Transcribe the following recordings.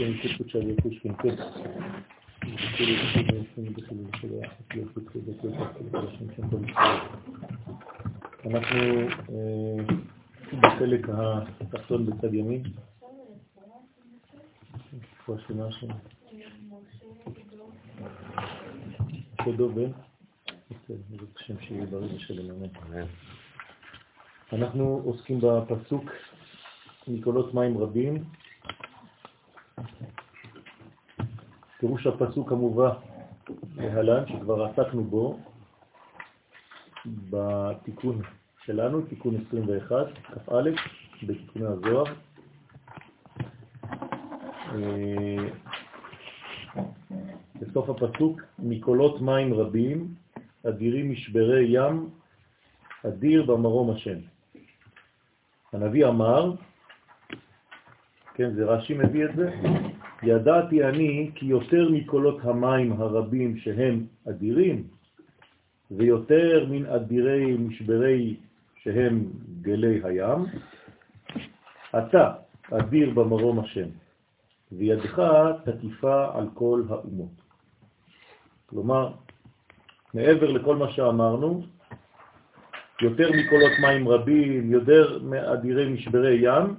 לשם השם קודשא וקושקין כן. אנחנו בחלק התחתון בצד ימין. אמן. אנחנו עוסקים בפסוק מקולות מים רבים. פירוש הפסוק המובא להלן, שכבר עסקנו בו בתיקון שלנו, תיקון 21, כ"א, בתיקוני הזוהר. אה, בסוף הפסוק, מקולות מים רבים, אדירים משברי ים, אדיר במרום השם. הנביא אמר, כן, זה רש"י מביא את זה, ידעתי אני כי יותר מקולות המים הרבים שהם אדירים, ויותר מן אדירי משברי שהם גלי הים, אתה אדיר במרום השם, וידך תקיפה על כל האומות. כלומר, מעבר לכל מה שאמרנו, יותר מקולות מים רבים, יותר מאדירי משברי ים,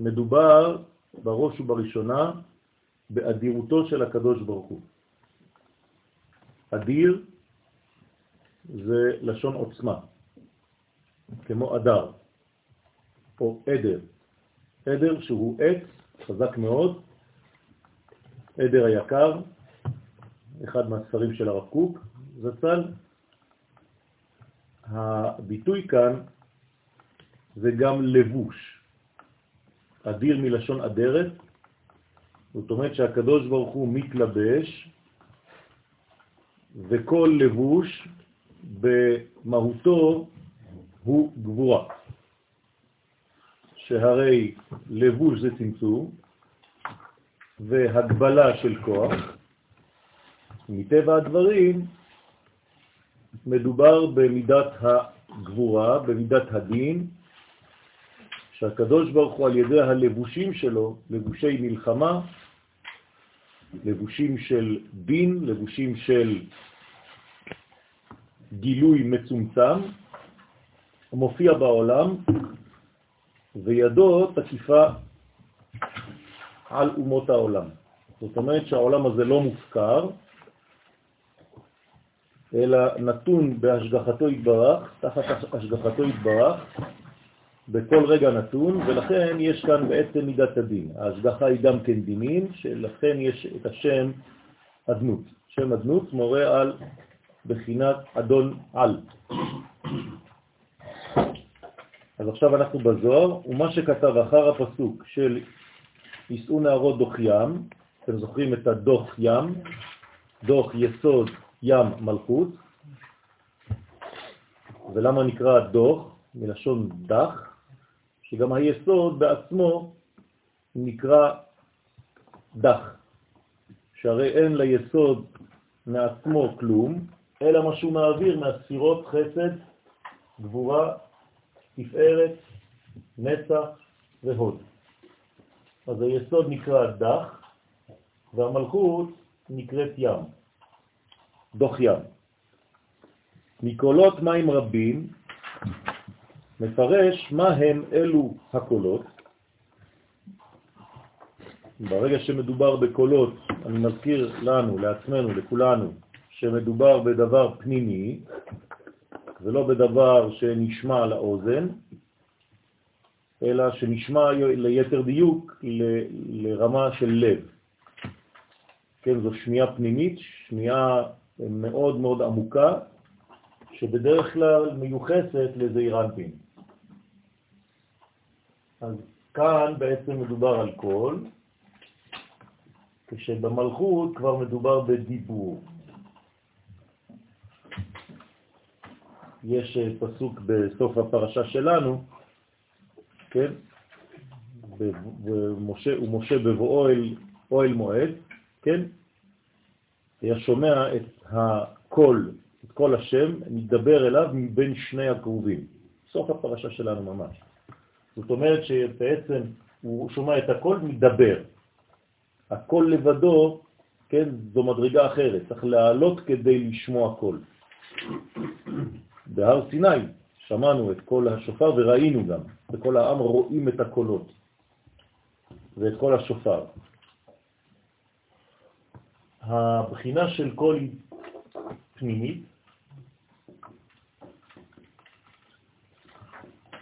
מדובר בראש ובראשונה באדירותו של הקדוש ברוך הוא. אדיר זה לשון עוצמה, כמו אדר או עדר. עדר שהוא עץ חזק מאוד, עדר היקר, אחד מהספרים של הרב קוק, זצ"ל. הביטוי כאן זה גם לבוש. אדיר מלשון אדרת, זאת אומרת שהקדוש ברוך הוא מתלבש, וכל לבוש במהותו הוא גבורה. שהרי לבוש זה צמצום והגבלה של כוח, מטבע הדברים מדובר במידת הגבורה, במידת הדין, שהקדוש ברוך הוא על ידי הלבושים שלו, לבושי מלחמה, לבושים של דין, לבושים של גילוי מצומצם, מופיע בעולם, וידו תקיפה על אומות העולם. זאת אומרת שהעולם הזה לא מופקר, אלא נתון בהשגחתו יתברך, תחת השגחתו יתברך, בכל רגע נתון, ולכן יש כאן בעצם מידת הדין. ההשגחה היא גם כן דינים, שלכן יש את השם אדנות. שם אדנות מורה על בחינת אדון על. אז עכשיו אנחנו בזוהר, ומה שכתב אחר הפסוק של יישאו נערות דוח ים, אתם זוכרים את הדוח ים, דוח יסוד ים מלכות, ולמה נקרא דוח? מלשון דח, שגם היסוד בעצמו נקרא דח, שהרי אין ליסוד מעצמו כלום, אלא מה שהוא מעביר מהספירות חסד, גבורה, תפארת, נצח והוד. אז היסוד נקרא דח, והמלכות נקראת ים, דוח ים. מקולות מים רבים מפרש מה הם אלו הקולות. ברגע שמדובר בקולות, אני מזכיר לנו, לעצמנו, לכולנו, שמדובר בדבר פנימי, ולא בדבר שנשמע לאוזן, אלא שנשמע ליתר דיוק ל, לרמה של לב. כן, זו שמיעה פנימית, שמיעה מאוד מאוד עמוקה, שבדרך כלל מיוחסת לזעירנטים. אז כאן בעצם מדובר על קול, כשבמלכות כבר מדובר בדיבור. יש אה, פסוק בסוף הפרשה שלנו, כן? ומשה, ומשה בבואו אוהל מועד, כן? היה שומע את הקול, את קול השם, מדבר אליו מבין שני הכרובים. סוף הפרשה שלנו ממש. זאת אומרת שבעצם הוא שומע את הכל, מדבר. הכל לבדו, כן, זו מדרגה אחרת, צריך לעלות כדי לשמוע קול. בהר סיני שמענו את כל השופר וראינו גם, וכל העם רואים את הקולות ואת כל השופר. הבחינה של קול היא פנימית,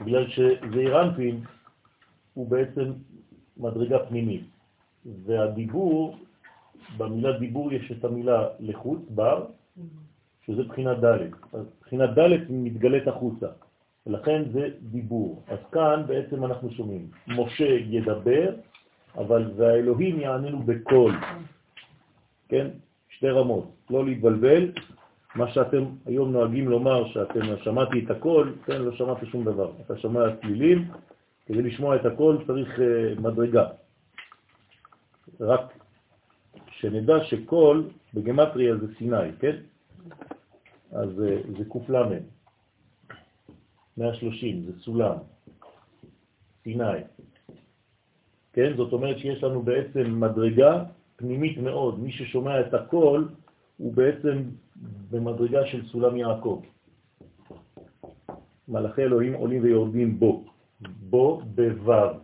בגלל שזעיר אנפין הוא בעצם מדרגה פנימית, והדיבור, במילה דיבור יש את המילה לחוץ, בר, שזה בחינת ד'. אז בחינת ד' מתגלית החוצה, ולכן זה דיבור. אז כאן בעצם אנחנו שומעים, משה ידבר, אבל והאלוהים יעננו בקול, כן? שתי רמות, לא להתבלבל, מה שאתם היום נוהגים לומר, שאתם שמעתי את הכל, כן, לא שמעת שום דבר. אתה שומע צלילים, כדי לשמוע את הכל צריך uh, מדרגה. רק שנדע שכל בגמטריה זה סיני, כן? אז uh, זה למד, 130, זה סולם, סיני. כן? זאת אומרת שיש לנו בעצם מדרגה פנימית מאוד. מי ששומע את הכל הוא בעצם במדרגה של סולם יעקב. מלאכי אלוהים עולים ויורדים בו, בו בוו,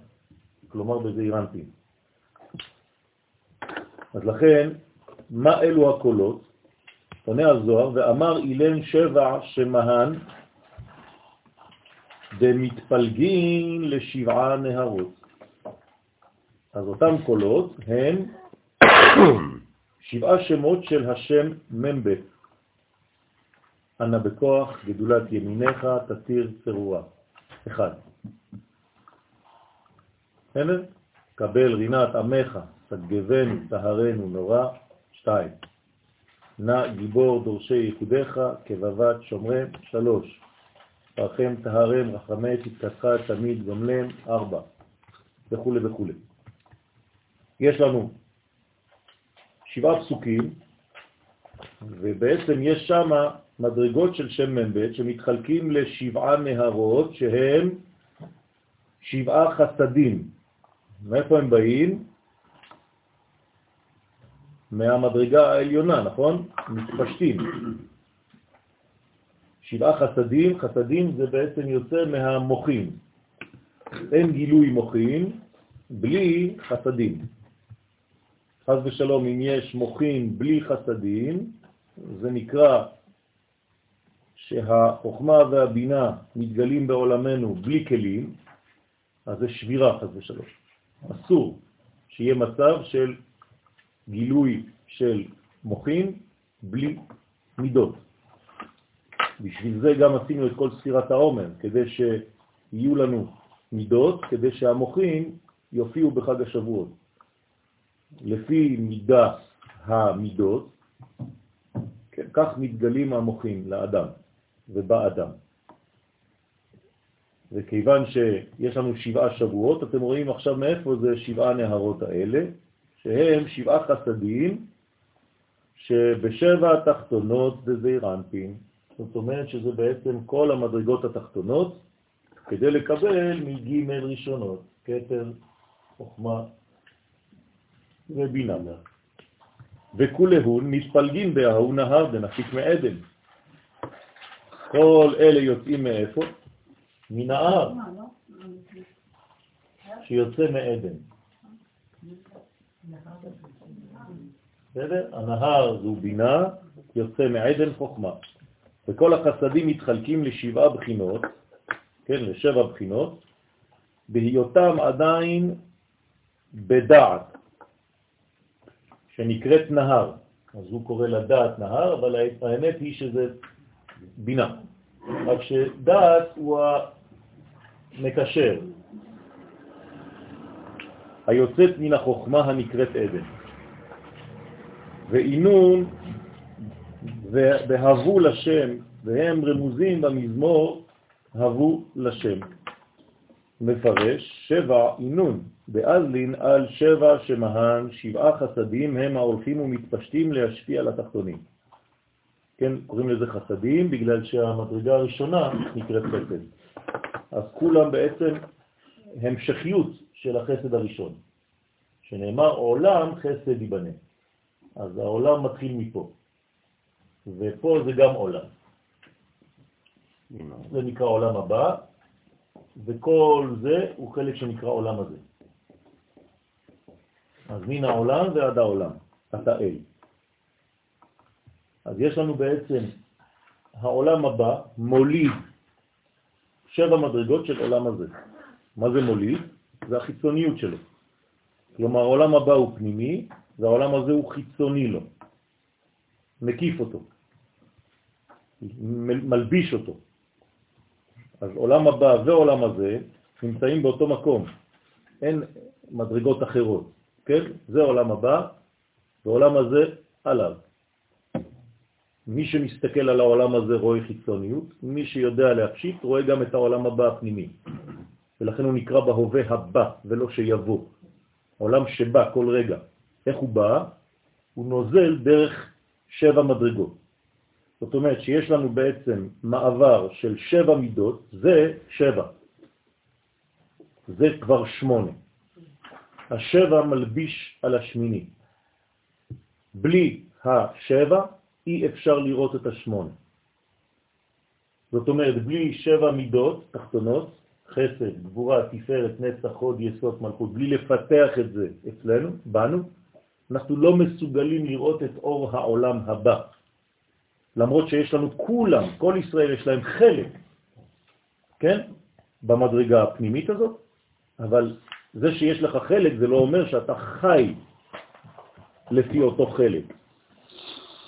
כלומר בזעירנטים. אז לכן, מה אלו הקולות? עונה הזוהר, ואמר אילן שבע שמהן ומתפלגין לשבעה נהרות. אז אותם קולות הם שבעה שמות של השם ממבט. אנא בכוח, גדולת ימיניך, תתיר צרורה. אחד. בסדר? קבל רינת עמך, סגבנו, טהרנו, נורא. שתיים. נא גיבור דורשי ייחודיך, כבבת שומרם. שלוש. פרחם טהרם, רחמי צדקתך תמיד גמלם. ארבע. וכו' וכו'. יש לנו שבעה פסוקים, ובעצם יש שם מדרגות של שם מ"ב שמתחלקים לשבעה נהרות שהם שבעה חסדים. מאיפה הם באים? מהמדרגה העליונה, נכון? מתפשטים. שבעה חסדים, חסדים זה בעצם יוצא מהמוחים. אין גילוי מוחים בלי חסדים. חז ושלום, אם יש מוחין בלי חסדים, זה נקרא שהחוכמה והבינה מתגלים בעולמנו בלי כלים, אז זה שבירה, חז ושלום. אסור שיהיה מצב של גילוי של מוחין בלי מידות. בשביל זה גם עשינו את כל ספירת העומר, כדי שיהיו לנו מידות, כדי שהמוחין יופיעו בחג השבועות. לפי מידה המידות, כן, כך מתגלים המוחים לאדם ובאדם. וכיוון שיש לנו שבעה שבועות, אתם רואים עכשיו מאיפה זה שבעה נהרות האלה, שהם שבעה חסדים שבשבע התחתונות זה זעירנפין. זאת אומרת שזה בעצם כל המדרגות התחתונות כדי לקבל מג' ראשונות, כתר, חוכמה, ובינה. וכולהון מתפלגים בהוא נהר דנפיק מעדן. כל אלה יוצאים מאיפה? מנהר שיוצא מעדן. בסדר? הנהר זו בינה, יוצא מעדן חוכמה. וכל החסדים מתחלקים לשבעה בחינות, כן, לשבע בחינות, בהיותם עדיין בדעת, שנקראת נהר. אז הוא קורא לדעת נהר, אבל האמת היא שזה בינה. רק שדעת הוא המקשר, היוצאת מן החוכמה הנקראת עדן. ועינון והבו לשם, והם רמוזים במזמור הבו לשם. מפרש שבע עינון, באזלין על שבע שמהן, שבעה חסדים הם ההולכים ומתפשטים להשפיע על התחתונים. כן, קוראים לזה חסדים בגלל שהמדרגה הראשונה נקראת חסד. אז כולם בעצם המשכיות של החסד הראשון, שנאמר עולם חסד ייבנה. אז העולם מתחיל מפה, ופה זה גם עולם. זה נקרא עולם הבא, וכל זה הוא חלק שנקרא עולם הזה. אז מן העולם ועד העולם, אתה אל. אז יש לנו בעצם העולם הבא מוליד שבע מדרגות של עולם הזה. מה זה מוליד? זה החיצוניות שלו. כלומר, העולם הבא הוא פנימי, והעולם הזה הוא חיצוני לו. מקיף אותו, מלביש אותו. אז עולם הבא ועולם הזה נמצאים באותו מקום, אין מדרגות אחרות, כן? זה עולם הבא, ועולם הזה עליו. מי שמסתכל על העולם הזה רואה חיצוניות, מי שיודע להפשיט רואה גם את העולם הבא הפנימי. ולכן הוא נקרא בהווה הבא ולא שיבוא. עולם שבא כל רגע. איך הוא בא? הוא נוזל דרך שבע מדרגות. זאת אומרת שיש לנו בעצם מעבר של שבע מידות, זה שבע. זה כבר שמונה. השבע מלביש על השמיני. בלי השבע אי אפשר לראות את השמונה. זאת אומרת, בלי שבע מידות תחתונות, חסד, גבורה, תפארת, נצח, חוד, יסוד, מלכות, בלי לפתח את זה אצלנו, בנו, אנחנו לא מסוגלים לראות את אור העולם הבא. למרות שיש לנו כולם, כל ישראל יש להם חלק, כן, במדרגה הפנימית הזאת, אבל זה שיש לך חלק זה לא אומר שאתה חי לפי אותו חלק.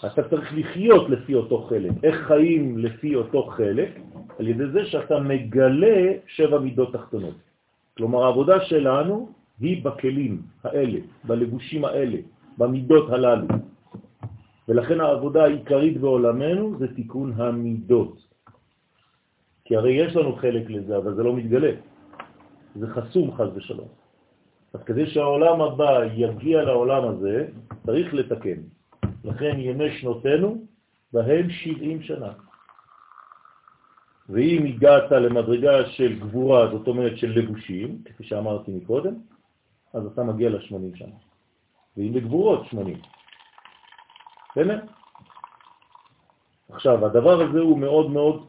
אתה צריך לחיות לפי אותו חלק. איך חיים לפי אותו חלק? על ידי זה שאתה מגלה שבע מידות תחתונות. כלומר, העבודה שלנו היא בכלים האלה, בלבושים האלה, במידות הללו. ולכן העבודה העיקרית בעולמנו זה תיקון המידות. כי הרי יש לנו חלק לזה, אבל זה לא מתגלה. זה חסום חז ושלום. אז כדי שהעולם הבא יגיע לעולם הזה, צריך לתקן. לכן ימי שנותינו, בהם 70 שנה. ואם הגעת למדרגה של גבורה, זאת אומרת של לבושים, כפי שאמרתי מקודם, אז אתה מגיע ל-80 שנה. ואם בגבורות, 80. בסדר? עכשיו, הדבר הזה הוא מאוד מאוד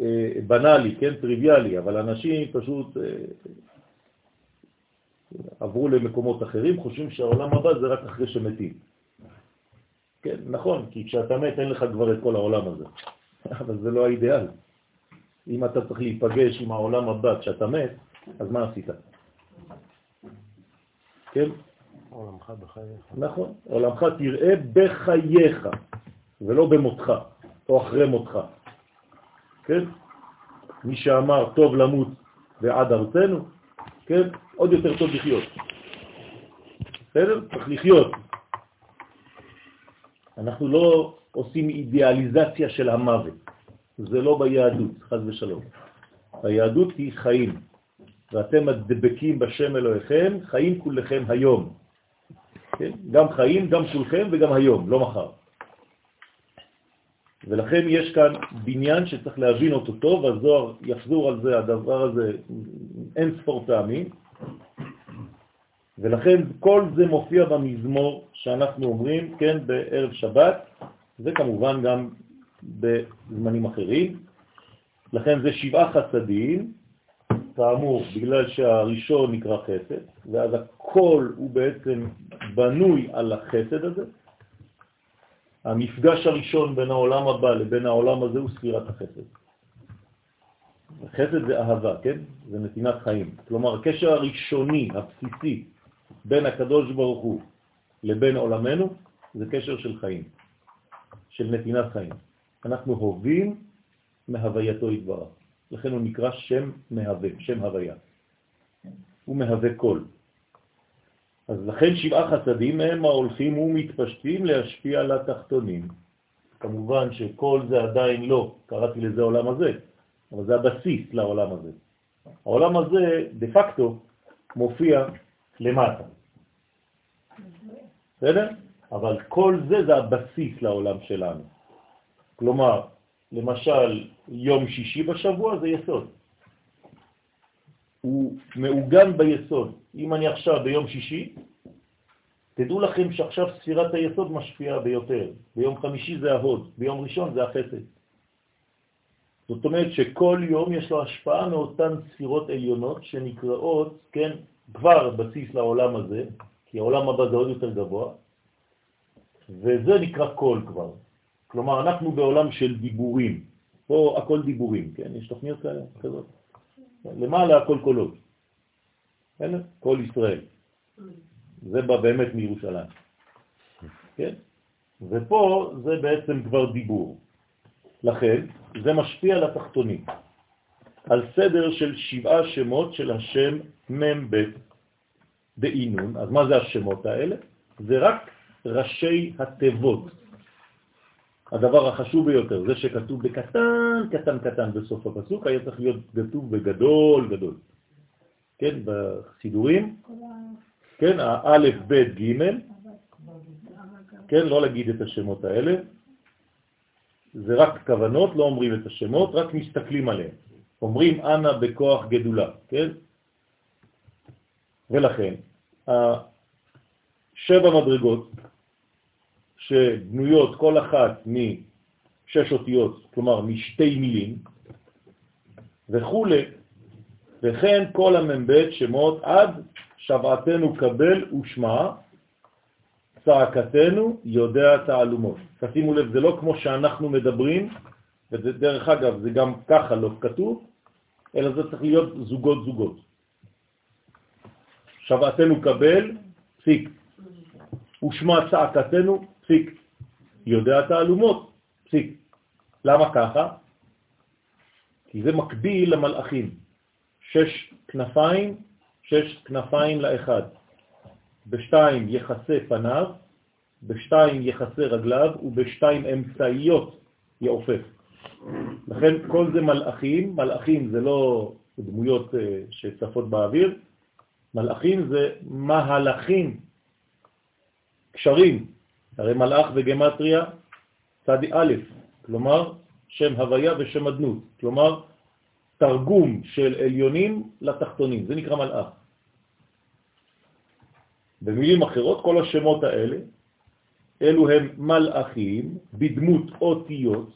אה, בנאלי, כן, טריוויאלי, אבל אנשים פשוט אה, עברו למקומות אחרים, חושבים שהעולם הבא זה רק אחרי שמתים. כן, נכון, כי כשאתה מת אין לך כבר את כל העולם הזה, אבל זה לא האידאל. אם אתה צריך להיפגש עם העולם הבא כשאתה מת, אז מה עשית? כן? עולמך בחייך. נכון, עולמך תראה בחייך, ולא במותך, או אחרי מותך. כן? מי שאמר טוב למות ועד ארצנו, כן? עוד יותר טוב לחיות. בסדר? צריך לחיות, אנחנו לא עושים אידיאליזציה של המוות. זה לא ביהדות, חז ושלום. היהדות היא חיים, ואתם מדבקים בשם אלוהיכם, חיים כולכם היום. כן? גם חיים, גם כולכם וגם היום, לא מחר. ולכן יש כאן בניין שצריך להבין אותו טוב, הזוהר יחזור על זה, הדבר הזה אין ספור פעמים, ולכן כל זה מופיע במזמור שאנחנו אומרים, כן, בערב שבת, וכמובן גם בזמנים אחרים. לכן זה שבעה חסדים, כאמור, בגלל שהראשון נקרא חסד, ואז הכל הוא בעצם בנוי על החסד הזה. המפגש הראשון בין העולם הבא לבין העולם הזה הוא ספירת החסד. חסד זה אהבה, כן? זה נתינת חיים. כלומר, הקשר הראשוני, הבסיסי, בין הקדוש ברוך הוא לבין עולמנו, זה קשר של חיים, של נתינת חיים. אנחנו הובים מהווייתו יתברך. לכן הוא נקרא שם מהווה, שם הוויה. הוא מהווה קול. אז לכן שבעה חסדים הם ההולכים ומתפשטים להשפיע על התחתונים. כמובן שכל זה עדיין לא, קראתי לזה עולם הזה, אבל זה הבסיס לעולם הזה. העולם הזה, דה פקטו, מופיע למטה. בסדר? אבל כל זה זה הבסיס לעולם שלנו. כלומר, למשל, יום שישי בשבוע זה יסוד. הוא מעוגן ביסוד. אם אני עכשיו ביום שישי, תדעו לכם שעכשיו ספירת היסוד משפיעה ביותר. ביום חמישי זה ההוד, ביום ראשון זה החסד. זאת אומרת שכל יום יש לו השפעה מאותן ספירות עליונות שנקראות, כן, כבר בסיס לעולם הזה, כי העולם הבא זה עוד יותר גבוה, וזה נקרא קול כבר. כלומר, אנחנו בעולם של דיבורים. פה הכל דיבורים, כן? יש תוכניות כאלה, כזאת. למעלה הכל קולות. כן? קול ישראל. זה בא באמת מירושלים. כן? ופה זה בעצם כבר דיבור. לכן, זה משפיע על התחתונים, על סדר של שבעה שמות של השם מ"ב באינון. אז מה זה השמות האלה? זה רק ראשי התיבות. הדבר החשוב ביותר, זה שכתוב בקטן, קטן, קטן בסוף הפסוק, היה צריך להיות כתוב בגדול, גדול. כן, בסידורים, כן, האלף, בית, ג', כן, לא להגיד את השמות האלה, זה רק כוונות, לא אומרים את השמות, רק מסתכלים עליהם. אומרים אנא בכוח גדולה, כן? ולכן, שבע מדרגות שבנויות כל אחת משש אותיות, כלומר משתי מילים, וכו', וכן כל המ"ב שמות עד שבעתנו קבל ושמע, צעקתנו יודע תעלומות. תשימו לב, זה לא כמו שאנחנו מדברים, ודרך אגב, זה גם ככה לא כתוב, אלא זה צריך להיות זוגות זוגות. שבעתנו קבל, פסיק. ושמע צעקתנו, פסיק. יודע תעלומות, פסיק. למה ככה? כי זה מקביל למלאכים. שש כנפיים, שש כנפיים לאחד. בשתיים יחסי פניו, בשתיים יחסי רגליו ובשתיים אמצעיות יעופף. לכן כל זה מלאכים, מלאכים זה לא דמויות אה, שצפות באוויר, מלאכים זה מהלכים, קשרים, הרי מלאך וגמטריה צדי א', כלומר שם הוויה ושם אדנות, כלומר תרגום של עליונים לתחתונים, זה נקרא מלאך. במילים אחרות, כל השמות האלה, אלו הם מלאכים בדמות אותיות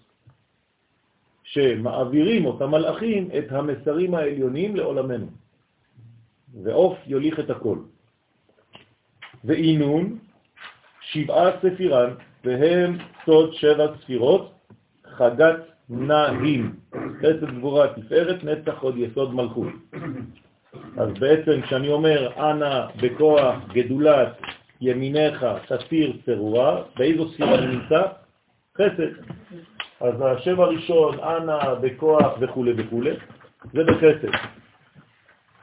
שמעבירים אותם מלאכים את המסרים העליונים לעולמנו. ואוף יוליך את הכל. ואינון שבעה ספירן, והם סוד שבע ספירות, חגת נעים, חסד גבורה תפארת, נצח עוד יסוד מלכות. אז בעצם כשאני אומר אנא בכוח גדולת ימיניך תסיר צרורה, באיזו ספירה נמצא? חסד. אז השם הראשון, אנא בכוח וכו' וכו', זה בחסד.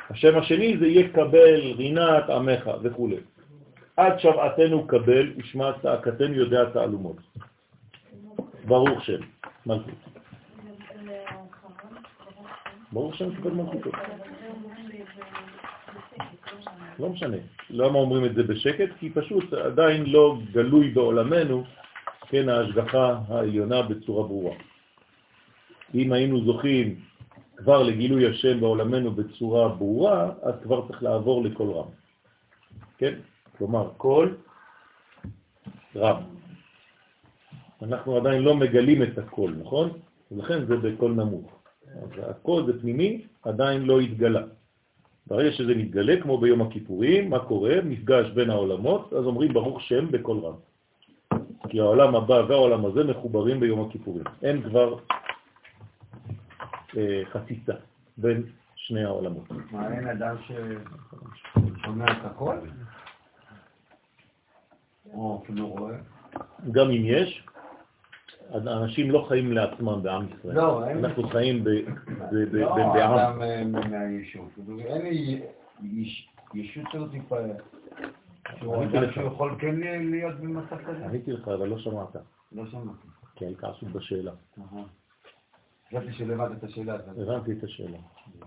השם השני זה יקבל רינת עמך וכו'. עד שבעתנו קבל ושמע צעקתנו יודע תעלומות. ברוך שם, מלכות. ברוך שם קיבל מלכותו. לא משנה. למה אומרים את זה בשקט? כי פשוט עדיין לא גלוי בעולמנו, כן, ההשגחה העליונה בצורה ברורה. אם היינו זוכים כבר לגילוי השם בעולמנו בצורה ברורה, אז כבר צריך לעבור לכל רם. כן? כלומר, כל רם. אנחנו עדיין לא מגלים את הכל, נכון? ולכן זה בקול נמוך. אז הכל זה פנימי, עדיין לא התגלה. ברגע שזה מתגלה, כמו ביום הכיפורים, מה קורה? מפגש בין העולמות, אז אומרים ברוך שם בקול רם. כי העולם הבא והעולם הזה מחוברים ביום הכיפורים. אין כבר אה, חציצה בין שני העולמות. מה, אין אדם ששומע את הכל? גם אם יש, אנשים לא חיים לעצמם בעם ישראל. לא. אנחנו חיים בעם. לא, אדם אה, מהיישוב. אין לי ישות כזאת. שהוא יכול כן להיות במצב כזה? עניתי לך, אבל לא שמעת. לא שמעתי. כי היית עסוק בשאלה. חשבתי הבנת את השאלה. הבנתי את השאלה.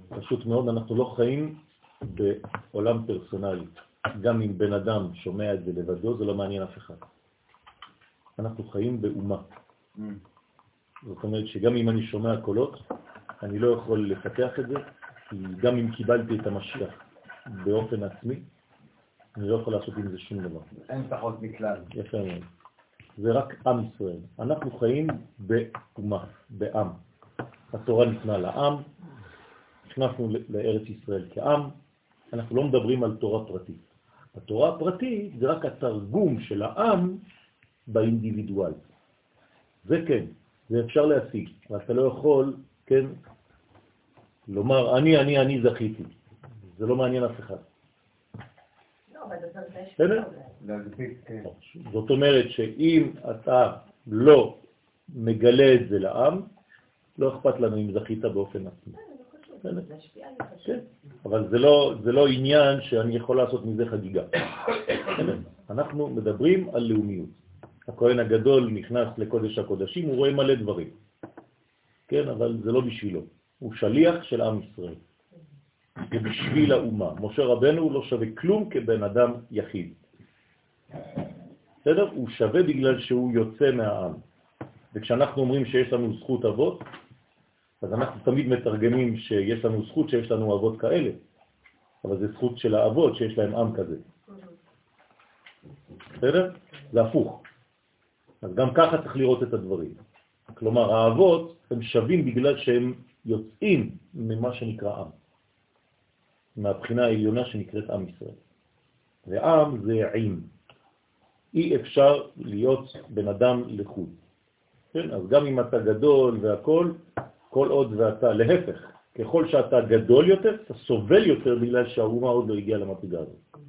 פשוט מאוד, אנחנו לא חיים בעולם פרסונלי. גם אם בן אדם שומע את זה לבדו, זה לא מעניין אף אחד. אנחנו חיים באומה. Mm. זאת אומרת שגם אם אני שומע קולות, אני לא יכול לפתח את זה, כי גם אם קיבלתי את המשיח באופן עצמי, אני לא יכול לעשות עם זה שום דבר. אין פחות מכלל. יפה מאוד. זה רק עם ישראל. אנחנו חיים באומה, בעם. התורה ניתנה לעם, נכנסנו לארץ ישראל כעם, אנחנו לא מדברים על תורה פרטית. התורה הפרטית זה רק התרגום של העם באינדיבידואל. זה כן, זה אפשר להשיג, אבל אתה לא יכול, כן, לומר אני, אני, אני זכיתי. זה לא מעניין אף אחד. בסדר? כן. זאת אומרת שאם אתה לא מגלה את זה לעם, לא אכפת לנו אם זכית באופן עצמי. כן, אבל זה לא, זה לא עניין שאני יכול לעשות מזה חגיגה. אנחנו מדברים על לאומיות. הכהן הגדול נכנס לקודש הקודשים, הוא רואה מלא דברים. כן, אבל זה לא בשבילו. הוא שליח של עם ישראל. זה בשביל האומה. משה רבנו לא שווה כלום כבן אדם יחיד. בסדר? הוא שווה בגלל שהוא יוצא מהעם. וכשאנחנו אומרים שיש לנו זכות אבות, אז אנחנו תמיד מתרגמים שיש לנו זכות שיש לנו אבות כאלה, אבל זה זכות של האבות שיש להם עם כזה. בסדר? זה הפוך. אז גם ככה צריך לראות את הדברים. כלומר, האבות הם שווים בגלל שהם יוצאים ממה שנקרא עם, מהבחינה העליונה שנקראת עם ישראל. ועם זה עם. אי אפשר להיות בן אדם לחוד. כן? אז גם אם אתה גדול והכל, כל עוד ואתה, להפך, ככל שאתה גדול יותר, אתה סובל יותר בגלל שהאומה עוד לא הגיעה למדרגה הזאת.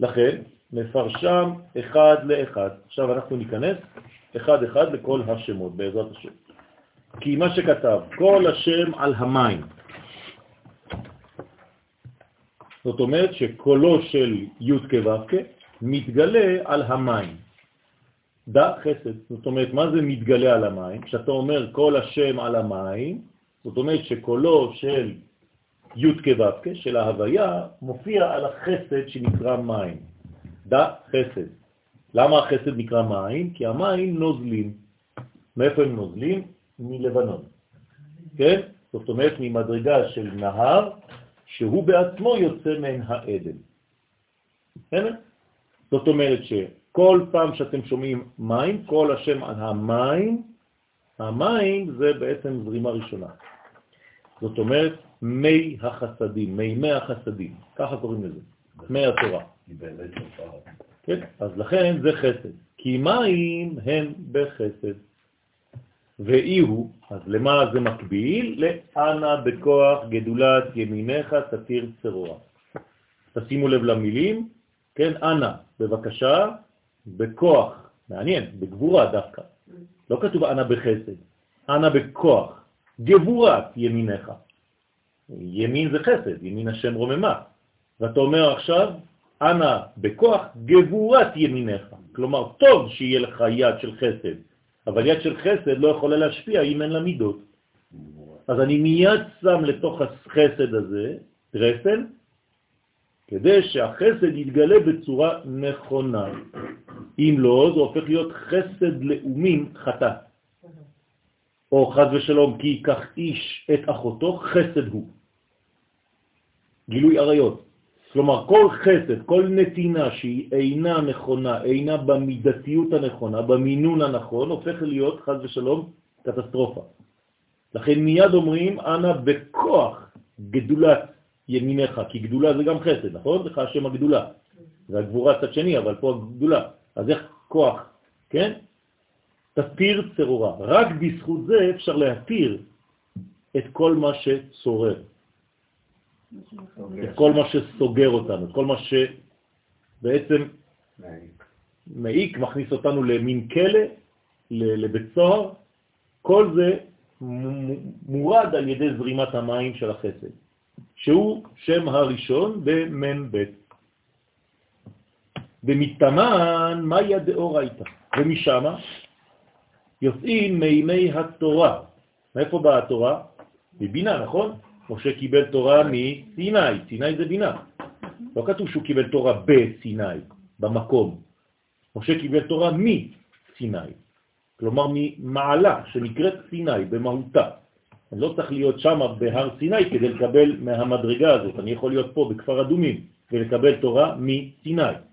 לכן, מפרשם אחד לאחד. עכשיו אנחנו ניכנס אחד אחד לכל השמות, בעזרת השם. כי מה שכתב, כל השם על המים. זאת אומרת שקולו של י' כו' מתגלה על המים. דע חסד. זאת אומרת, מה זה מתגלה על המים? כשאתה אומר כל השם על המים, זאת אומרת שקולו של י' כו' של ההוויה מופיע על החסד שנקרא מים. דע חסד. למה החסד נקרא מים? כי המים נוזלים. מאיפה הם נוזלים? מלבנון. כן? זאת אומרת, ממדרגה של נהר, שהוא בעצמו יוצא מן העדן. כן? זאת אומרת שכל פעם שאתם שומעים מים, כל השם על המים, המים זה בעצם זרימה ראשונה. זאת אומרת, מי החסדים, מימי החסדים, ככה קוראים לזה, מי התורה. כן, אז לכן זה חסד, כי מים הם בחסד. ואי הוא, אז למה זה מקביל? לאנה בכוח גדולת ימיניך תתיר צרורה. תשימו לב למילים, כן, אנה, בבקשה, בכוח, מעניין, בגבורה דווקא. לא כתוב אנה בחסד, אנה בכוח, גבורת ימיניך. ימין זה חסד, ימין השם רוממה. ואתה אומר עכשיו, אנה בכוח גבורת ימיניך. כלומר, טוב שיהיה לך יד של חסד, אבל יד של חסד לא יכולה להשפיע אם אין לה מידות. אז אני מיד שם לתוך החסד הזה רסן, כדי שהחסד יתגלה בצורה נכונה. אם לא, זה הופך להיות חסד לאומים חטא. או חז ושלום, כי ייקח איש את אחותו, חסד הוא. גילוי עריות. כלומר, כל חסד, כל נתינה שהיא אינה נכונה, אינה במידתיות הנכונה, במינון הנכון, הופך להיות, חז ושלום, קטסטרופה. לכן מיד אומרים, אנא בכוח גדולת ימיניך, כי גדולה זה גם חסד, נכון? זה השם הגדולה. זה הגבורה צד שני, אבל פה הגדולה. אז איך כוח, כן? תתיר צרורה. רק בזכות זה אפשר להתיר את כל מה שצורר. את כל מה שסוגר אותנו, את כל מה שבעצם מעיק, מכניס אותנו למין כלא, לבית סוהר, כל זה מורד על ידי זרימת המים של החסד, שהוא שם הראשון במ"ב. ומתאמן מאיה דאורייתא, ומשם יוצאים מימי התורה. מאיפה באה התורה? מבינה, נכון? משה קיבל תורה מסיני, סיני זה בינה. לא כתוב שהוא קיבל תורה בסיני, במקום. משה קיבל תורה מסיני, כלומר ממעלה שנקראת סיני במהותה. אני לא צריך להיות שם בהר סיני כדי לקבל מהמדרגה הזאת. אני יכול להיות פה בכפר אדומים ולקבל תורה מסיני.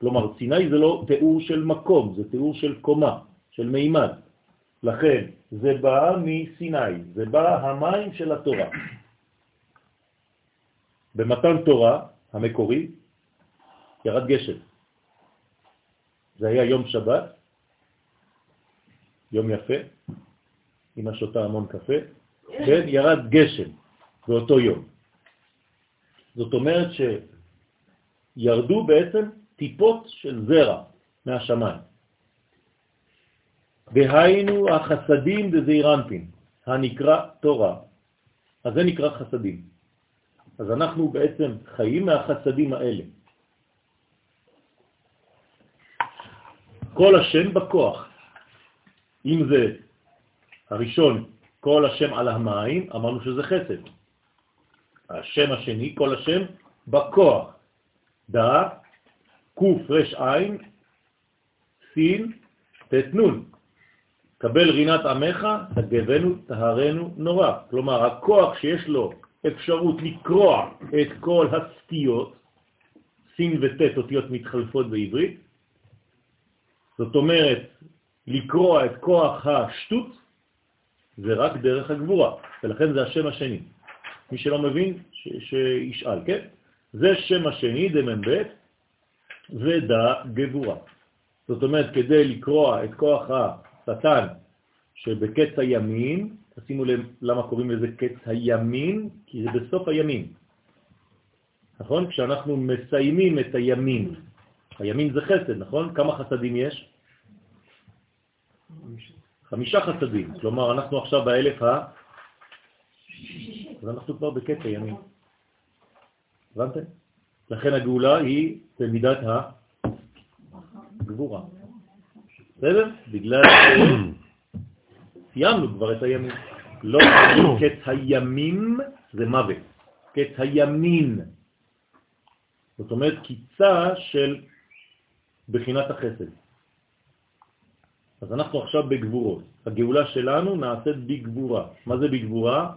כלומר, סיני זה לא תיאור של מקום, זה תיאור של קומה, של מימד. לכן, זה בא מסיני, זה בא המים של התורה. במתן תורה המקורי ירד גשם. זה היה יום שבת, יום יפה, אמא שותה המון קפה, כן, ירד גשם באותו יום. זאת אומרת שירדו בעצם טיפות של זרע מהשמיים. דהיינו החסדים דזעירנטין, הנקרא תורה. אז זה נקרא חסדים. אז אנחנו בעצם חיים מהחסדים האלה. כל השם בכוח. אם זה הראשון, כל השם על המים, אמרנו שזה חסד. השם השני, כל השם בכוח. דא, עין, סין, תתנון. קבל רינת עמך, תגבנו, תהרנו נורא. כלומר, הכוח שיש לו אפשרות לקרוע את כל הסטיות, סין ותת אותיות מתחלפות בעברית, זאת אומרת, לקרוע את כוח השטות, זה רק דרך הגבורה, ולכן זה השם השני. מי שלא מבין, שישאל, כן? זה שם השני, דמ"ב, ודה גבורה. זאת אומרת, כדי לקרוע את כוח השטן שבקץ הימין, תשימו לב למה קוראים לזה קץ הימין, כי זה בסוף הימין. נכון? כשאנחנו מסיימים את הימין, הימין זה חסד, נכון? כמה חסדים יש? חמישה חסדים. כלומר, אנחנו עכשיו באלף ה... אז אנחנו כבר בקץ הימין. הבנתם? לכן הגאולה היא במידת הגבורה. בסדר? בגלל סיימנו כבר את הימים. לא קץ הימים זה מוות, קץ הימין. זאת אומרת קיצה של בחינת החסד. אז אנחנו עכשיו בגבורות. הגאולה שלנו נעשית בגבורה. מה זה בגבורה?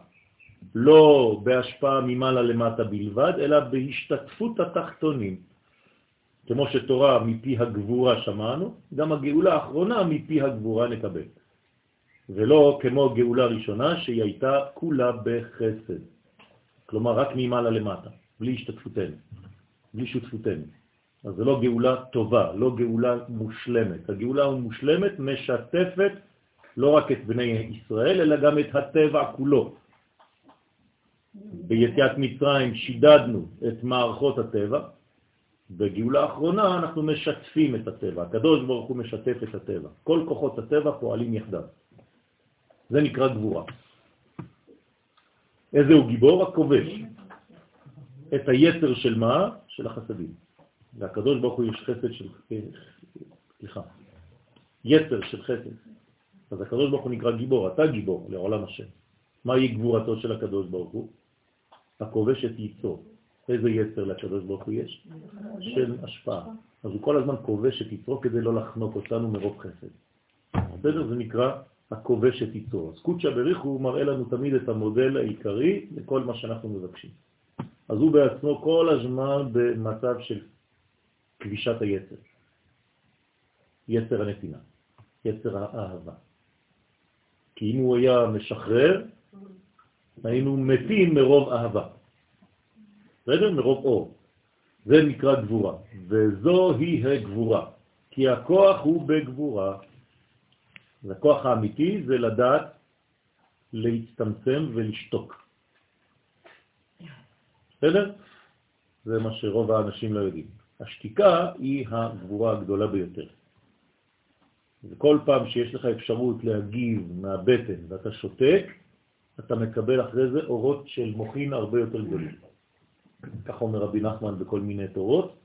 לא בהשפעה ממעלה למטה בלבד, אלא בהשתתפות התחתונים. כמו שתורה מפי הגבורה שמענו, גם הגאולה האחרונה מפי הגבורה נקבל. ולא כמו גאולה ראשונה שהיא הייתה כולה בחסד. כלומר, רק ממעלה למטה, בלי השתתפותנו, בלי שותפותנו. אז זה לא גאולה טובה, לא גאולה מושלמת. הגאולה המושלמת משתפת לא רק את בני ישראל, אלא גם את הטבע כולו. ביציאת מצרים שידדנו את מערכות הטבע, בגאולה האחרונה אנחנו משתפים את הטבע, הקדוש ברוך הוא משתף את הטבע, כל כוחות הטבע פועלים יחדיו. זה נקרא גבורה. איזה הוא גיבור? הכובש. את היתר של מה? של החסדים. והקדוש ברוך הוא יש חסד של... סליחה. יתר של חסד. אז הקדוש ברוך הוא נקרא גיבור, אתה גיבור לעולם השם. מהי גבורתו של הקדוש ברוך הוא? הכובש את ייצור. איזה יצר לקדוש ברוך הוא יש? של השפעה. אז הוא כל הזמן כובש את יצרו כדי לא לחנוק אותנו מרוב חסד. בסדר? זה נקרא הכובש את יצרו. אז קודשא בריחו הוא מראה לנו תמיד את המודל העיקרי לכל מה שאנחנו מבקשים. אז הוא בעצמו כל הזמן במצב של כבישת היצר. יצר הנתינה, יצר האהבה. כי אם הוא היה משחרר, היינו מתים מרוב אהבה. בסדר? מרוב אור. זה נקרא גבורה, וזו היא הגבורה, כי הכוח הוא בגבורה. הכוח האמיתי זה לדעת להצטמצם ולשתוק. בסדר? זה מה שרוב האנשים לא יודעים. השתיקה היא הגבורה הגדולה ביותר. וכל פעם שיש לך אפשרות להגיב מהבטן ואתה שותק, אתה מקבל אחרי זה אורות של מוחין הרבה יותר גדולים. כך אומר רבי נחמן בכל מיני תורות,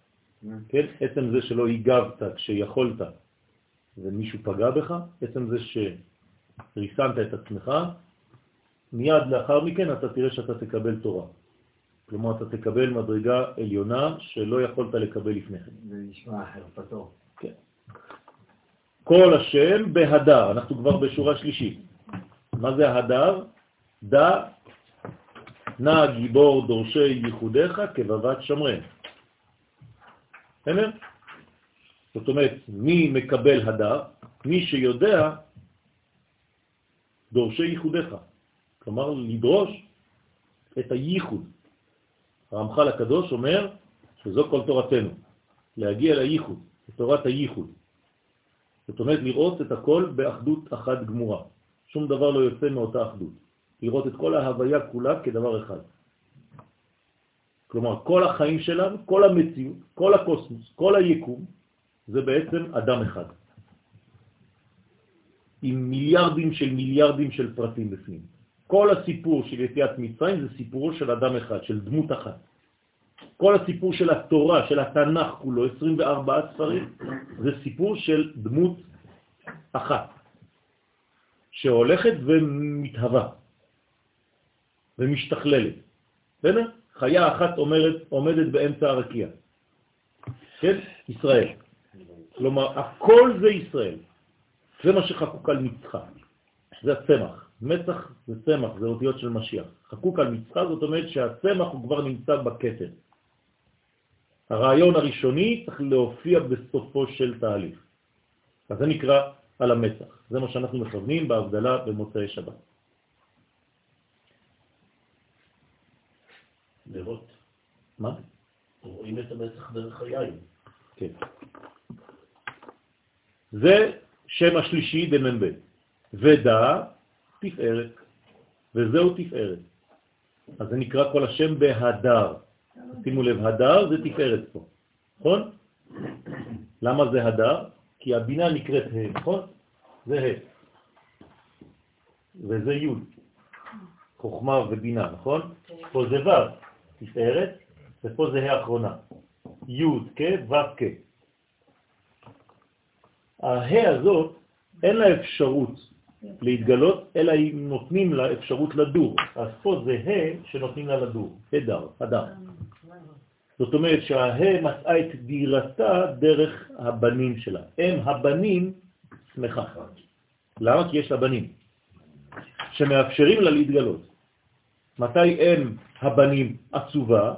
כן? עצם זה שלא הגבת כשיכולת ומישהו פגע בך, עצם זה שריסנת את עצמך, מיד לאחר מכן אתה תראה שאתה תקבל תורה. כלומר, אתה תקבל מדרגה עליונה שלא יכולת לקבל לפני כן. זה נשמע חרפתו. כן. כל השם בהדר, אנחנו כבר בשורה שלישית. מה זה ההדר? דע נא גיבור דורשי ייחודיך כבבת שמרן. בסדר? זאת אומרת, מי מקבל הדר? מי שיודע דורשי ייחודיך. כלומר, לדרוש את הייחוד. הרמח"ל הקדוש אומר שזו כל תורתנו, להגיע לייחוד, לתורת הייחוד. זאת אומרת, לראות את הכל באחדות אחת גמורה. שום דבר לא יוצא מאותה אחדות. לראות את כל ההוויה כולה כדבר אחד. כלומר, כל החיים שלנו, כל המציאות, כל הקוסמוס, כל היקום, זה בעצם אדם אחד. עם מיליארדים של מיליארדים של פרטים בפנים. כל הסיפור של יציאת מצרים זה סיפורו של אדם אחד, של דמות אחת. כל הסיפור של התורה, של התנ"ך כולו, 24 ספרים, זה סיפור של דמות אחת, שהולכת ומתהווה ומשתכללת. בסדר? חיה אחת אומרת, עומדת באמצע הרקיע. כן? ישראל. כלומר, הכל זה ישראל. זה מה שחקוק על מצחה. זה הצמח. מצח זה צמח, זה אותיות של משיח. חקוק על מצחה זאת אומרת שהצמח הוא כבר נמצא בכתר. הרעיון הראשוני צריך להופיע בסופו של תהליך. אז זה נקרא על המצח. זה מה שאנחנו מכוונים בהבדלה במוצאי שבת. לראות. מה? רואים את המצח דרך היין. כן. זה שם השלישי דמ"ב. ודא תפארת, וזהו תפארת. אז זה נקרא כל השם בהדר. שימו לב, הדר זה תפארת פה, נכון? למה זה הדר? כי הבינה נקראת ה', נכון? זה ה'. וזה י', חוכמה ובינה, נכון? פה זה ו', תפארת, ופה זה האחרונה. י' כ' ו' כ'. הה הזאת, אין לה אפשרות להתגלות, אלא אם נותנים לה אפשרות לדור. אז פה זה ה' שנותנים לה לדור, הדר, הדר. זאת אומרת שהה מצאה את דירתה דרך הבנים שלה. הם הבנים שמחה. למה? כי יש לה בנים, שמאפשרים לה להתגלות. מתי הם הבנים עצובה?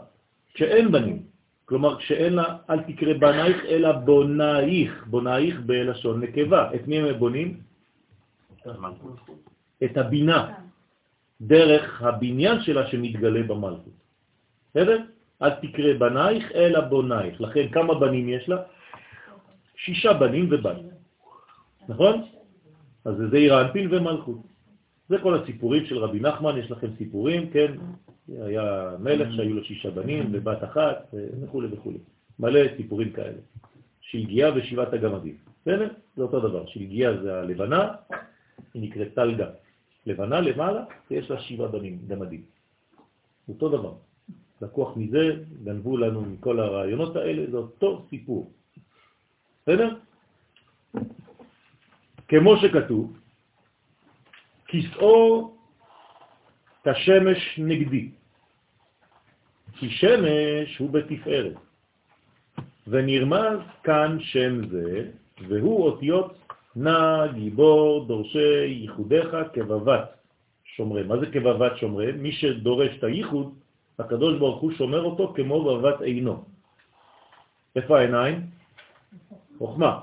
כשאין בנים. כלומר, כשאין לה, אל תקרא בנייך, אלא בונייך, בונייך בלשון נקבה. את מי הם בונים? את הבינה, דרך הבניין שלה שמתגלה במלכות. בסדר? אל תקרא בנייך, אלא בונייך. לכן כמה בנים יש לה? שישה בנים ובת. נכון? אז זה עיר האנפין ומלכות. זה כל הסיפורים של רבי נחמן, יש לכם סיפורים, כן? היה מלך שהיו לו שישה בנים ובת אחת וכו' וכו'. מלא סיפורים כאלה. שלגיה ושבעת הגמדים. בסדר? זה אותו דבר. שלגיה זה הלבנה, היא נקראת טלגה. לבנה למעלה, ויש לה שבעה בנים, גמדים. אותו דבר. לקוח מזה, גנבו לנו מכל הרעיונות האלה, זה אותו סיפור. בסדר? כמו שכתוב, כסאו כשמש נגדי, כי שמש הוא בתפארת, ונרמז כאן שם זה, והוא אותיות נא גיבור דורשי ייחודיך כבבת שומרי. מה זה כבבת שומרי? מי שדורש את הייחוד, הקדוש ברוך הוא שומר אותו כמו בבת עינו. איפה העיניים? חוכמה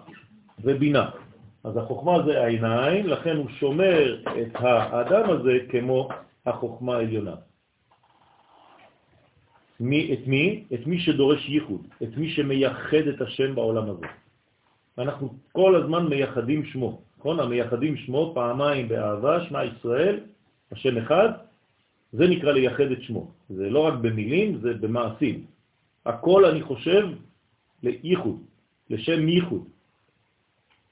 ובינה. אז החוכמה זה העיניים, לכן הוא שומר את האדם הזה כמו החוכמה העליונה. מי, את מי? את מי שדורש ייחוד, את מי שמייחד את השם בעולם הזה. אנחנו כל הזמן מייחדים שמו, נכון? המייחדים שמו פעמיים באהבה, שמה ישראל, השם אחד, זה נקרא לייחד את שמו. זה לא רק במילים, זה במעשים. הכל אני חושב לייחוד, לשם ייחוד.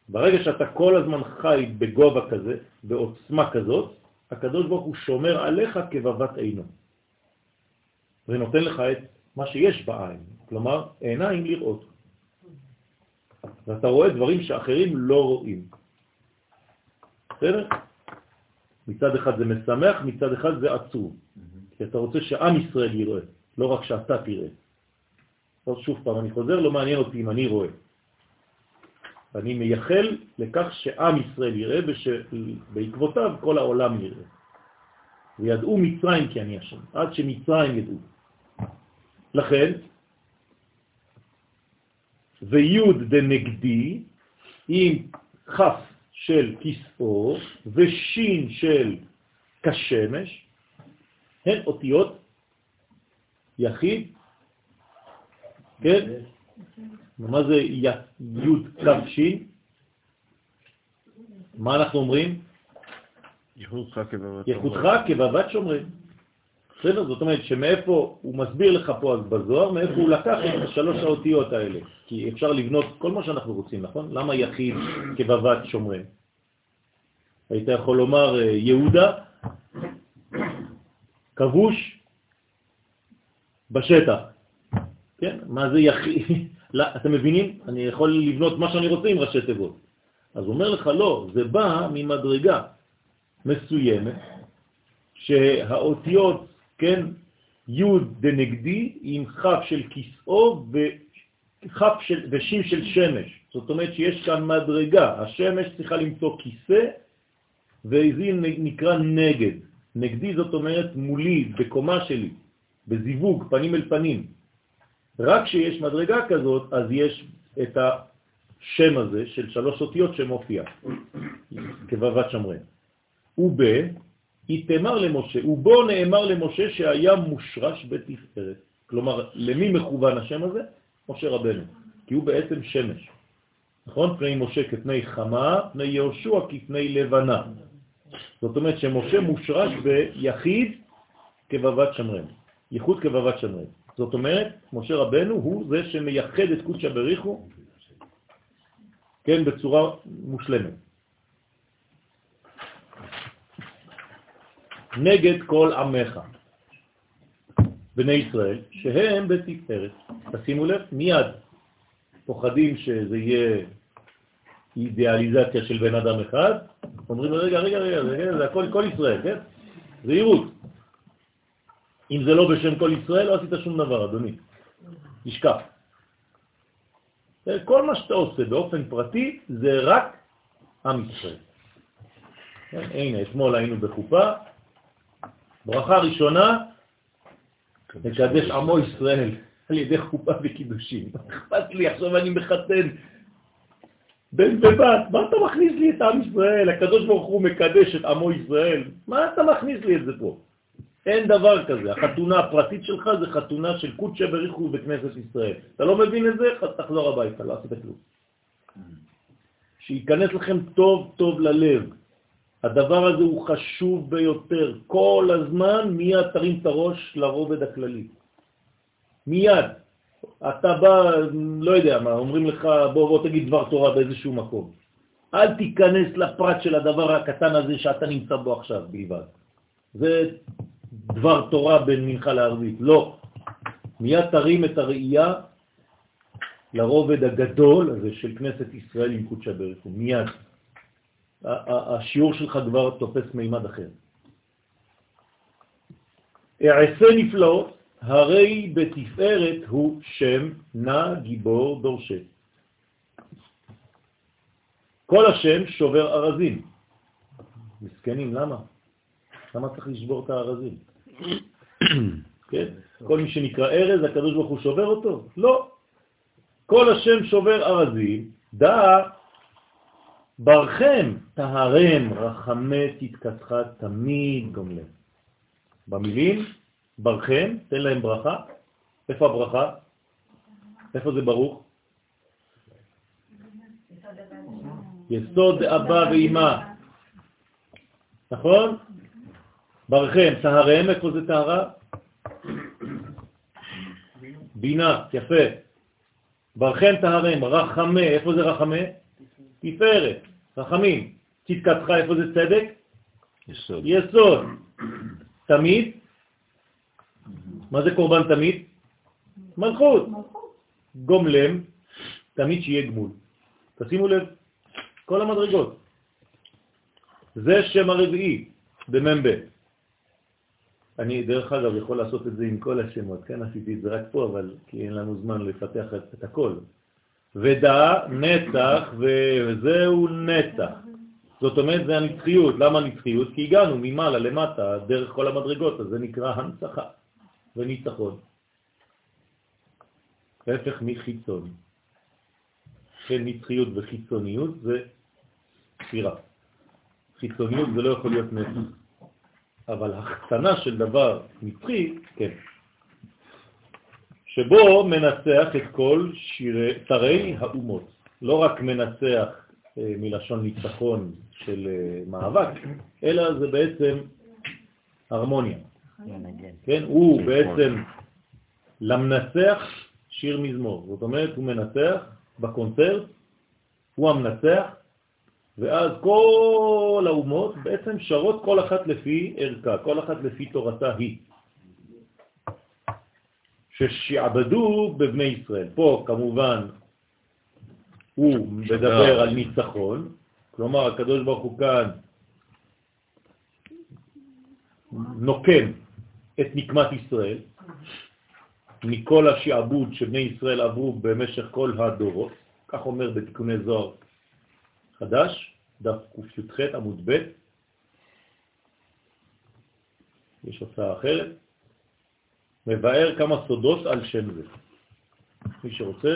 ברגע שאתה כל הזמן חי בגובה כזה, בעוצמה כזאת, הקדוש ברוך הוא שומר עליך כבבת עינו. ונותן לך את מה שיש בעין, כלומר עיניים לראות. ואתה רואה דברים שאחרים לא רואים. בסדר? מצד אחד זה משמח, מצד אחד זה עצוב. כי אתה רוצה שעם ישראל יראה, לא רק שאתה תראה. אז שוב פעם, אני חוזר, לא מעניין אותי אם אני רואה. אני מייחל לכך שעם ישראל יראה ושבעקבותיו כל העולם יראה. וידעו מצרים כי אני השם, עד שמצרים ידעו. לכן, ויוד דנגדי עם כף של כסאו ושין של כשמש, הן אותיות יחיד, כן? מה זה יוד כף שין? מה אנחנו אומרים? ייחודך כבבת שומרים. בסדר? זאת אומרת שמאיפה, הוא מסביר לך פה אז בזוהר, מאיפה הוא לקח את שלוש האותיות האלה. כי אפשר לבנות כל מה שאנחנו רוצים, נכון? למה יחיד כבבת שומרים? היית יכול לומר אה, יהודה, כבוש בשטח. כן? מה זה יחיד? לא, אתם מבינים? אני יכול לבנות מה שאני רוצה עם ראשי תיבות. אז אומר לך, לא, זה בא ממדרגה מסוימת, שהאותיות, כן, י' דנגדי עם כ' של כסאו וכ' של, ושין של שמש. זאת אומרת שיש כאן מדרגה, השמש צריכה למצוא כיסא, וזה נקרא נגד. נגדי זאת אומרת מולי, בקומה שלי, בזיווג, פנים אל פנים. רק כשיש מדרגה כזאת, אז יש את השם הזה של שלוש אותיות שמופיע, כבבת שמרן. וב, יתמר למשה, ובו נאמר למשה שהיה מושרש בתפארת. כלומר, למי מכוון השם הזה? משה רבנו, כי הוא בעצם שמש. נכון? פני משה כפני חמה, פני יהושע כפני לבנה. זאת אומרת שמשה מושרש ביחיד כבבת שמרן, ייחוד כבבת שמרן. זאת אומרת, משה רבנו הוא זה שמייחד את קודשא בריחו, כן, בצורה מושלמת. נגד כל עמך, בני ישראל, שהם בתפארת. תשימו לב, מיד פוחדים שזה יהיה אידיאליזציה של בן אדם אחד, אומרים, רגע, רגע, רגע, רגע זה הכל כל ישראל, כן? זהירות. אם זה לא בשם כל ישראל, לא עשית שום דבר, אדוני. תשכח. כל מה שאתה עושה באופן פרטי זה רק עם ישראל. הנה, אתמול היינו בחופה, ברכה ראשונה, מקדש עמו ישראל על ידי חופה וקידושים. אכפת לי, עכשיו אני מחתן בן ובת, מה אתה מכניס לי את עם ישראל? הקדוש ברוך הוא מקדש את עמו ישראל. מה אתה מכניס לי את זה פה? אין דבר כזה. החתונה הפרטית שלך זה חתונה של קודשא בריחו בכנסת ישראל. אתה לא מבין את זה? תחזור הביתה, לא עשית כלום. שייכנס לכם טוב טוב ללב. הדבר הזה הוא חשוב ביותר. כל הזמן מיד תרים את הראש לרובד הכללי. מיד. אתה בא, לא יודע מה, אומרים לך, בוא, בוא תגיד דבר תורה באיזשהו מקום. אל תיכנס לפרט של הדבר הקטן הזה שאתה נמצא בו עכשיו בלבד. זה דבר תורה בין מנחה לערבית. לא. מיד תרים את הראייה לרובד הגדול הזה של כנסת ישראל עם קודשא בריחו. מיד. השיעור שלך כבר תופס מימד אחר. אעשה נפלאות, הרי בתפארת הוא שם נע גיבור דורשה. כל השם שובר ארזים. מסכנים, למה? למה צריך לשבור את הארזים? כן? כל מי שנקרא ארז, הקדוש ברוך הוא שובר אותו? לא. כל השם שובר ארזים, דע ברכם, תהרם, רחמי תתקתך תמיד גומלם. במילים, ברכם, תן להם ברכה. איפה הברכה? איפה זה ברוך? יסוד אבא ואימא. נכון? ברכם, תהרם, איפה זה תהרה? בינה, יפה. ברכם תהרם, רחמה, איפה זה רחמה? תפארת, רחמים. צדקתך, איפה זה צדק? יסוד. יסוד. תמיד? מה זה קורבן תמיד? מלכות. גומלם, תמיד שיהיה גמול. תשימו לב, כל המדרגות. זה שם הרביעי במ"ב. אני, דרך אגב, יכול לעשות את זה עם כל השמות, כן, עשיתי את זה רק פה, אבל כי אין לנו זמן לפתח את, את הכל. ודע, נצח, וזהו נצח. זאת אומרת, זה הנצחיות. למה נצחיות? כי הגענו ממעלה למטה, דרך כל המדרגות, אז זה נקרא הנצחה וניצחון. להפך מחיצון. כן, נצחיות וחיצוניות זה ספירה. חיצוניות זה לא יכול להיות נצח, אבל החצנה של דבר נצחי, כן. שבו מנצח את כל שירי, תרי האומות. לא רק מנצח אה, מלשון ניצחון של אה, מאבק, אלא זה בעצם הרמוניה. כן, הוא בעצם למנצח שיר מזמור. זאת אומרת, הוא מנצח בקונצרט, הוא המנצח, ואז כל האומות בעצם שרות כל אחת לפי ערכה, כל אחת לפי תורתה היא. ששעבדו בבני ישראל. פה כמובן הוא מדבר על ניצחון, כלומר הקדוש ברוך הוא כאן נוקם את נקמת ישראל מכל השעבוד שבני ישראל עברו במשך כל הדורות, כך אומר בתיקוני זוהר חדש, דף קי"ח עמוד ב', יש הוצאה אחרת, מבאר כמה סודות על שם זה. מי שרוצה,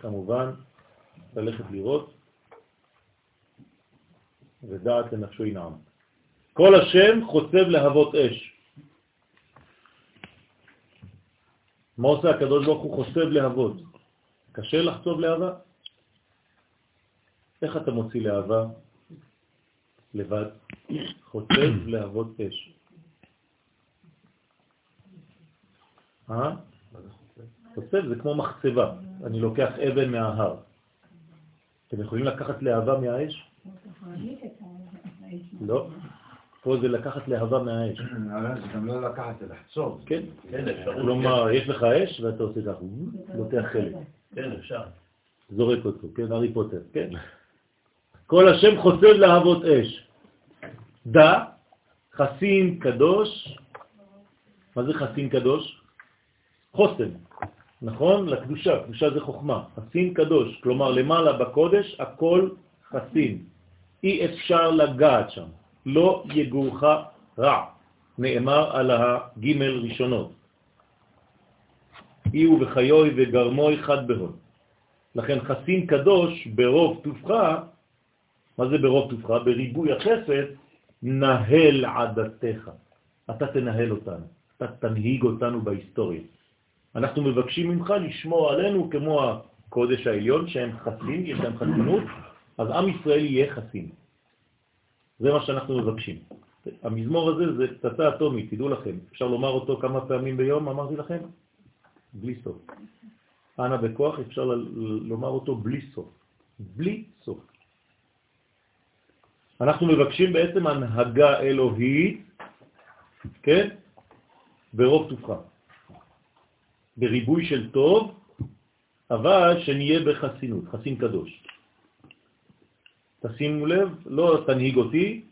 כמובן, ללכת לראות, ודעת לנפשו ינעם. כל השם חוצב להבות אש. מה עושה הקדוש ברוך הוא חוצב להבות? קשה לחצוב להבה? איך אתה מוציא להבה לבד? חוצב להבות אש. אה? חוצב זה כמו מחצבה, אני לוקח אבן מההר. אתם יכולים לקחת להבה מהאש? לא. פה זה לקחת להבה מהאש. זה גם לא לקחת, זה לחצוב. כן. כן, אפשר. כלומר, יש לך אש ואתה עושה ככה, לוקח חלק, כן, אפשר. זורק אותו, כן, הארי פוטר, כן? כל השם חוצב להבות אש. דע, חסין קדוש, מה זה חסין קדוש? חוסן, נכון? לקדושה, קדושה זה חוכמה, חסין קדוש, כלומר למעלה בקודש הכל חסין, אי אפשר לגעת שם, לא יגורך רע, נאמר על הגימל ראשונות. אי הוא וחיוי וגרמוי חד בהון. לכן חסין קדוש ברוב תופך, מה זה ברוב תופך? בריבוי החסד, נהל עדתך. אתה תנהל אותנו, אתה תנהיג אותנו בהיסטוריה. אנחנו מבקשים ממך לשמור עלינו כמו הקודש העליון, שהם חסים, יש להם חסינות, אז עם ישראל יהיה חסים. זה מה שאנחנו מבקשים. המזמור הזה זה פצצה אטומית, תדעו לכם. אפשר לומר אותו כמה פעמים ביום, אמרתי לכם? בלי סוף. אנא בכוח אפשר לומר אותו בלי סוף. בלי סוף. אנחנו מבקשים בעצם הנהגה אלוהית, כן? ברוב תופך. בריבוי של טוב, אבל שנהיה בחסינות, חסין קדוש. תשימו לב, לא תנהיג אותי,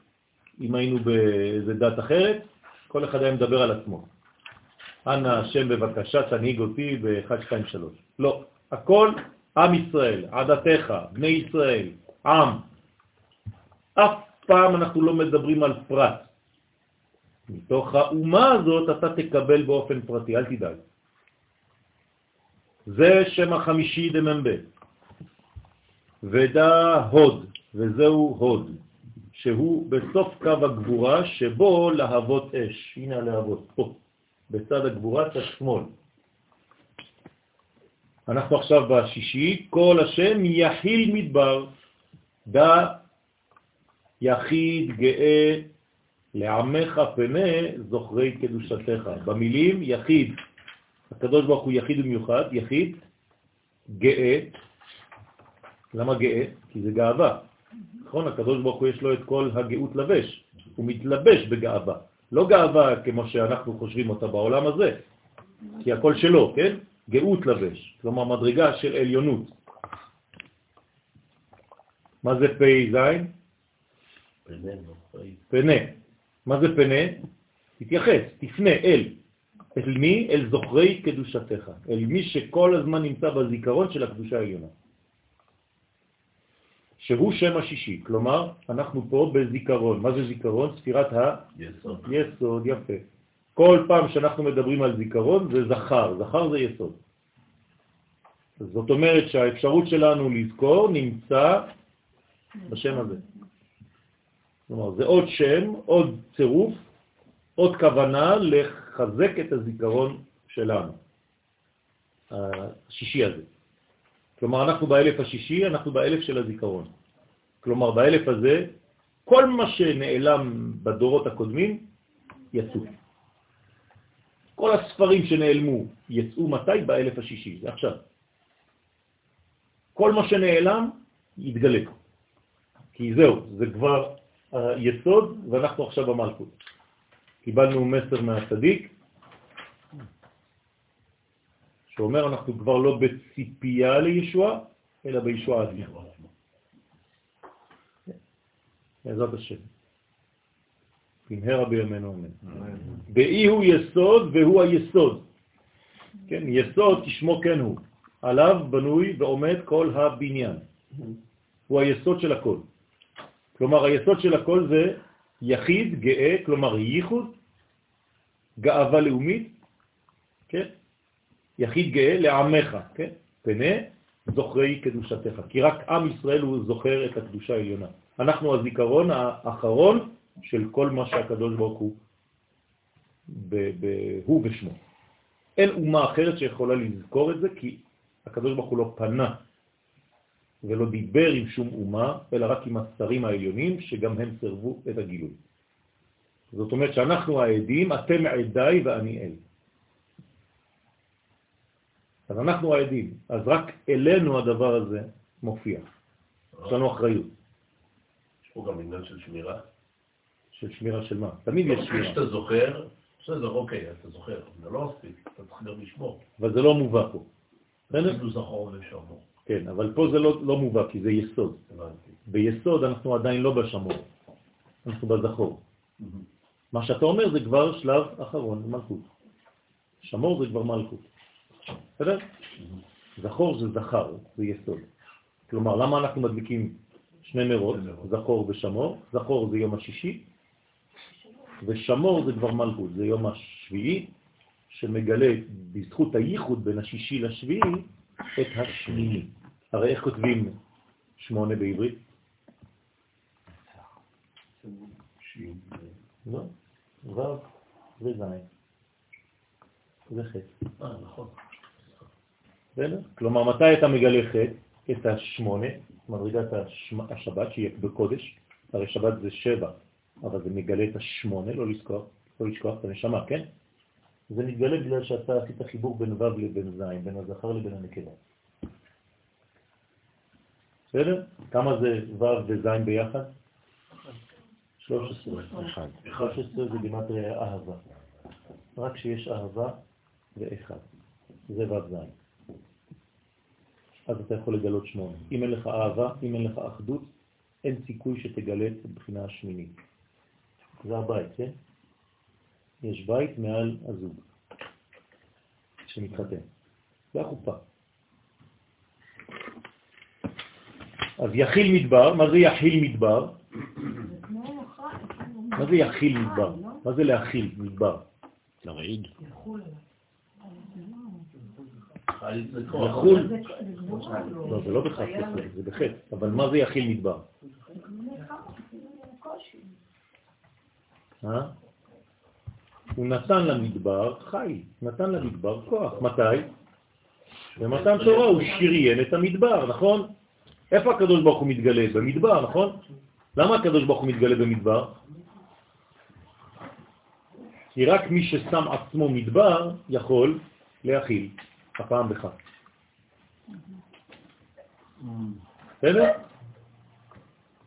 אם היינו באיזה דת אחרת, כל אחד היה מדבר על עצמו. אנא השם בבקשה תנהיג אותי ב-1, 2, 3. לא, הכל עם ישראל, עדתך, בני ישראל, עם. אף פעם אנחנו לא מדברים על פרט. מתוך האומה הזאת אתה תקבל באופן פרטי, אל תדאג. זה שם החמישי דמ"ב. ודא הוד, וזהו הוד, שהוא בסוף קו הגבורה שבו להבות אש. הנה הלהבות, פה, בצד הגבורה, צד שמאל. אנחנו עכשיו בשישי, כל השם יחיל מדבר, דא יחיד גאה לעמך פנה זוכרי קדושתך. במילים יחיד הקדוש ברוך הוא יחיד במיוחד, יחיד, גאה. למה גאה? כי זה גאווה. נכון? הקדוש ברוך הוא יש לו את כל הגאות לבש. הוא מתלבש בגאווה. לא גאווה כמו שאנחנו חושבים אותה בעולם הזה, כי הכל שלו, כן? גאות לבש, כלומר מדרגה של עליונות. מה זה זין? פנה. מה זה פנה? תתייחס, תפנה אל. אל מי? אל זוכרי קדושתך, אל מי שכל הזמן נמצא בזיכרון של הקדושה העליונה. שהוא שם השישי. כלומר, אנחנו פה בזיכרון. מה זה זיכרון? ספירת יסוד. היסוד, יפה. כל פעם שאנחנו מדברים על זיכרון זה זכר, זכר זה יסוד. זאת אומרת שהאפשרות שלנו לזכור נמצא בשם הזה. כלומר, זה עוד שם, עוד צירוף, עוד כוונה לחזק את הזיכרון שלנו, השישי הזה. כלומר, אנחנו באלף השישי, אנחנו באלף של הזיכרון. כלומר, באלף הזה, כל מה שנעלם בדורות הקודמים יצאו. כל הספרים שנעלמו יצאו מתי? באלף השישי, זה עכשיו. כל מה שנעלם יתגלה. כי זהו, זה כבר היסוד, ואנחנו עכשיו במלכות. קיבלנו מסר מהצדיק, שאומר אנחנו כבר לא בציפייה לישוע, אלא בישוע עצמו. בעזרת השם. במהרה בימינו אמן. באי הוא יסוד והוא היסוד. כן, יסוד כשמו כן הוא. עליו בנוי ועומד כל הבניין. הוא היסוד של הכל. כלומר, היסוד של הכל זה יחיד, גאה, כלומר ייחוד, גאווה לאומית, כן? יחיד גאה לעמך, כן? פנה זוכרי קדושתך. כי רק עם ישראל הוא זוכר את הקדושה העליונה. אנחנו הזיכרון האחרון של כל מה שהקדוש ברוך הוא, הוא ושמו. אין אומה אחרת שיכולה לזכור את זה, כי הקדוש ברוך הוא לא פנה ולא דיבר עם שום אומה, אלא רק עם השרים העליונים, שגם הם סרבו את הגילוי. זאת אומרת שאנחנו העדים, אתם עדיי ואני אל. אז אנחנו העדים, אז רק אלינו הדבר הזה מופיע. יש לנו אחריות. יש פה גם עניין של שמירה. של שמירה של מה? תמיד יש שמירה. כשאתה זוכר, בסדר, אוקיי, אתה זוכר, זה לא מספיק, אתה צריך גם לשמור. אבל זה לא מובא פה. אפילו זכור ושמור. כן, אבל פה זה לא, לא מובא, כי זה יסוד. ביסוד אנחנו עדיין לא בשמור, אנחנו בזכור. מה שאתה אומר זה כבר שלב אחרון, מלכות. שמור זה כבר מלכות. בסדר? זכור זה זכר, זה יסוד. כלומר, למה אנחנו מדליקים שני נרות, זכור ושמור? זכור זה יום השישי, ושמור זה כבר מלכות, זה יום השביעי, שמגלה בזכות הייחוד בין השישי לשביעי את השמיני. הרי איך כותבים שמונה בעברית? לא, ו' וז'. זה חטא. אה, נכון. בסדר? כלומר, מתי אתה מגלה חטא? את השמונה, מדרגת השבת, שיהיה בקודש, הרי שבת זה שבע, אבל זה מגלה את השמונה, לא לשכוח, לא לשכוח את הנשמה, כן? זה מתגלה בגלל שאתה עשית חיבור בין ו' לבין ז', בין הזכר לבין הנקבה. בסדר? כמה זה ו' וז' ביחד? 13. 13 זה גימטריה אהבה. רק שיש אהבה ואחד. זה ו' ז'. אז אתה יכול לגלות שמונה. אם אין לך אהבה, אם אין לך אחדות, אין סיכוי שתגלה את הבחינה השמינית. זה הבית, כן? יש בית מעל הזוג שמתחתן. זה החופה. אז יחיל מדבר, מה זה יחיל מדבר? מה זה יחיל מדבר? מה זה להכיל מדבר? לרעיד. יחול, לא, זה לא בכך זה בחטא, אבל מה זה יחיל מדבר? הוא נתן למדבר חי, נתן למדבר כוח. מתי? במתן תורה הוא שריין את המדבר, נכון? איפה הקדוש ברוך הוא מתגלה? במדבר, נכון? למה הקדוש ברוך הוא מתגלה במדבר? כי רק מי ששם עצמו מדבר יכול להכיל, הפעם בך. בסדר?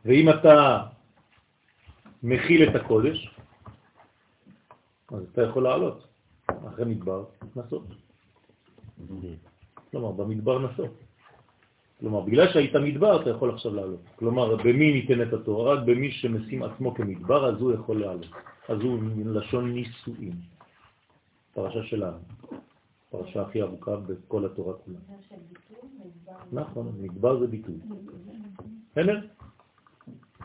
ואם אתה מכיל את הקודש, אז אתה יכול לעלות אחרי מדבר נסות. כלומר, במדבר נסות. כלומר, בגלל שהיית מדבר, אתה יכול עכשיו לעלות. כלומר, במי ניתן את התורה? רק במי שמשים עצמו כמדבר, אז הוא יכול לעלות. אז הוא מלשון נישואים. פרשה שלנו. פרשה הכי ארוכה בכל התורה כולה. נכון, מדבר זה ביטוי.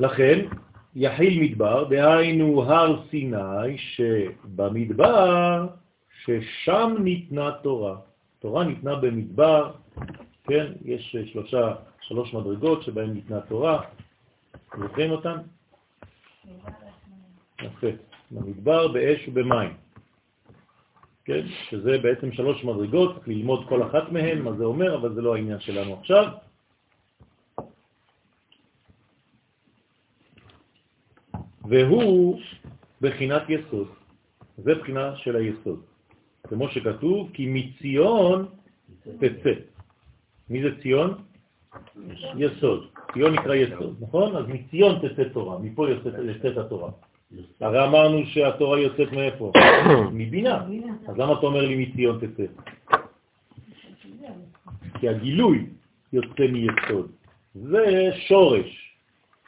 לכן, יחיל מדבר, דהיינו הר סיני שבמדבר, ששם ניתנה תורה. תורה ניתנה במדבר, כן? יש שלושה, שלוש מדרגות שבהן ניתנה תורה. זוכרים אותן? יפה. במדבר, באש ובמים. כן? שזה בעצם שלוש מדרגות, ללמוד כל אחת מהן, מה זה אומר, אבל זה לא העניין שלנו עכשיו. והוא בחינת יסוד. זה בחינה של היסוד. כמו שכתוב, כי מציון תצא. מי זה ציון? יסוד. ציון נקרא יסוד, נכון? אז מציון תצא תורה, מפה יוצאת התורה. הרי אמרנו שהתורה יוצאת מאיפה? מבינה. אז למה אתה אומר לי מציון תצא? כי הגילוי יוצא מיסוד. זה שורש,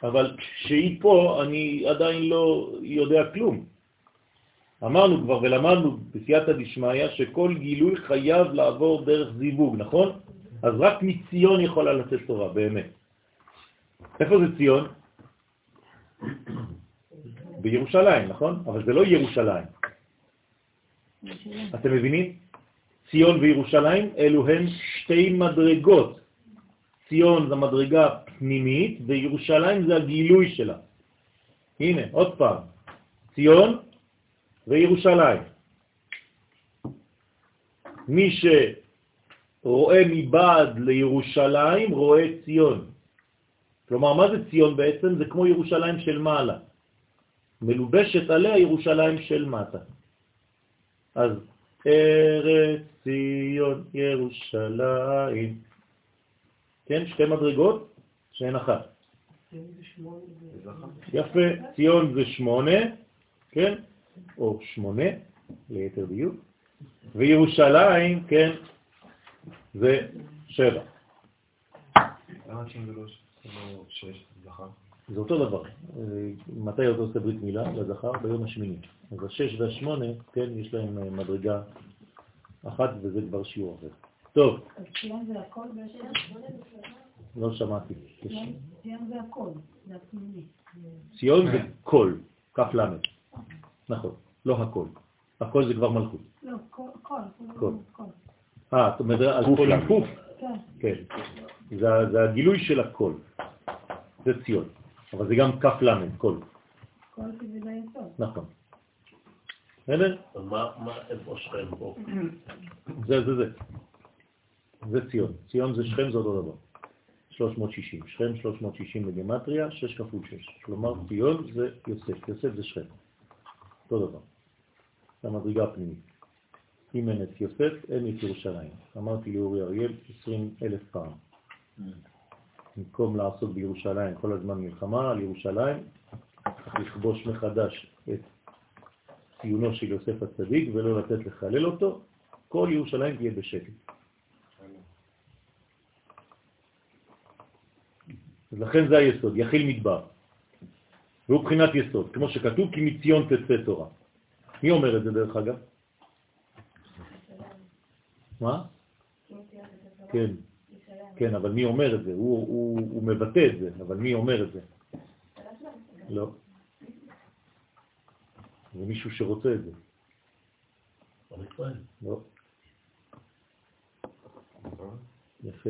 אבל כשהיא פה אני עדיין לא יודע כלום. אמרנו כבר ולמדנו בסייעתא דשמיא שכל גילוי חייב לעבור דרך זיווג, נכון? אז רק מציון יכולה לצאת תורה, באמת. איפה זה ציון? בירושלים, נכון? אבל זה לא ירושלים. אתם מבינים? ציון וירושלים אלו הן שתי מדרגות. ציון זה מדרגה פנימית וירושלים זה הגילוי שלה. הנה, עוד פעם, ציון וירושלים. מי שרואה מבעד לירושלים רואה ציון. כלומר, מה זה ציון בעצם? זה כמו ירושלים של מעלה. מלובשת עליה ירושלים של מטה. אז ארץ ציון ירושלים. כן, שתי מדרגות שהן אחת. יפה, ציון זה שמונה, כן, או שמונה, ליתר דיוק, וירושלים, כן, זה שבע. למה זה לא שש, זכר? זה אותו דבר. מתי אתה עושה ברית מילה לזכר? ביום השמיני. אז השש והשמונה, כן, יש להם אה, מדרגה אחת וזה כבר שיעור אחר. טוב. זה לא שמעתי. ציון זה הכל, זה הפנימי. ציון זה כל, כף למד. נכון, לא הכל. הכל זה כבר מלכות. לא, כל. כל. אה, את אומרת על כל הקוף? כן. כן. זה הגילוי של הכל. זה ציון. אבל זה גם כף למד, כל. כל כזה ביסוד. נכון. בסדר? מה, איפה שכם פה? זה, זה, זה. זה ציון. ציון זה שכם, זה אותו דבר. 360. שכם 360 בגמטריה, 6 כפול 6. כלומר, ציון זה יוסף. יוסף זה שכם. אותו דבר. זה המדרגה הפנימית. אם אין את יוסף, אין את ירושלים. אמרתי לאורי אריאל 20 אלף פעם. במקום לעשות בירושלים כל הזמן מלחמה על ירושלים, צריך לכבוש מחדש את ציונו של יוסף הצדיק ולא לתת לחלל אותו, כל ירושלים תהיה בשקט. אז לכן זה היסוד, יחיל מדבר. והוא בחינת יסוד, כמו שכתוב, כי מציון תצא תורה. מי אומר את זה דרך אגב? מה? כן. כן, אבל מי אומר את זה? הוא, הוא, הוא מבטא את זה, אבל מי אומר את זה? לא. זה מישהו שרוצה את זה. לא. יפה.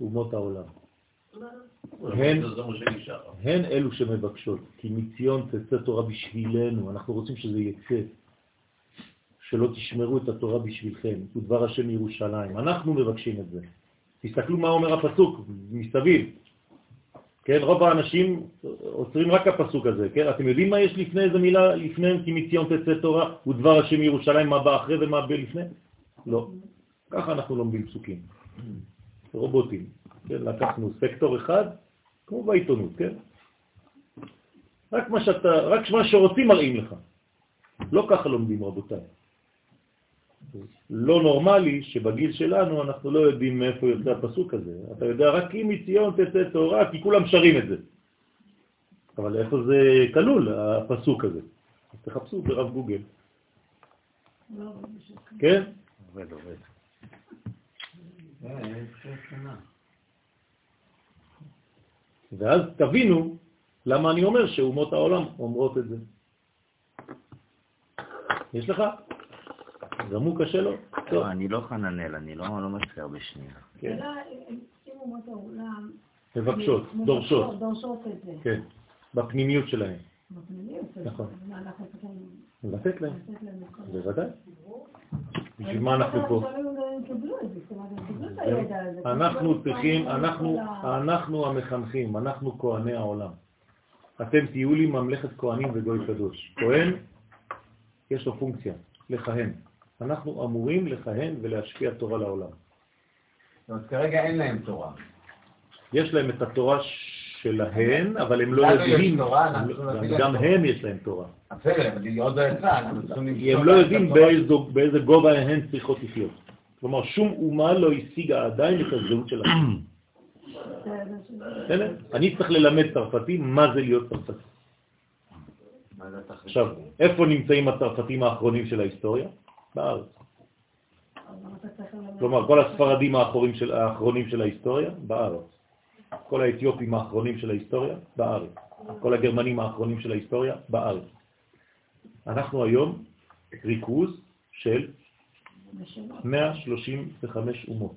אומות העולם. הן, הן אלו שמבקשות, כי מציון תצא תורה בשבילנו, אנחנו רוצים שזה יצא, שלא תשמרו את התורה בשבילכם, הוא דבר השם ירושלים, אנחנו מבקשים את זה. תסתכלו מה אומר הפסוק מסביב. כן, רוב האנשים עוצרים רק הפסוק הזה, כן? אתם יודעים מה יש לפני איזה מילה, לפני כי מציון תצא תורה ודבר השם ירושלים, מה בא אחרי ומה בא לפני? לא. ככה אנחנו לומדים פסוקים. רובוטים, כן? לקחנו סקטור אחד, כמו בעיתונות, כן? רק מה שאתה, רק מה שרוצים מראים לך. לא ככה לומדים, רבותיי. לא נורמלי שבגיל שלנו אנחנו לא יודעים מאיפה יוצא הפסוק הזה. אתה יודע רק אם מציון תצא תורה, כי כולם שרים את זה. אבל איפה זה כלול, הפסוק הזה? אז תחפשו ברב גוגל. כן? עובד, עובד. ואז תבינו למה אני אומר שאומות העולם אומרות את זה. יש לך? גם הוא קשה לו? טוב. לא, אני לא חננאל, אני לא לא מצליח בשנייה. כן. העולם... מבקשות, דורשות, דורשות את זה. כן, בפנימיות שלהם. בפנימיות. נכון. אנחנו צריכים לתת להם, לתת להם? בוודאי. בשביל מה אנחנו פה? הזה. אנחנו צריכים, ה- אנחנו המחנכים, אנחנו כהני העולם. אתם תהיו לי ממלכת כהנים וגוי קדוש. כהן, יש לו פונקציה, לכהן. אנחנו אמורים לכהן ולהשפיע תורה לעולם. זאת אומרת, כרגע אין להם תורה. יש להם את התורה שלהן, אבל הם לא יודעים, גם תורה. הם יש להם תורה. לא הם לא יודעים באיזה גובה הן צריכות לחיות. כלומר, שום אומה לא השיגה עדיין את הזהות שלה. בסדר? אני צריך ללמד צרפתי מה זה להיות צרפתי. עכשיו, איפה נמצאים הצרפתים האחרונים של ההיסטוריה? בארץ. אתה צריך ללמד- כלומר, כל הספרדים האחרונים של, האחרונים של ההיסטוריה, בארץ. כל האתיופים האחרונים של ההיסטוריה, בארץ. כל הגרמנים האחרונים של ההיסטוריה, בארץ. אנחנו היום ריכוז של 135 אומות.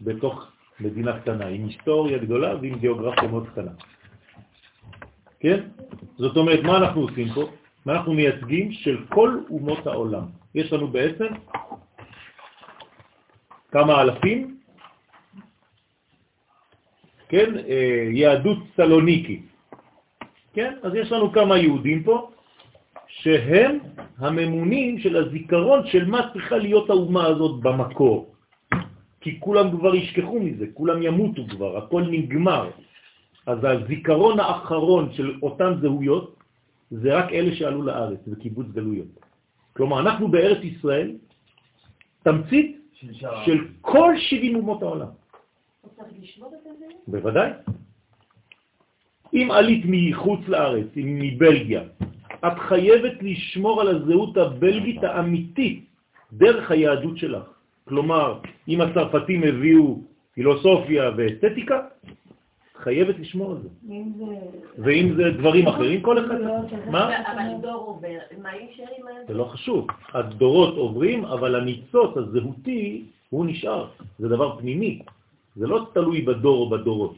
בתוך מדינה קטנה, עם היסטוריה גדולה ועם גיאוגרפיה מאוד קטנה. כן? זאת אומרת, מה אנחנו עושים פה? אנחנו מייצגים של כל אומות העולם. יש לנו בעצם כמה אלפים, כן? אה, יהדות סלוניקי. כן? אז יש לנו כמה יהודים פה, שהם הממונים של הזיכרון של מה צריכה להיות האומה הזאת במקור. כי כולם כבר ישכחו מזה, כולם ימותו כבר, הכל נגמר. אז הזיכרון האחרון של אותן זהויות זה רק אלה שעלו לארץ בקיבוץ גלויות. כלומר, אנחנו בארץ ישראל תמצית של כל 70 אומות העולם. צריך לשמור את זה? בוודאי. אם עלית מחוץ לארץ, אם מבלגיה, את חייבת לשמור על הזהות הבלגית האמיתית דרך היהדות שלך. כלומר, אם הצרפתים הביאו פילוסופיה ואסתטיקה, חייבת לשמור על זה. ואם זה... דברים אחרים, כל אחד... מה? אבל דור עובר, מה יישאר עם ה... זה לא חשוב. הדורות עוברים, אבל הניצוץ הזהותי, הוא נשאר. זה דבר פנימי. זה לא תלוי בדור או בדורות.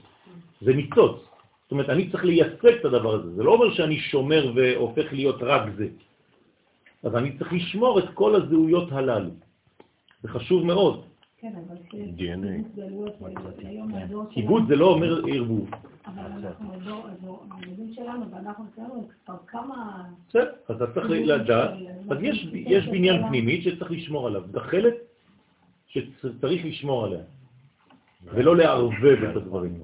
זה ניצוץ. זאת אומרת, אני צריך לייצג את הדבר הזה. זה לא אומר שאני שומר והופך להיות רק זה. אז אני צריך לשמור את כל הזהויות הללו. זה חשוב מאוד. כן, אבל הדור שלנו- קיבוץ זה לא אומר ערבוב. אבל אנחנו הדור, הדור, הילדים שלנו, ואנחנו אצלנו כבר כמה... בסדר, אז אתה צריך לדעת. אז יש, יש בניין פנימית שצריך לשמור עליו. גחלת שצריך לשמור עליה. ולא לערבב את הדברים.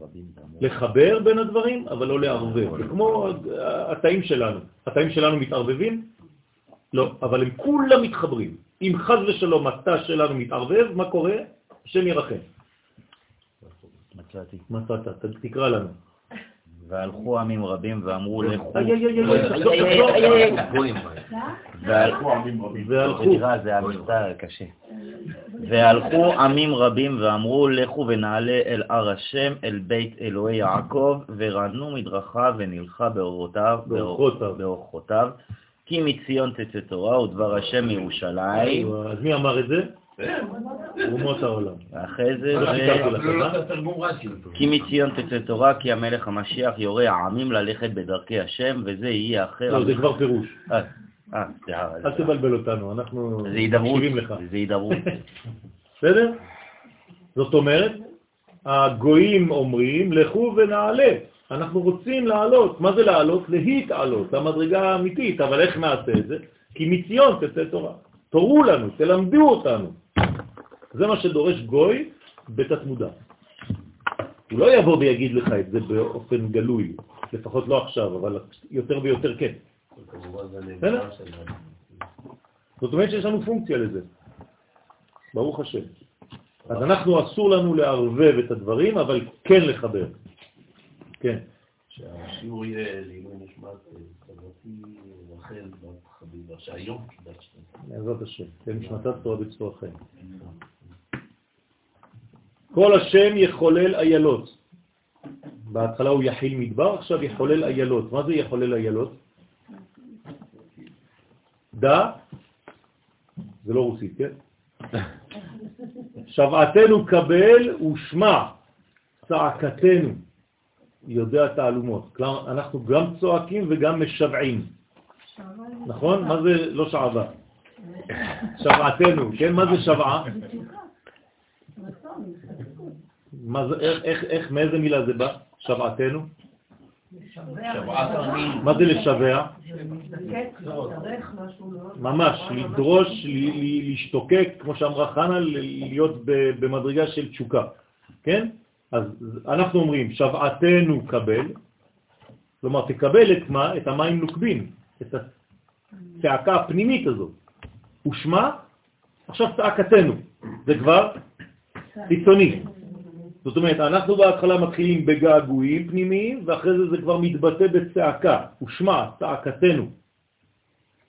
לחבר בין הדברים, אבל לא לערבב. זה כמו התאים שלנו. התאים שלנו מתערבבים? לא, אבל הם כולם מתחברים. אם חז ושלום התא שלנו מתערבב, מה קורה? השם ירחם. מצאתי. מצאת, תקרא לנו. והלכו עמים רבים ואמרו לכו. והלכו. עמים רבים ואמרו לכו ונעלה אל הר השם, אל בית אלוהי יעקב, ורנו מדרכיו ונלכה. באורחותיו, כי מציון תצא תורה ודבר השם מירושלים. אז מי אמר את זה? אומות העולם. ואחרי זה, לא לא אה? את התרגום רש"י. כי מציון תצא תורה, כי המלך המשיח יורה העמים ללכת בדרכי השם, וזה יהיה אחר. לא, זה כבר פירוש. אה, אה. אל תבלבל אותנו, אנחנו. מקשיבים לך. זה הידברות. בסדר? זאת אומרת, הגויים אומרים, לכו ונעלה. אנחנו רוצים לעלות. מה זה לעלות? להתעלות, למדרגה האמיתית. אבל איך נעשה את זה? כי מציון תצא תורה. תורו לנו, תלמדו אותנו. זה מה שדורש גוי בתת מודע. הוא לא יבוא ויגיד לך את זה באופן גלוי, לפחות לא עכשיו, אבל יותר ויותר כן. זאת אומרת שיש לנו פונקציה לזה. ברוך השם. אז אנחנו אסור לנו לערבב את הדברים, אבל כן לחבר. כן. שהשיעור יהיה לעילוי נשמת חברתי רחל בת חביבה, שהיום קידשת. בעזרת השם. נשמתה צורה בצורה חיים. כל השם יחולל איילות. בהתחלה הוא יחיל מדבר, עכשיו יחולל איילות. מה זה יחולל איילות? דה, זה לא רוסית, כן? שבעתנו קבל ושמע צעקתנו, יודע תעלומות. כלומר, אנחנו גם צועקים וגם משוועים. נכון? מה זה לא שעבה? שבעתנו, כן? מה זה שבעה? מה זה, איך, איך, איך, מאיזה מילה זה בא? שבעתנו? מה זה לשבע? ממש, לדרוש, להשתוקק, כמו שאמרה חנה, להיות במדרגה של תשוקה, כן? אז אנחנו אומרים, שבעתנו קבל, כלומר תקבל את מה? את המים נוקבים, את הצעקה הפנימית הזאת. ושמה, עכשיו צעקתנו, זה כבר חיצוני. זאת אומרת, אנחנו בהתחלה מתחילים בגעגועים פנימיים, ואחרי זה זה כבר מתבטא בצעקה, ושמע, צעקתנו.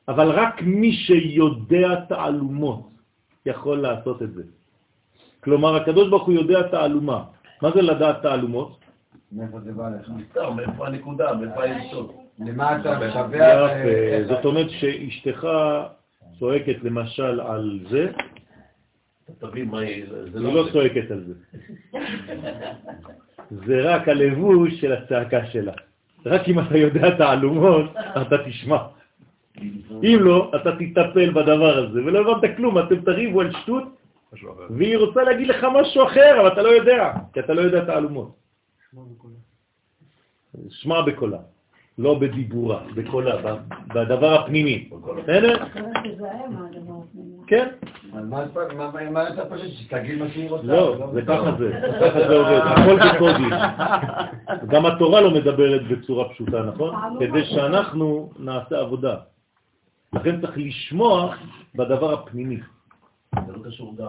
אבל רק מי שיודע תעלומות יכול לעשות את זה. כלומר, הקדוש ברוך הוא יודע תעלומה. מה זה לדעת תעלומות? מאיפה זה בא לך? מסתר, מאיפה הנקודה, מאיפה היסוד. למה אתה משווה? זאת אומרת שאשתך צועקת למשל על זה, תבין מה היא... זה היא לא צועקת על זה. זה רק הלבוש של הצעקה שלה. רק אם אתה יודע תעלומות, אתה תשמע. אם לא, אתה תטפל בדבר הזה, ולא הבנת כלום, אתם תריבו על שטות, והיא רוצה להגיד לך משהו אחר, אבל אתה לא יודע, כי אתה לא יודע תעלומות. שמע בקולה. לא בדיבורה, בקולה, בדבר הפנימי. בסדר? כן. מה אתה פשוט, שתגיד מה שהיא רוצה? לא, זה ככה זה, ככה זה עובד, הכל בקודי. גם התורה לא מדברת בצורה פשוטה, נכון? כדי שאנחנו נעשה עבודה. לכן צריך לשמוע בדבר הפנימי.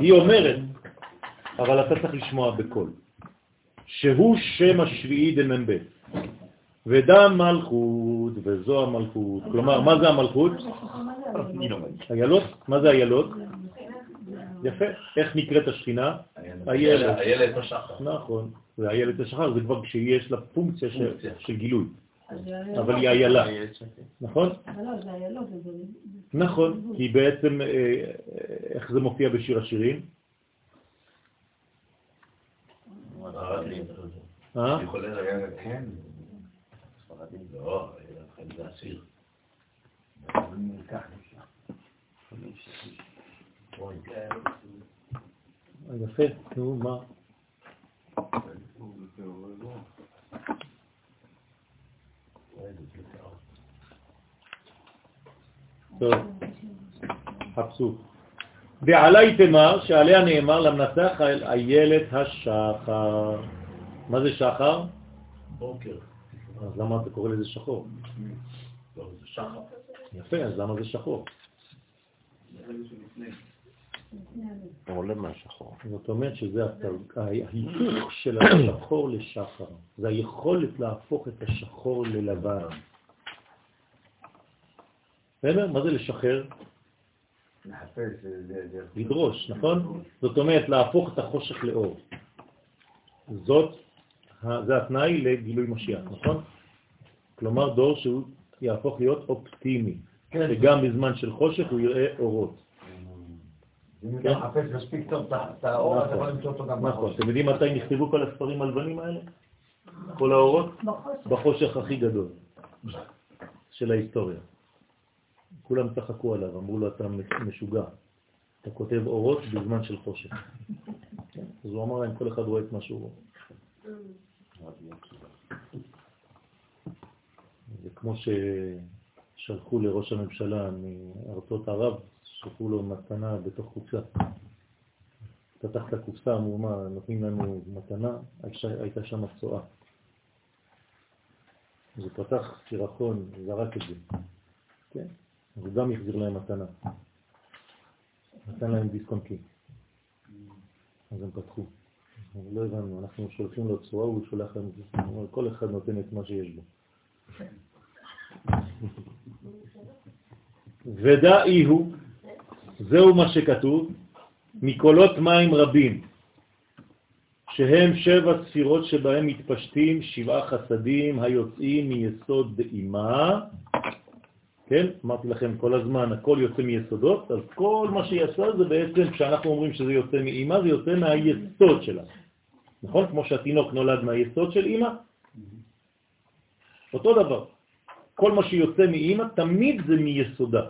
היא אומרת, אבל אתה צריך לשמוע בקול. שהוא שם השביעי דמ"ב. ודם מלכות, וזו המלכות. כלומר, מה זה המלכות? איילות? מה זה איילות? יפה. איך נקראת השכינה? איילת. איילת השחר. נכון. זה איילת השחר, זה כבר כשיש לה פונקציה של גילוי. אבל היא איילה. נכון? נכון, כי בעצם, אה, איך זה מופיע בשיר השירים? אה? לא, זה אסיר. יפה, נו, מה? טוב, חפשו. ועלי תמר, שעליה נאמר למנצח איילת השחר. מה זה שחר? בוקר. אז למה אתה קורא לזה שחור? לא, זה שחר. יפה, אז למה זה שחור? הוא עולה מהשחור. זאת אומרת שזה ההיפוך של השחור לשחר. זה היכולת להפוך את השחור ללבן. בסדר? מה זה לשחרר? לדרוש, נכון? זאת אומרת להפוך את החושך לאור. זאת זה התנאי לגילוי משיח, נכון? כלומר דור שהוא יהפוך להיות אופטימי, כן. שגם בזמן של חושך הוא יראה אורות. אם אתה מחפש מספיק טוב את האור, אתה יכול למצוא אותו גם בחושך. נכון, אתם יודעים מתי נכתבו כל הספרים הלבנים האלה? כל האורות? בחושך הכי גדול של ההיסטוריה. כולם צחקו עליו, אמרו לו, אתה משוגע. אתה כותב אורות בזמן של חושך. אז הוא אמר להם, כל אחד רואה את מה שהוא רואה. זה כמו ששלחו לראש הממשלה מארצות ערב, שלחו לו מתנה בתוך קופסה. פתח את הקופסה, אמרו מה, נותנים לנו מתנה, הייתה שם צועה. אז הוא פתח סירחון, זרק את זה. כן? אז הוא גם יחזיר להם מתנה. נתן להם דיסקונקי. אז הם פתחו. לא הבנו, אנחנו שולחים לו צורה, הוא שולח לנו, כל אחד נותן את מה שיש בו. ודאי הוא, זהו מה שכתוב, מקולות מים רבים, שהם שבע ספירות שבהם מתפשטים שבעה חסדים היוצאים מיסוד דאימה. כן, אמרתי לכם כל הזמן, הכל יוצא מיסודות, אז כל מה שיצא זה בעצם, כשאנחנו אומרים שזה יוצא מאימה, זה יוצא מהיסוד שלה. נכון? כמו שהתינוק נולד מהיסוד של אימא, אותו דבר. כל מה שיוצא מאימא תמיד זה מיסודה.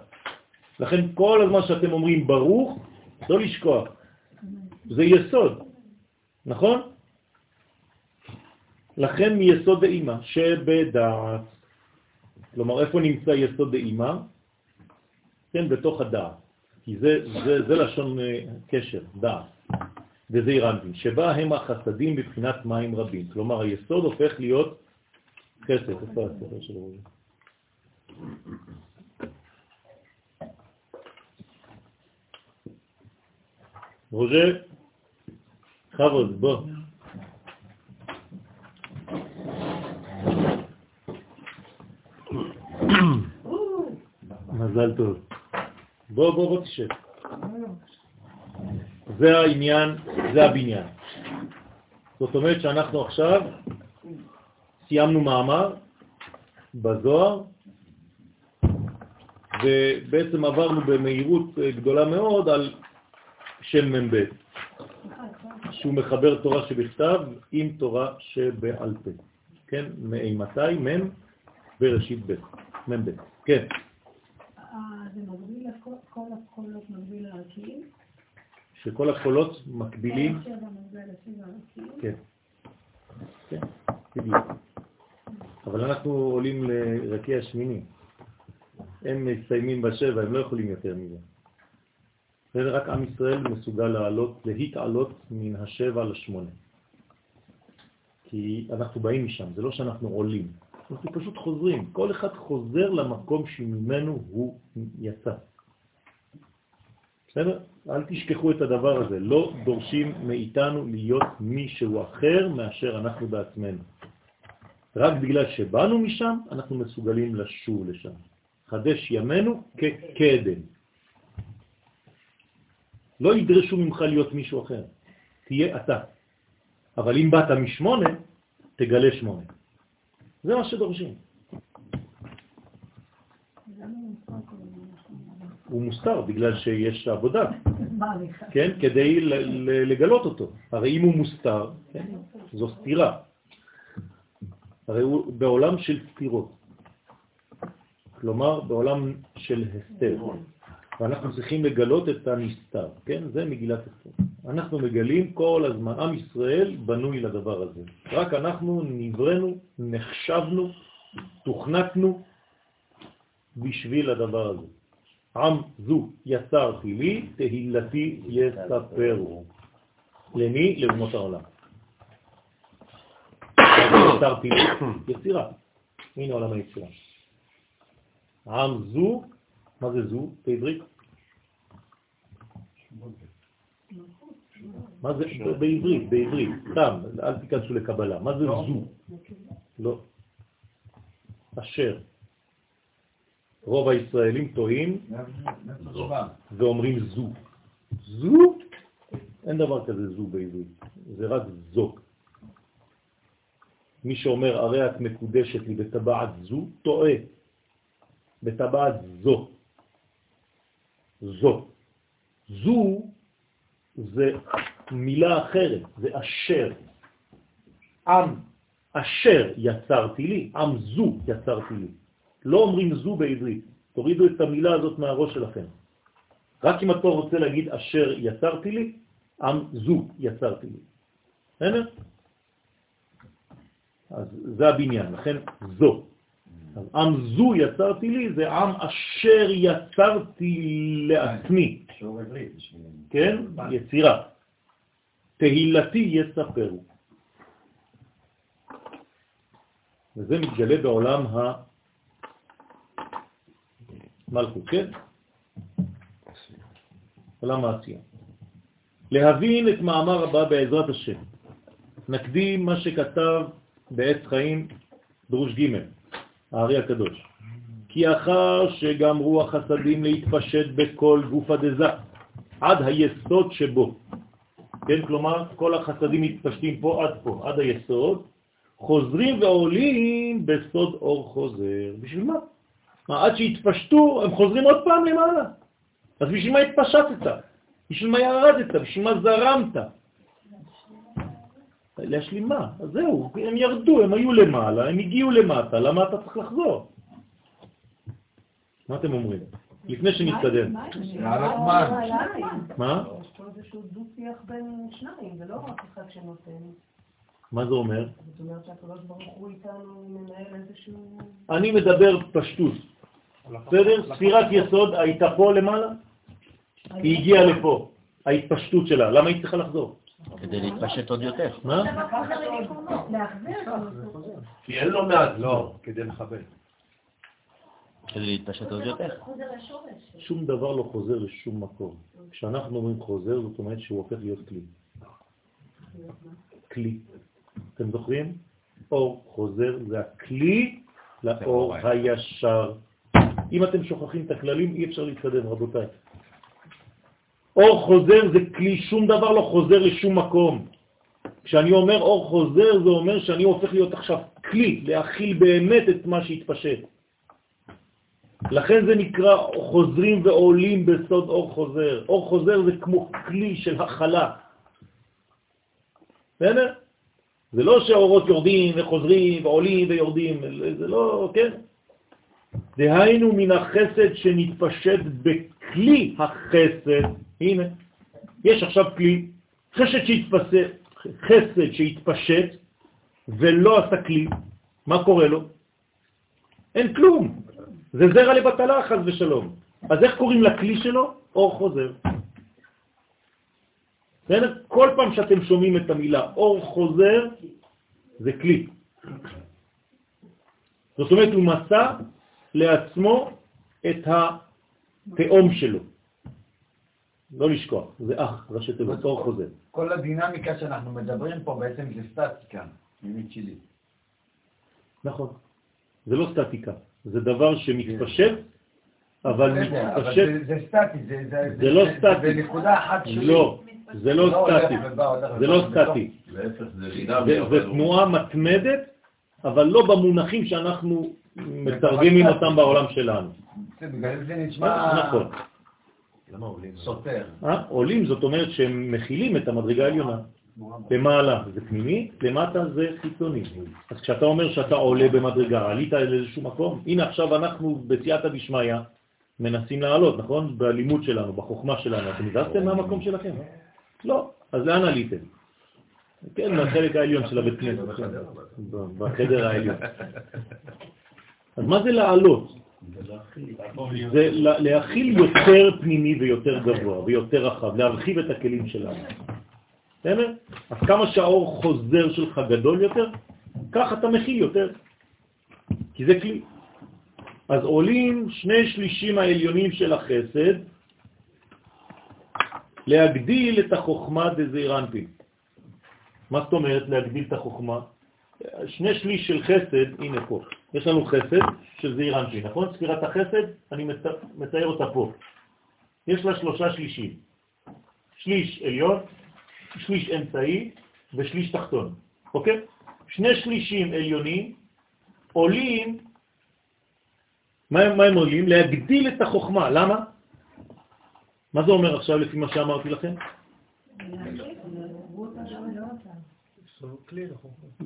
לכן כל הזמן שאתם אומרים ברוך, לא לשכוח. זה יסוד, נכון? לכן מיסוד דאימא, שבדעת. כלומר, איפה נמצא יסוד דאימא? כן, בתוך הדעת. כי זה, זה, זה לשון אה, קשר, דעת. וזה אירנטין, שבה הם החסדים בבחינת מים רבים. כלומר, היסוד הופך להיות חסד. איפה הספר של רועי? רוז'ה, חבוד, בוא. מזל טוב. בוא, בוא, בוא תשב. זה העניין, זה הבניין. זאת אומרת שאנחנו עכשיו סיימנו מאמר בזוהר, ובעצם עברנו במהירות גדולה מאוד על שם מ"ב, שהוא מחבר תורה שבכתב עם תורה שבעל פה. כן, מאימתי מ' בראשית ב', מ"ב. כן. אה, זה מגביל כל הקולות מגביל לערכיים? שכל הקולות מקבילים? כן. כן, בדיוק. אבל אנחנו עולים לרקיע שמיני. הם מסיימים בשבע, הם לא יכולים יותר מזה. רק עם ישראל מסוגל לעלות, להתעלות מן השבע לשמונה. כי אנחנו באים משם, זה לא שאנחנו עולים, אנחנו פשוט חוזרים. כל אחד חוזר למקום שממנו הוא יצא. בסדר? אל תשכחו את הדבר הזה. לא דורשים מאיתנו להיות מישהו אחר מאשר אנחנו בעצמנו. רק בגלל שבאנו משם, אנחנו מסוגלים לשוב לשם. חדש ימינו כקדם. לא ידרשו ממך להיות מישהו אחר, תהיה אתה. אבל אם באת משמונה, תגלה שמונה. זה מה שדורשים. הוא מוסתר בגלל שיש עבודה, כן? כדי לגלות אותו. הרי אם הוא מוסתר, כן? זו סתירה. הרי הוא בעולם של סתירות. כלומר, בעולם של הסתר. ואנחנו צריכים לגלות את הנסתר, כן? זה מגילת אסתר. אנחנו מגלים כל הזמן, עם ישראל בנוי לדבר הזה. רק אנחנו נברנו, נחשבנו, תוכנתנו בשביל הדבר הזה. עם זו יצרתי לי, תהילתי יספרו. למי? לאומות העולם. יצרתי לי, יצירה. הנה עולם היצירה. עם זו, מה זה זו בעברית? מה זה בעברית, בעברית, סתם, אל תיכנסו לקבלה. מה זה זו? לא. אשר. רוב הישראלים טועים ואומרים זו. זו? אין דבר כזה זו בעברית, זה רק זו. מי שאומר הרי את מקודשת לי בטבעת זו, טועה. בטבעת זו. זו. זו זה מילה אחרת, זה אשר. עם אשר יצרתי לי, עם זו יצרתי לי. לא אומרים זו בעברית, תורידו את המילה הזאת מהראש שלכם. רק אם אתה רוצה להגיד אשר יצרתי לי, עם זו יצרתי לי. בסדר? אז זה הבניין, לכן זו. אז עם זו יצרתי לי זה עם אשר יצרתי לעצמי. כן? יצירה. תהילתי יספרו. וזה מתגלה בעולם המלכות, כן? עולם העשייה. להבין את מאמר הבא בעזרת השם. נקדים מה שכתב בעץ חיים דרוש ג' הארי הקדוש. כי אחר שגמרו החסדים להתפשט בכל גוף הדזה, עד היסוד שבו, כן? כלומר, כל החסדים מתפשטים פה עד פה, עד היסוד, חוזרים ועולים בסוד אור חוזר. בשביל מה? מה עד שהתפשטו, הם חוזרים עוד פעם למעלה. אז בשביל מה התפשטת? בשביל מה ירדת? בשביל מה זרמת? להשלים מה? אז זהו, הם ירדו, הם היו למעלה, הם הגיעו למטה, למה אתה צריך לחזור? מה אתם אומרים? לפני שנתקדם. מה? יש פה איזשהו דו-שיח בין שניים, ולא רק אחד שנותן. מה זה אומר? זאת אומרת שהקדוש ברוך הוא איתנו מנהל איזשהו... אני מדבר פשטות. בסדר? ספירת יסוד הייתה פה למעלה, היא הגיעה לפה, ההתפשטות שלה. למה היא צריכה לחזור? כדי להתפשט עוד יותר. מה? כי אין לו מעט. לא, כדי לכבד. כדי להתפשט עוד יותר. שום דבר לא חוזר לשום מקום. כשאנחנו אומרים חוזר, זאת אומרת שהוא הופך להיות כלי. כלי. אתם זוכרים? אור חוזר זה הכלי לאור הישר. אם אתם שוכחים את הכללים, אי אפשר להתקדם, רבותיי. אור חוזר זה כלי, שום דבר לא חוזר לשום מקום. כשאני אומר אור חוזר, זה אומר שאני הופך להיות עכשיו כלי, להכיל באמת את מה שהתפשט. לכן זה נקרא חוזרים ועולים בסוד אור חוזר. אור חוזר זה כמו כלי של הכלה. בסדר? זה לא שהאורות יורדים וחוזרים ועולים ויורדים, זה לא, כן? דהיינו מן החסד שנתפשט בכלי החסד. הנה, יש עכשיו כלי, חסד שהתפשט, חסד שהתפשט ולא עשה כלי, מה קורה לו? אין כלום. זה זרע לבטלה, חז ושלום. אז איך קוראים לכלי שלו? אור חוזר. כל פעם שאתם שומעים את המילה אור חוזר, זה כלי. זאת אומרת, הוא מצא לעצמו את התאום שלו. לא לשכוח, זה אח, ראשי תיבות, אור חוזר. כל הדינמיקה שאנחנו מדברים פה בעצם זה סטטיקה, פנימית שלי. נכון. זה לא סטטיקה, זה דבר שמתפשט, אבל מתפשט, זה- סטטי, זה- זה זה לא סטטי. זה נקודה אחת שלי. לא, זה לא הולך סטטי, זה לא סטטי. להפך, זה תנועה מתמדת, אבל לא במונחים שאנחנו מתרגמים אותם בעולם שלנו. זה- בגלל זה נשמע נכון. למה עולים? סותר. אה? עולים זאת אומרת שהם מכילים את המדרגה העליונה. למעלה זה פנימי, למטה זה חיצוני. אז כשאתה אומר שאתה עולה במדרגה, עלית לאיזשהו מקום, הנה עכשיו אנחנו בסייעתא דשמיא מנסים לעלות, נכון? בלימוד שלנו, בחוכמה שלנו. אתם הזזתם מהמקום שלכם? לא. אז לאן עליתם? כן, מהחלק העליון של הבית כנסת, כן. ב- בחדר העליון. אז מה זה לעלות? זה לה- להכיל יותר פנימי ויותר גבוה ויותר רחב, להרחיב את הכלים שלנו. בסדר? אז כמה שהאור חוזר שלך גדול יותר, כך אתה מכיל יותר, כי זה כלי. אז עולים שני שלישים העליונים של החסד להגדיל את החוכמה דזעיר אנפין. מה זאת אומרת להגדיל את החוכמה? שני שליש של חסד, הנה פה, יש לנו חסד של זעיר אנפין, נכון? ספירת החסד, אני מצ- מצייר אותה פה. יש לה שלושה שלישים. שליש עליון, שליש אמצעי ושליש תחתון, אוקיי? שני שלישים עליונים עולים, מה, מה הם עולים? להגדיל את החוכמה, למה? מה זה אומר עכשיו לפי מה שאמרתי לכם?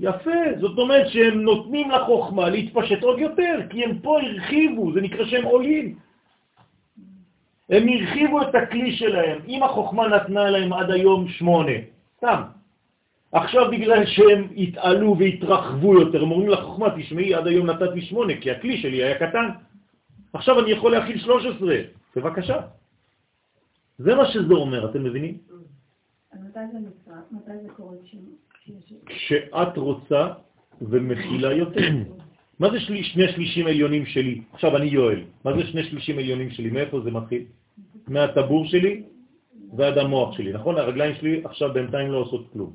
יפה, זאת אומרת שהם נותנים לחוכמה להתפשט עוד יותר, כי הם פה הרחיבו, זה נקרא שהם עולים. הם הרחיבו את הכלי שלהם. אם החוכמה נתנה להם עד היום שמונה, סתם. עכשיו בגלל שהם התעלו והתרחבו יותר, הם אומרים לחוכמה, תשמעי, עד היום נתתי שמונה, כי הכלי שלי היה קטן. עכשיו אני יכול להכיל 13, בבקשה. זה מה שזה אומר, אתם מבינים? מתי זה נקרא? מתי זה קורה. כשאת רוצה ומכילה יותר. מה זה שלי, שני שלישים עליונים שלי? עכשיו אני יואל. מה זה שני שלישים עליונים שלי? מאיפה זה מתחיל? מהטבור שלי ועד המוח שלי, נכון? הרגליים שלי עכשיו בינתיים לא עושות כלום.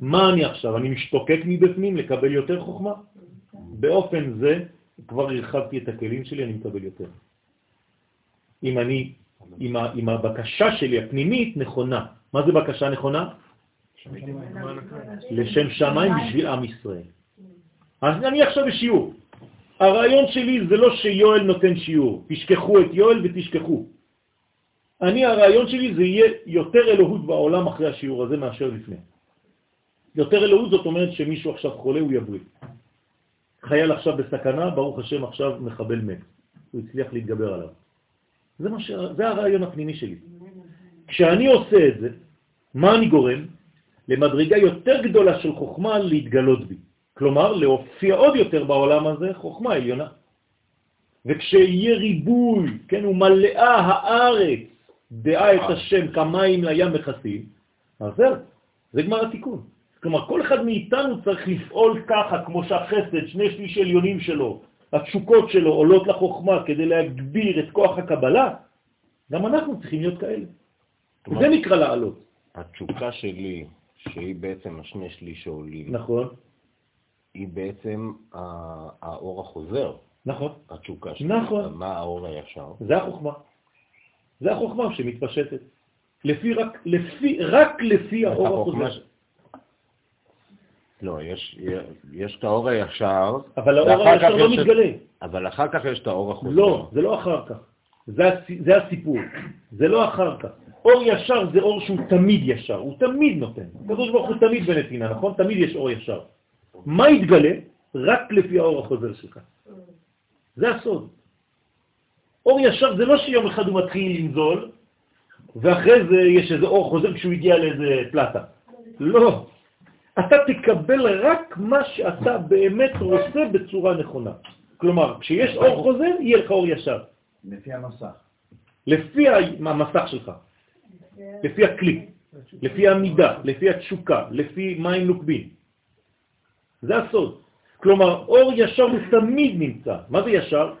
מה אני עכשיו? אני משתוקק מבפנים לקבל יותר חוכמה? באופן זה כבר הרחבתי את הכלים שלי, אני מקבל יותר. אם אני, אם, הבקשה שלי הפנימית נכונה, מה זה בקשה נכונה? לשם שמיים בשביל עם ישראל. אז אני עכשיו בשיעור. הרעיון שלי זה לא שיואל נותן שיעור, תשכחו את יואל ותשכחו. אני, הרעיון שלי זה יהיה יותר אלוהות בעולם אחרי השיעור הזה מאשר לפני. יותר אלוהות זאת אומרת שמישהו עכשיו חולה, הוא יבריא. חייל עכשיו בסכנה, ברוך השם עכשיו מחבל מת. הוא הצליח להתגבר עליו. זה, ש... זה הרעיון הפנימי שלי. כשאני עושה את זה, מה אני גורם? למדרגה יותר גדולה של חוכמה להתגלות בי. כלומר, להופיע עוד יותר בעולם הזה חוכמה עליונה. וכשיהיה ריבוי, כן, ומלאה הארץ דעה את השם כמים לים מכסים, אז זהו, זה גמר התיקון. כלומר, כל אחד מאיתנו צריך לפעול ככה, כמו שהחסד, שני שליש עליונים שלו, התשוקות שלו עולות לחוכמה כדי להגביר את כוח הקבלה, גם אנחנו צריכים להיות כאלה. זה נקרא לעלות. התשוקה שלי, שהיא בעצם השני שליש שעולים, נכון, היא בעצם האור החוזר, נכון, התשוקה שלי. נכון. מה האור הישר? זה החוכמה. זה החוכמה שמתפשטת. לפי רק, לפי, רק לפי האור החוזר. ש- לא, יש, יש את האור הישר, אבל האור הישר לא יש את- מתגלה. אבל אחר כך יש את האור החוזר. לא, זה לא אחר כך. זה, זה הסיפור. זה לא אחר כך. אור ישר זה אור שהוא תמיד ישר, הוא תמיד נותן. הקדוש ברוך הוא תמיד בנתינה, נכון? תמיד יש אור ישר. מה יתגלה? רק לפי האור החוזר שלך. זה הסוד. אור ישר זה לא שיום אחד הוא מתחיל לנזול, ואחרי זה יש איזה אור חוזר כשהוא הגיע לאיזה פלטה. לא. אתה תקבל רק מה שאתה באמת רוצה בצורה נכונה. כלומר, כשיש אור חוזר, יהיה לך אור ישר. לפי המסך. לפי המסך שלך, לפי הכלי, לפי המידה, לפי התשוקה, לפי מים נוקבים. זה הסוד. כלומר, אור ישר הוא תמיד נמצא. מה זה ישר?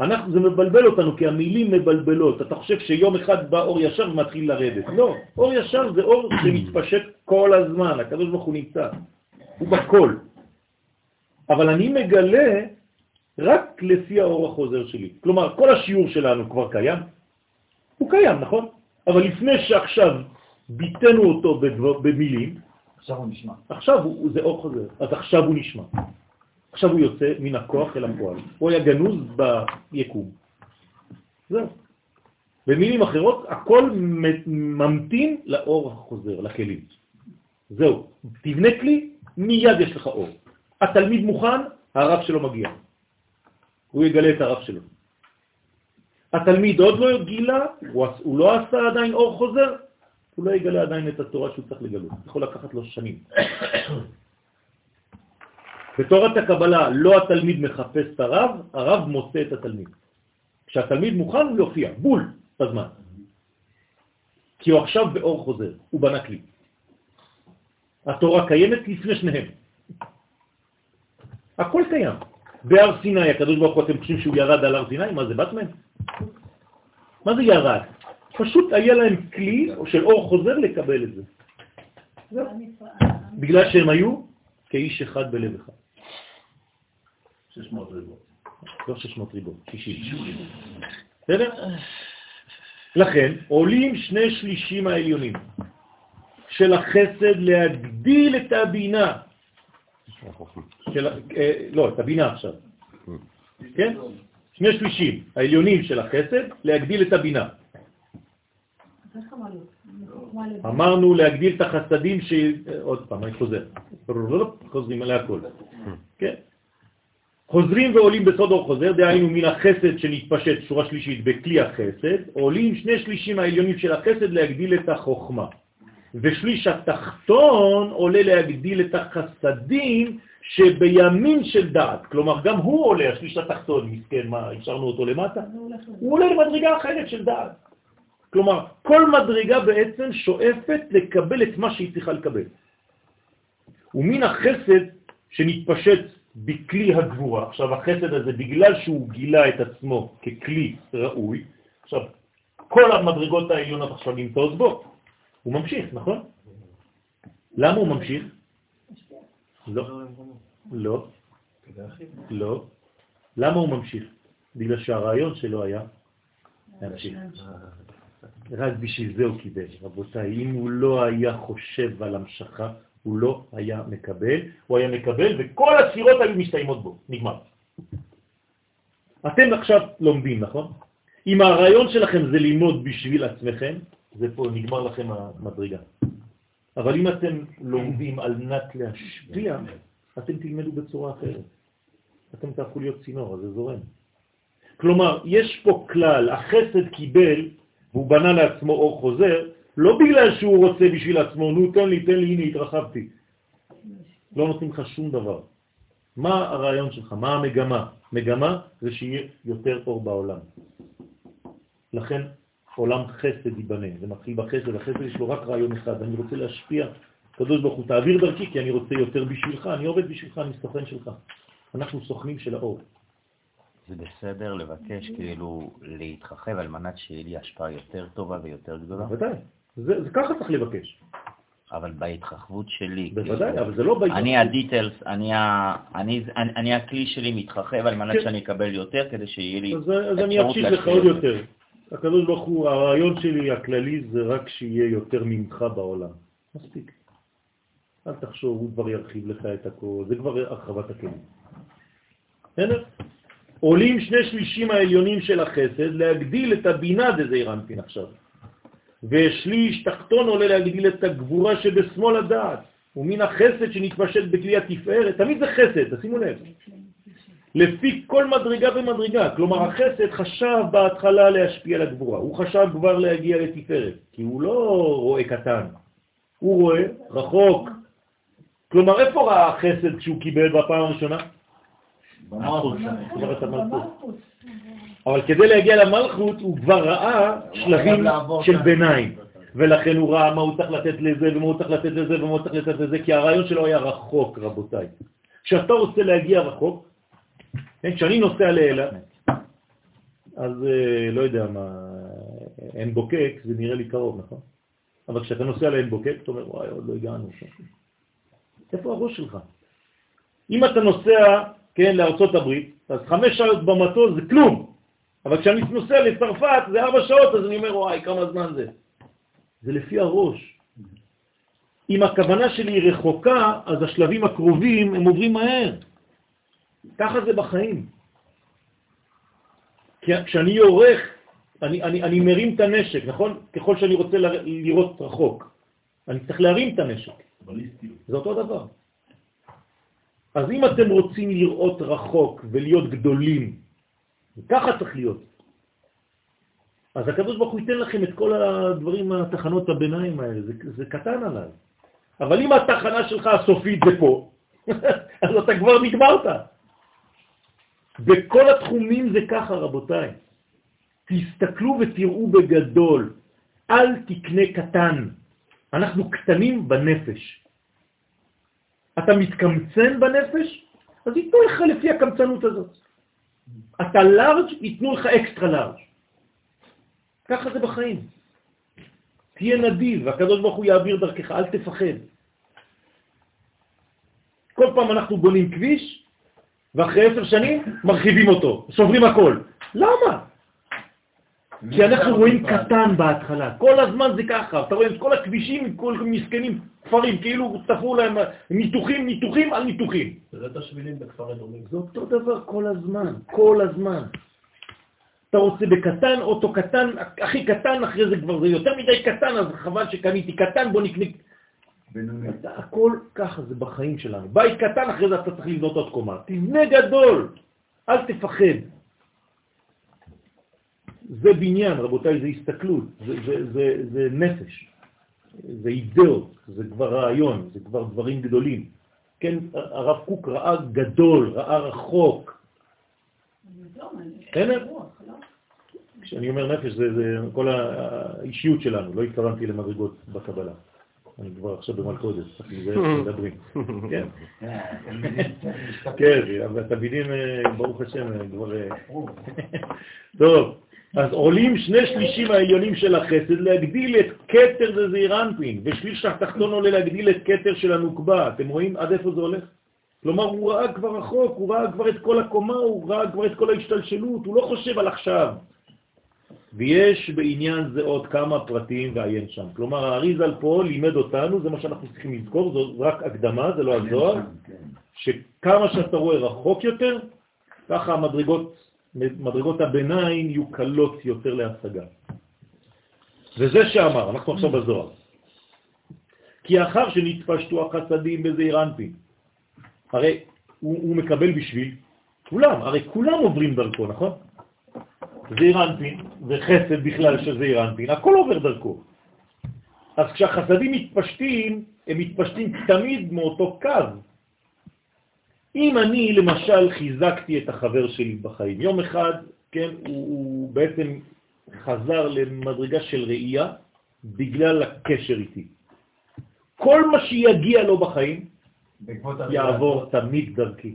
אנחנו, זה מבלבל אותנו, כי המילים מבלבלות. אתה חושב שיום אחד בא אור ישר ומתחיל לרדת. לא, אור ישר זה אור שמתפשט כל הזמן, הקדוש ברוך הוא נמצא. הוא בכל. אבל אני מגלה רק לפי האור החוזר שלי. כלומר, כל השיעור שלנו כבר קיים. הוא קיים, נכון? אבל לפני שעכשיו ביטנו אותו בדבר, במילים, עכשיו הוא נשמע. עכשיו הוא, זה אור חוזר, אז עכשיו הוא נשמע. עכשיו הוא יוצא מן הכוח אל הפועל. הוא היה גנוז ביקום. זהו. במילים אחרות, הכל ממתין לאור החוזר, לכלים. זהו. תבנה כלי, מיד יש לך אור. התלמיד מוכן, הרב שלו מגיע. הוא יגלה את הרב שלו. התלמיד עוד לא גילה, הוא, לא עשה עדיין אור חוזר, הוא לא יגלה עדיין את התורה שהוא צריך לגלות. יכול לקחת לו שנים. בתורת הקבלה לא התלמיד מחפש את הרב, הרב מוצא את התלמיד. כשהתלמיד מוכן הוא יופיע, בול, בזמן. כי הוא עכשיו באור חוזר, הוא בנה כלי. התורה קיימת לפני שניהם. הכל קיים. בהר סיני, הקדוש ברוך הוא, אתם חושבים שהוא ירד על הר סיני? מה זה, באטמן? מה זה ירד? פשוט היה להם כלי של אור חוזר לקבל את זה. בגלל שהם היו כאיש אחד בלב אחד. 600 ריבות. לא 600 ריבות, 60. בסדר? לכן עולים שני שלישים העליונים של החסד להגדיל את הבינה, של, אה, לא, את הבינה עכשיו, כן? שני שלישים העליונים של החסד להגדיל את הבינה. אמרנו להגדיל את החסדים ש... עוד פעם, אני חוזר. חוזרים עליה הכל. כן. חוזרים ועולים בסוד אור חוזר, דהיינו מן החסד שנתפשט, שורה שלישית, בכלי החסד, עולים שני שלישים העליונים של החסד להגדיל את החוכמה. ושליש התחתון עולה להגדיל את החסדים שבימין של דעת. כלומר, גם הוא עולה, השליש התחתון, מסכן, מה, השארנו אותו למטה? הוא עולה למדרגה אחרת של דעת. כלומר, כל מדרגה בעצם שואפת לקבל את מה שהיא צריכה לקבל. ומן החסד שנתפשט בכלי הגבורה, עכשיו החסד הזה, בגלל שהוא גילה את עצמו ככלי ראוי, עכשיו, כל המדרגות העליונות עכשיו נמצאות בו, הוא ממשיך, נכון? למה הוא ממשיך? לא, לא, לא. למה הוא ממשיך? בגלל שהרעיון שלו היה להמשיך. רק בשביל זה הוא קיבל. רבותיי, אם הוא לא היה חושב על המשכה, הוא לא היה מקבל, הוא היה מקבל וכל הסירות היו מסתיימות בו, נגמר. אתם עכשיו לומדים, נכון? אם הרעיון שלכם זה ללמוד בשביל עצמכם, זה פה נגמר לכם המדרגה. אבל אם אתם לומדים על מנת להשפיע, אתם תלמדו בצורה אחרת. אתם תהפכו להיות צינור, אז זה זורם. כלומר, יש פה כלל, החסד קיבל והוא בנה לעצמו אור חוזר, לא בגלל שהוא רוצה בשביל עצמו, נו תן לי, תן לי, הנה התרחבתי. לא נותנים לך שום דבר. מה הרעיון שלך? מה המגמה? מגמה זה שיהיה יותר אור בעולם. לכן עולם חסד ייבנה, זה מתחיל בחסד, החסד יש לו רק רעיון אחד, אני רוצה להשפיע, קדוש ברוך הוא, תעביר דרכי כי אני רוצה יותר בשבילך, אני עובד בשבילך, אני סוכן שלך. אנחנו סוכנים של האור. זה בסדר לבקש כאילו להתרחב על מנת שיהיה לי השפעה יותר טובה ויותר גדולה? בוודאי, זה, זה ככה צריך לבקש. אבל בהתרחבות שלי, בוודאי, כאילו, אבל זה לא בהתרחבות. אני הדיטלס, אני, אני, אני, אני הכלי שלי מתרחב על מנת כן. שאני אקבל יותר, כדי שיהיה לי אז, אז אני אמשיך לך עוד יותר. הקדוש ברוך הוא, הרעיון שלי הכללי זה רק שיהיה יותר ממך בעולם. מספיק. אל תחשוב, הוא כבר ירחיב לך את הכל, זה כבר הרחבת הכלים. בסדר? עולים שני שלישים העליונים של החסד להגדיל את הבינה דזעיר אנפין עכשיו. ושליש תחתון עולה להגדיל את הגבורה שבשמאל הדעת. ומן החסד שנתפשט בכלי התפארת, תמיד זה חסד, תשימו לב. לפי כל מדרגה ומדרגה. כלומר, החסד חשב בהתחלה להשפיע על הגבורה, הוא חשב כבר להגיע לתפארת, כי הוא לא רואה קטן, הוא רואה רחוק. כלומר, איפה ראה החסד כשהוא קיבל בפעם הראשונה? במלכות. אבל כדי להגיע למלכות הוא כבר ראה שלבים של ביניים. ולכן הוא ראה מה הוא צריך לתת לזה, ומה הוא צריך לתת לזה, ומה הוא צריך לתת לזה, כי הרעיון שלו היה רחוק, רבותיי. כשאתה רוצה להגיע רחוק, כשאני נוסע לאילת, אז אה, לא יודע מה, עין בוקק זה נראה לי קרוב, נכון? אבל כשאתה נוסע לעין בוקק, אתה אומר, וואי, עוד לא הגענו. איפה הראש שלך? אם אתה נוסע כן, לארצות הברית, אז חמש שעות במטוס זה כלום. אבל כשאני נוסע לצרפת זה ארבע שעות, אז אני אומר, וואי, כמה זמן זה. זה לפי הראש. אם הכוונה שלי היא רחוקה, אז השלבים הקרובים הם עוברים מהר. ככה זה בחיים. כשאני יורך, אני, אני, אני מרים את הנשק, נכון? ככל שאני רוצה לראות רחוק. אני צריך להרים את הנשק. זה אותו דבר. אז אם אתם רוצים לראות רחוק ולהיות גדולים, וככה צריך להיות, אז הקדוש ברוך הוא ייתן לכם את כל הדברים, התחנות הביניים האלה, זה, זה קטן עליי. אבל אם התחנה שלך הסופית זה פה, אז אתה כבר נגמרת. בכל התחומים זה ככה, רבותיי. תסתכלו ותראו בגדול, אל תקנה קטן. אנחנו קטנים בנפש. אתה מתקמצן בנפש, אז ייתנו לך לפי הקמצנות הזאת. אתה לארג', ייתנו לך אקסטרה לארג'. ככה זה בחיים. תהיה נדיב, והקדוש ברוך הוא יעביר דרכך, אל תפחד. כל פעם אנחנו בונים כביש, ואחרי עשר שנים מרחיבים אותו, שוברים הכל. למה? כי אנחנו רואים קטן בהתחלה, כל הזמן זה ככה, אתה רואה את כל הכבישים, כל מסכנים, כפרים, כאילו תפרו להם ניתוחים, ניתוחים על ניתוחים. זה את השבילים בכפר אדומים. זה אותו דבר כל הזמן, כל הזמן. אתה רוצה בקטן, אוטו קטן, הכי קטן, אחרי זה כבר זה יותר מדי קטן, אז חבל שקניתי קטן, בוא נקנה... הכל ככה זה בחיים שלנו. בית קטן, אחרי זה אתה צריך לבנות עוד קומה. תבנה גדול, אל תפחד. זה בניין, רבותיי, זה הסתכלות, זה, זה, זה, זה נפש, זה אידאות, זה כבר רעיון, זה כבר דברים גדולים. כן, הרב קוק ראה גדול, ראה רחוק. כשאני אומר נפש, זה, זה כל האישיות שלנו, לא התכוונתי למדרגות בקבלה. אני כבר עכשיו במלכודת, צריך להיזהר שמדברים. כן, כן, אבל התלמידים, אה, ברוך השם, כבר... אה, טוב. אז עולים שני שלישים העליונים של החסד להגדיל את קטר זה זעירנפין, ושליש התחתון עולה להגדיל את קטר של הנוקבה. אתם רואים עד איפה זה הולך? כלומר, הוא ראה כבר רחוק, הוא ראה כבר את כל הקומה, הוא ראה כבר את כל ההשתלשלות, הוא לא חושב על עכשיו. ויש בעניין זה עוד כמה פרטים ועיין שם. כלומר, האריזל פה לימד אותנו, זה מה שאנחנו צריכים לזכור, זו רק הקדמה, זה לא הזוהר, כן. שכמה שאתה רואה רחוק יותר, ככה המדרגות, מדרגות הביניים יהיו קלות יותר להשגה. וזה שאמר, אנחנו עכשיו בזוהר. כי אחר שנתפשטו החסדים בזעיר אנפין, הרי הוא, הוא מקבל בשביל כולם, הרי כולם עוברים דרכו, נכון? זעיר אנפין וחסד בכלל של זעיר אנפין, הכל עובר דרכו. אז כשהחסדים מתפשטים, הם מתפשטים תמיד מאותו קו. אם אני למשל חיזקתי את החבר שלי בחיים, יום אחד, כן, הוא, הוא בעצם חזר למדרגה של ראייה בגלל הקשר איתי. כל מה שיגיע לו בחיים יעבור תמיד דרכי.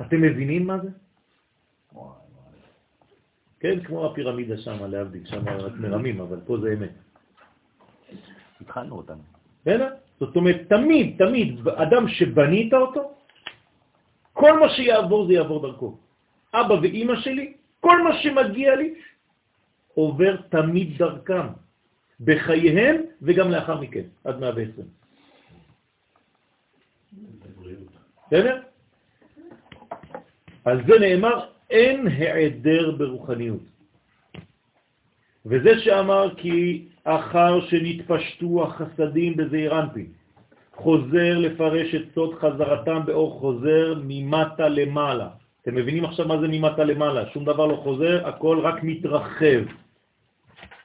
אתם מבינים מה זה? כן, כמו הפירמידה שם, להבדיל, שם רק מרמים, אבל פה זה אמת. התחלנו אותנו. בסדר? זאת אומרת, תמיד, תמיד, אדם שבנית אותו, כל מה שיעבור זה יעבור דרכו. אבא ואימא שלי, כל מה שמגיע לי, עובר תמיד דרכם, בחייהם וגם לאחר מכן, עד 120. בסדר? על זה נאמר, אין העדר ברוחניות. וזה שאמר כי אחר שנתפשטו החסדים בזעיר חוזר לפרש את סוד חזרתם באור חוזר ממטה למעלה. אתם מבינים עכשיו מה זה ממטה למעלה? שום דבר לא חוזר, הכל רק מתרחב.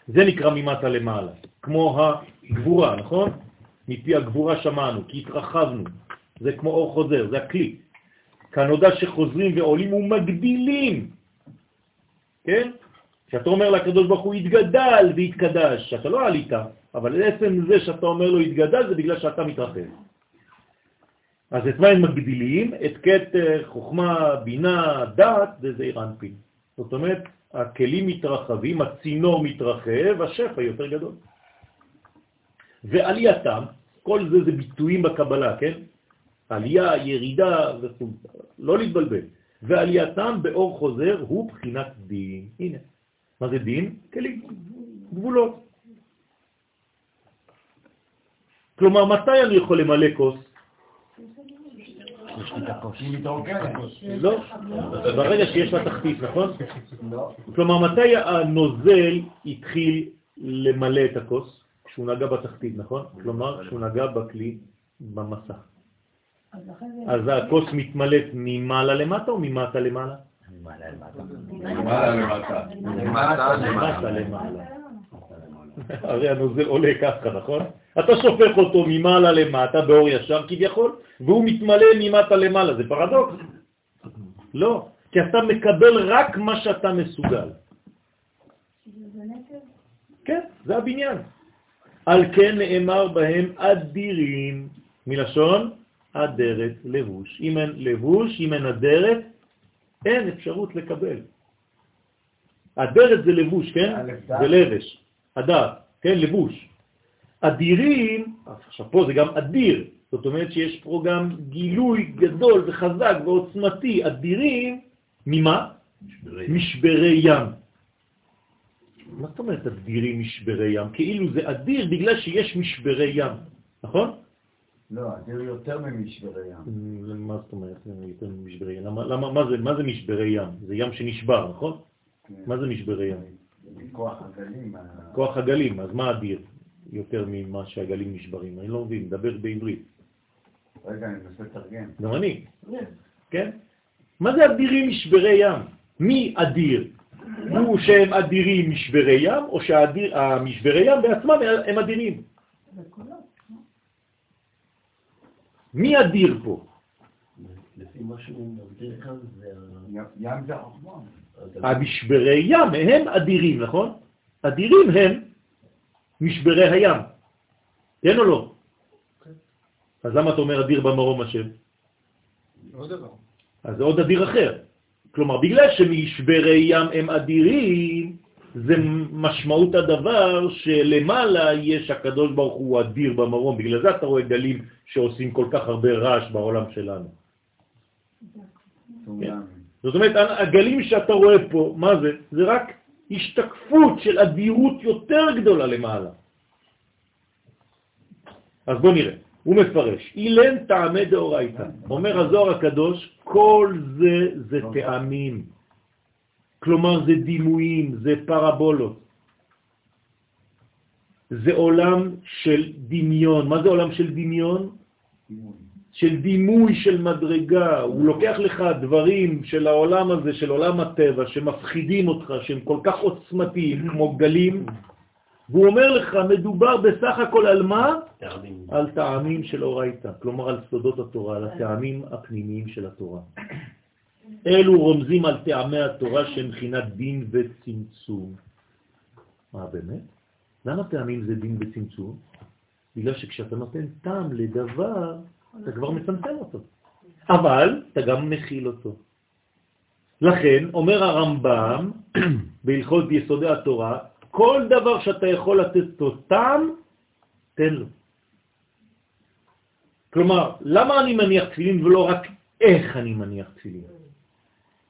זה נקרא ממטה למעלה, כמו הגבורה, נכון? מפי הגבורה שמענו, כי התרחבנו. זה כמו אור חוזר, זה הכלי. כנודע שחוזרים ועולים ומגדילים, כן? כשאתה אומר לקדוש ברוך הוא התגדל והתקדש, שאתה לא עלית, אבל עצם זה שאתה אומר לו התגדל זה בגלל שאתה מתרחב. אז את מה הם מגדילים? את קטר, חוכמה, בינה, דעת וזעיר אנפין. זאת אומרת, הכלים מתרחבים, הצינור מתרחב, השפע יותר גדול. ועלייתם, כל זה זה ביטויים בקבלה, כן? עלייה, ירידה וכו', לא להתבלבל. ועלייתם באור חוזר הוא בחינת דין. הנה, מה זה דין? כלים, גבולות. כלומר, מתי אני יכול למלא כוס? לא, ברגע שיש לה תחתית, נכון? לא. כלומר, מתי הנוזל התחיל למלא את הכוס? כשהוא נגע בתחתית, נכון? כלומר, כשהוא נגע בכלי במסך. אז הכוס מתמלאת ממעלה למטה או ממטה למעלה? למעלה למטה. למעלה למטה. למטה למעלה. הרי הנוזל עולה ככה, נכון? אתה שופך אותו ממעלה למטה באור ישר כביכול, והוא מתמלא ממטה למעלה, זה פרדוקס. לא, כי אתה מקבל רק מה שאתה מסוגל. כן, זה הבניין. על כן נאמר בהם אדירים, מלשון אדרת לבוש. אם אין לבוש, אם אין אדרת, אין אפשרות לקבל. אדרת זה לבוש, כן? זה לבש, אדר, כן? לבוש. אדירים, עכשיו פה זה גם אדיר, זאת אומרת שיש פה גם גילוי גדול וחזק ועוצמתי, אדירים, ממה? משברי ים. מה זאת אומרת אדירים משברי ים? כאילו זה אדיר בגלל שיש משברי ים, נכון? לא, אדיר יותר ממשברי ים. מה זאת אומרת יותר משברי ים? למה, למה, מה, זה, מה זה משברי ים? זה ים שנשבר, נכון? כן. מה זה משברי ים? כוח הגלים. כוח הגלים, אז מה אדיר יותר ממה שהגלים נשברים? אני לא מבין, מדבר בעברית. רגע, אני מנסה לתרגם. גם אני, כן? מה זה אדירים משברי ים? מי אדיר? הוא שהם אדירים משברי ים, או שהמשברי ים בעצמם הם אדירים? מי אדיר פה? לפי מה שהוא מגדיר כאן, זה ים- זה החוכמה. המשברי ים הם אדירים, נכון? אדירים הם משברי הים. כן או לא? אז למה אתה אומר אדיר במרום השם? עוד דבר. אז זה עוד אדיר אחר. כלומר, בגלל שמשברי ים הם אדירים, זה משמעות הדבר שלמעלה יש הקדוש ברוך הוא אדיר במרום. בגלל זה אתה רואה גלים שעושים כל כך הרבה רעש בעולם שלנו. צונאמי. זאת אומרת, הגלים שאתה רואה פה, מה זה? זה רק השתקפות של אדירות יותר גדולה למעלה. אז בואו נראה, הוא מפרש, אילן טעמי דאורייתא. אומר הזוהר הקדוש, כל זה זה טעמים. כלומר זה דימויים, זה פרבולות. זה עולם של דמיון. מה זה עולם של דמיון? של דימוי של מדרגה. הוא לוקח לך דברים של העולם הזה, של עולם הטבע, שמפחידים אותך, שהם כל כך עוצמתיים, כמו גלים, והוא אומר לך, מדובר בסך הכל על מה? טעמים. על טעמים של אורייתא, כלומר על סודות התורה, על הטעמים הפנימיים של התורה. אלו רומזים על טעמי התורה שהם מבחינת דין וצמצום. מה באמת? למה טעמים זה דין וצמצום? בגלל שכשאתה נותן טעם לדבר, אתה כבר מצמצם אותו. אבל אתה גם מכיל אותו. לכן, אומר הרמב"ם, בהלכות יסודי התורה, כל דבר שאתה יכול לתת לו טעם, תן לו. כלומר, למה אני מניח תפילין ולא רק איך אני מניח תפילין?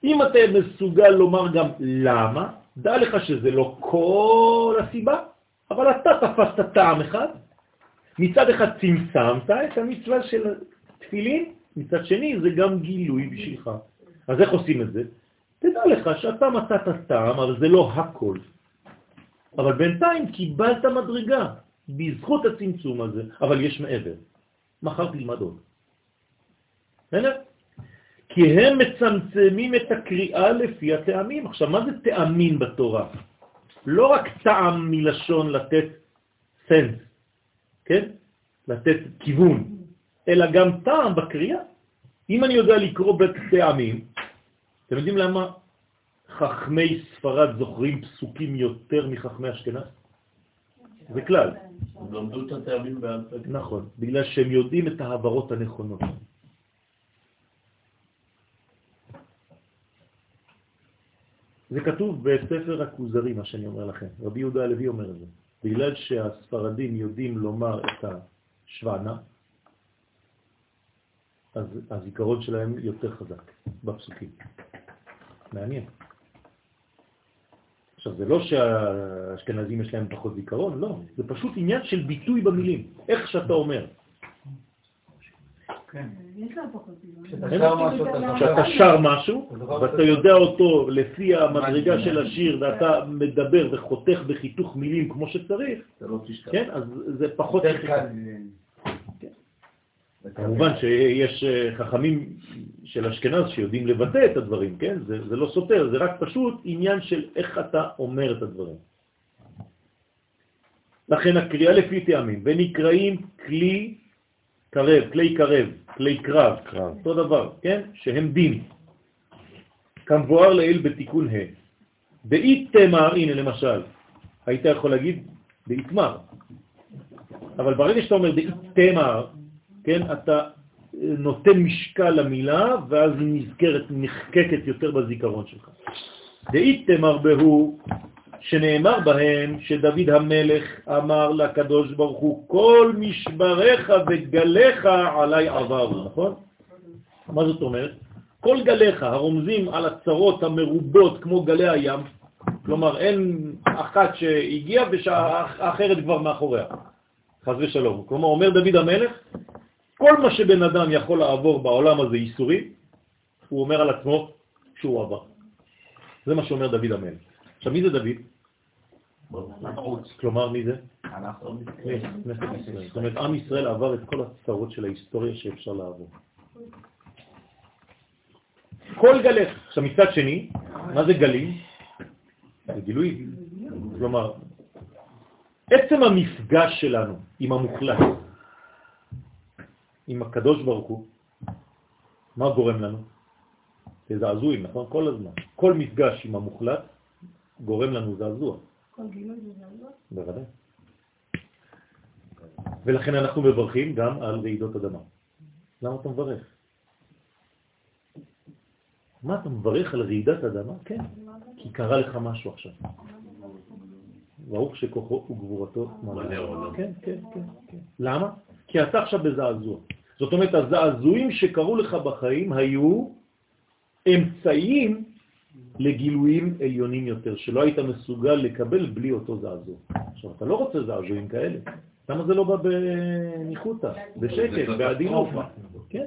אם אתה מסוגל לומר גם למה, דע לך שזה לא כל הסיבה, אבל אתה תפסת טעם אחד, מצד אחד צמצמת את המצווה של תפילין, מצד שני זה גם גילוי בשבילך. אז איך עושים את זה? תדע לך שאתה מצאת טעם, אבל זה לא הכל. אבל בינתיים קיבלת מדרגה בזכות הצמצום הזה, אבל יש מעבר. מחר תלמד עוד. בסדר? כי הם מצמצמים את הקריאה לפי הטעמים. עכשיו, מה זה טעמים בתורה? לא רק טעם מלשון לתת סנס, כן? לתת כיוון, אלא גם טעם בקריאה. אם אני יודע לקרוא בטעמים, אתם יודעים למה חכמי ספרד זוכרים פסוקים יותר מחכמי אשכנז? זה כלל. למדו את הטעמים בעל פה. נכון, בגלל שהם יודעים את העברות הנכונות. זה כתוב בספר הכוזרי, מה שאני אומר לכם. רבי יהודה הלוי אומר את זה. בגלל שהספרדים יודעים לומר את השוואנה, אז הזיכרון שלהם יותר חזק בפסוקים. מעניין. עכשיו, זה לא שהאשכנזים יש להם פחות זיכרון, לא. זה פשוט עניין של ביטוי במילים, איך שאתה אומר. יש להם פחות זיכרון. כשאתה שר משהו, אתה כשאתה. שר משהו, ואתה יודע אותו לפי המדרגה של השיר, ואתה מדבר וחותך בחיתוך מילים כמו שצריך, אתה לא. כן, אז זה פחות... קל. כמובן שיש אה, חכמים של אשכנז שיודעים לבטא את הדברים, כן? זה, זה לא סותר, זה רק פשוט עניין של איך אתה אומר את הדברים. לכן הקריאה לפי טעמים, ונקראים כלי קרב, כלי קרב, כלי קרב, קרב. אותו דבר, כן? שהם דין. כמבואר לעיל בתיקון ה'. באית תמר, הנה למשל, היית יכול להגיד באיתמר, אבל ברגע שאתה אומר באית תמר, כן, אתה אה, נותן משקל למילה, ואז היא נזכרת, נחקקת יותר בזיכרון שלך. דאית תמר בהו, שנאמר בהם שדוד המלך אמר לקדוש ברוך הוא, כל משבריך וגליך עליי עברו, נכון? מה זאת אומרת? כל גליך הרומזים על הצרות המרובות כמו גלי הים, כלומר אין אחת שהגיעה ושהאחרת כבר מאחוריה, חז ושלום. כלומר, אומר דוד המלך, כל מה שבן אדם יכול לעבור בעולם הזה איסורים, הוא אומר על עצמו שהוא עבר. זה מה שאומר דוד המלך. עכשיו, מי זה דוד? כלומר, מי זה? אנחנו. מי? כנסת ישראל. זאת אומרת, עם ישראל עבר את כל הצרות של ההיסטוריה שאפשר לעבור. כל גלך. עכשיו, מצד שני, מה זה גלים? זה גילוי. כלומר, עצם המפגש שלנו עם המוחלט, עם הקדוש ברוך הוא, מה גורם לנו? זה זעזועים, נכון? כל הזמן. כל מפגש עם המוחלט גורם לנו זעזוע. כל גילוי זה זעזוע. בוודאי. ולכן אנחנו מברכים גם על רעידות אדמה. למה אתה מברך? מה אתה מברך על רעידת אדמה? כן, כי קרה לך משהו עכשיו. ברוך שכוחו וגבורתו מלא עולם. כן, כן, כן, כן. למה? כי אתה עכשיו בזעזוע. זאת אומרת, הזעזועים שקרו לך בחיים היו אמצעים לגילויים עליונים יותר, שלא היית מסוגל לקבל בלי אותו זעזוע. עכשיו, אתה לא רוצה זעזועים כאלה, למה זה לא בא בניחותא, בשקט, בעדינות? כן.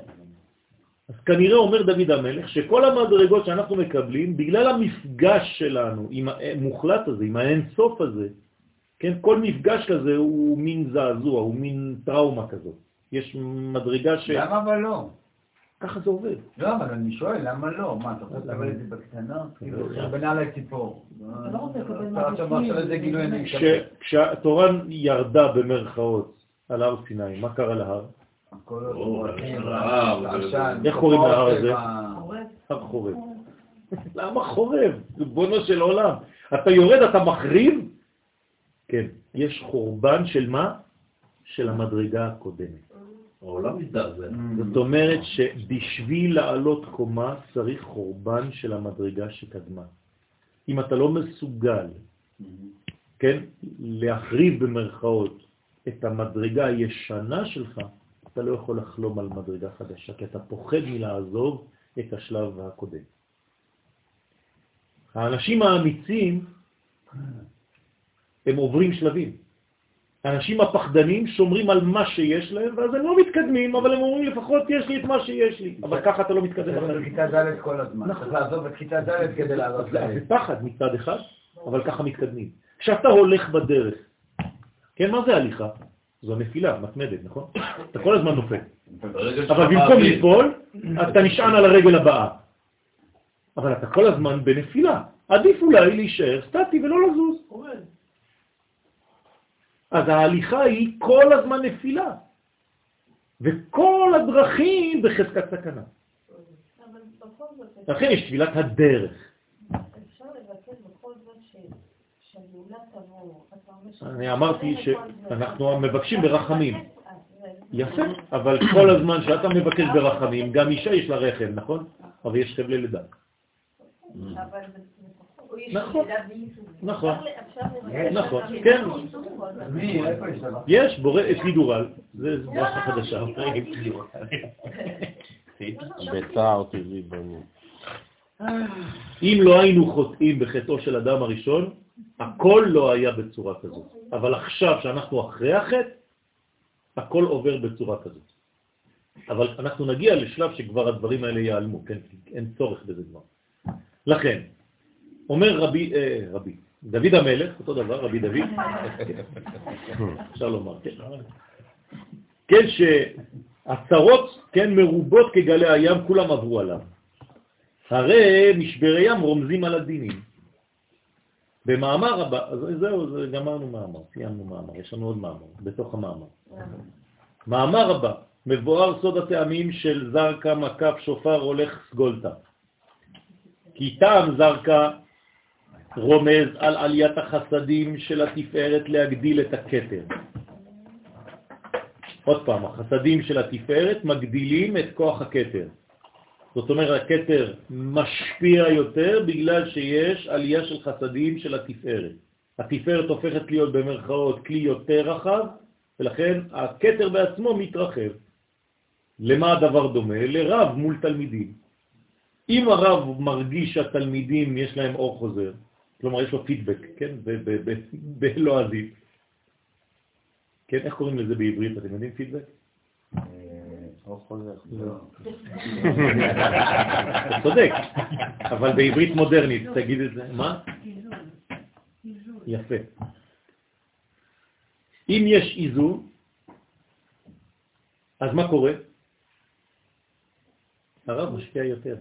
אז כנראה אומר דוד המלך שכל המדרגות שאנחנו מקבלים, בגלל המפגש שלנו עם המוחלט הזה, עם האינסוף הזה, כן, כל מפגש כזה הוא מין זעזוע, הוא מין טראומה כזאת. יש מדרגה ש... למה אבל לא? ככה זה עובד. לא, אבל אני שואל, למה לא? מה, אתה רוצה לקבל את זה בקטנה? כאילו, בנה עליי ציפור. אתה לא רוצה לקבל כש- מקבל. כשהתורה ירדה במרכאות על הר סיני, מה קרה להר? איך קוראים להר הזה? הר חורב. למה חורב? ריבונו של עולם. אתה יורד, אתה מחריב? כן, יש חורבן של מה? של המדרגה הקודמת. העולם מזדעזע. זאת אומרת שבשביל לעלות קומה צריך חורבן של המדרגה שקדמה. אם אתה לא מסוגל, כן, להחריב במרכאות את המדרגה הישנה שלך, אתה לא יכול לחלום על מדרגה חדשה, כי אתה פוחד מלעזוב את השלב הקודם. האנשים האמיצים, הם עוברים שלבים. האנשים הפחדנים שומרים על מה שיש להם, ואז הם לא מתקדמים, אבל הם אומרים לפחות יש לי את מה שיש לי. אבל ככה אתה לא מתקדם בחיים. בכיתה ד' כל הזמן. נכון. צריך לעזוב את כיתה ד' כדי לעלות אז זה. פחד מצד אחד, אבל ככה מתקדמים. כשאתה הולך בדרך, כן, מה זה הליכה? זו נפילה מתמדת, נכון? אתה כל הזמן נופל. אבל במקום ליפול, אתה נשען על הרגל הבאה. אבל אתה כל הזמן בנפילה. עדיף אולי להישאר סטטי ולא לזוז. אז ההליכה היא כל הזמן נפילה. וכל הדרכים בחזקת סכנה. לכן יש תפילת הדרך. אני אמרתי. שאנחנו מבקשים ברחמים. אה, יפה, אבל כל הזמן שאתה מבקש ברחמים, גם אישה יש לה רחם, נכון? אבל יש חבלי לידה. נכון. נכון. לבקש נכון, כן. יש בורא אפידורל, זה ברכה חדשה. בצער טבעי בנו. אם לא היינו חוטאים בחטאו של אדם הראשון, הכל לא היה בצורה כזאת. אבל עכשיו שאנחנו אחרי החטא, הכל עובר בצורה כזאת. אבל אנחנו נגיע לשלב שכבר הדברים האלה ייעלמו, כן? אין צורך בזה כבר. לכן, אומר רבי, אה, רבי, דוד המלך, אותו דבר, רבי דוד, אפשר לומר, כן. כן, שהצרות, כן, מרובות כגלי הים, כולם עברו עליו. הרי משברי ים רומזים על הדינים. במאמר הבא, אז זהו, זה גמרנו מאמר, סיימנו מאמר, יש לנו עוד מאמר, בתוך המאמר. מאמר הבא, מבואר סוד הטעמים של זרקה מקף שופר הולך סגולתה. כי טעם זרקה רומז על עליית החסדים של התפארת להגדיל את הכתר. עוד פעם, החסדים של התפארת מגדילים את כוח הכתר. זאת אומרת, הכתר משפיע יותר בגלל שיש עלייה של חסדים של התפארת. התפארת הופכת להיות במרכאות כלי יותר רחב, ולכן הכתר בעצמו מתרחב. למה הדבר דומה? לרב מול תלמידים. אם הרב מרגיש שהתלמידים יש להם אור חוזר, כלומר יש לו פידבק, כן, בלועזית, כן, איך קוראים לזה בעברית, אתם יודעים פידבק? אור חוזר. אתה צודק, אבל בעברית מודרנית, תגיד את זה, מה? יפה. אם יש איזון, אז מה קורה? הרב משפיע יותר,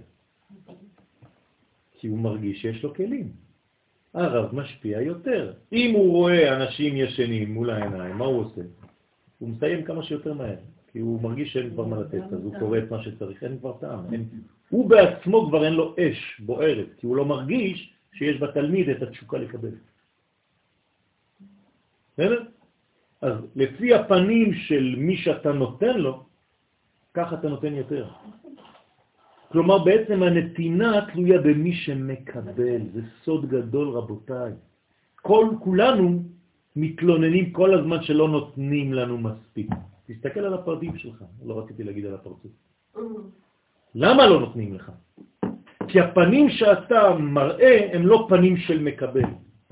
כי הוא מרגיש שיש לו כלים. הרב משפיע יותר. אם הוא רואה אנשים ישנים מול העיניים, מה הוא עושה? הוא מסיים כמה שיותר מהר, כי הוא מרגיש שאין כבר מה לתת, אז הוא קורא את מה שצריך, אין כבר טעם. אין... הוא בעצמו כבר אין לו אש בוערת, כי הוא לא מרגיש שיש בתלמיד את התשוקה לקבל. בסדר? אז לפי הפנים של מי שאתה נותן לו, ככה אתה נותן יותר. כלומר, בעצם הנתינה תלויה במי שמקבל, זה סוד גדול רבותיי. כל, כולנו מתלוננים כל הזמן שלא נותנים לנו מספיק. תסתכל על הפרדים שלך, לא רציתי להגיד על הפרצוף. למה לא נותנים לך? כי הפנים שאתה מראה הם לא פנים של מקבל.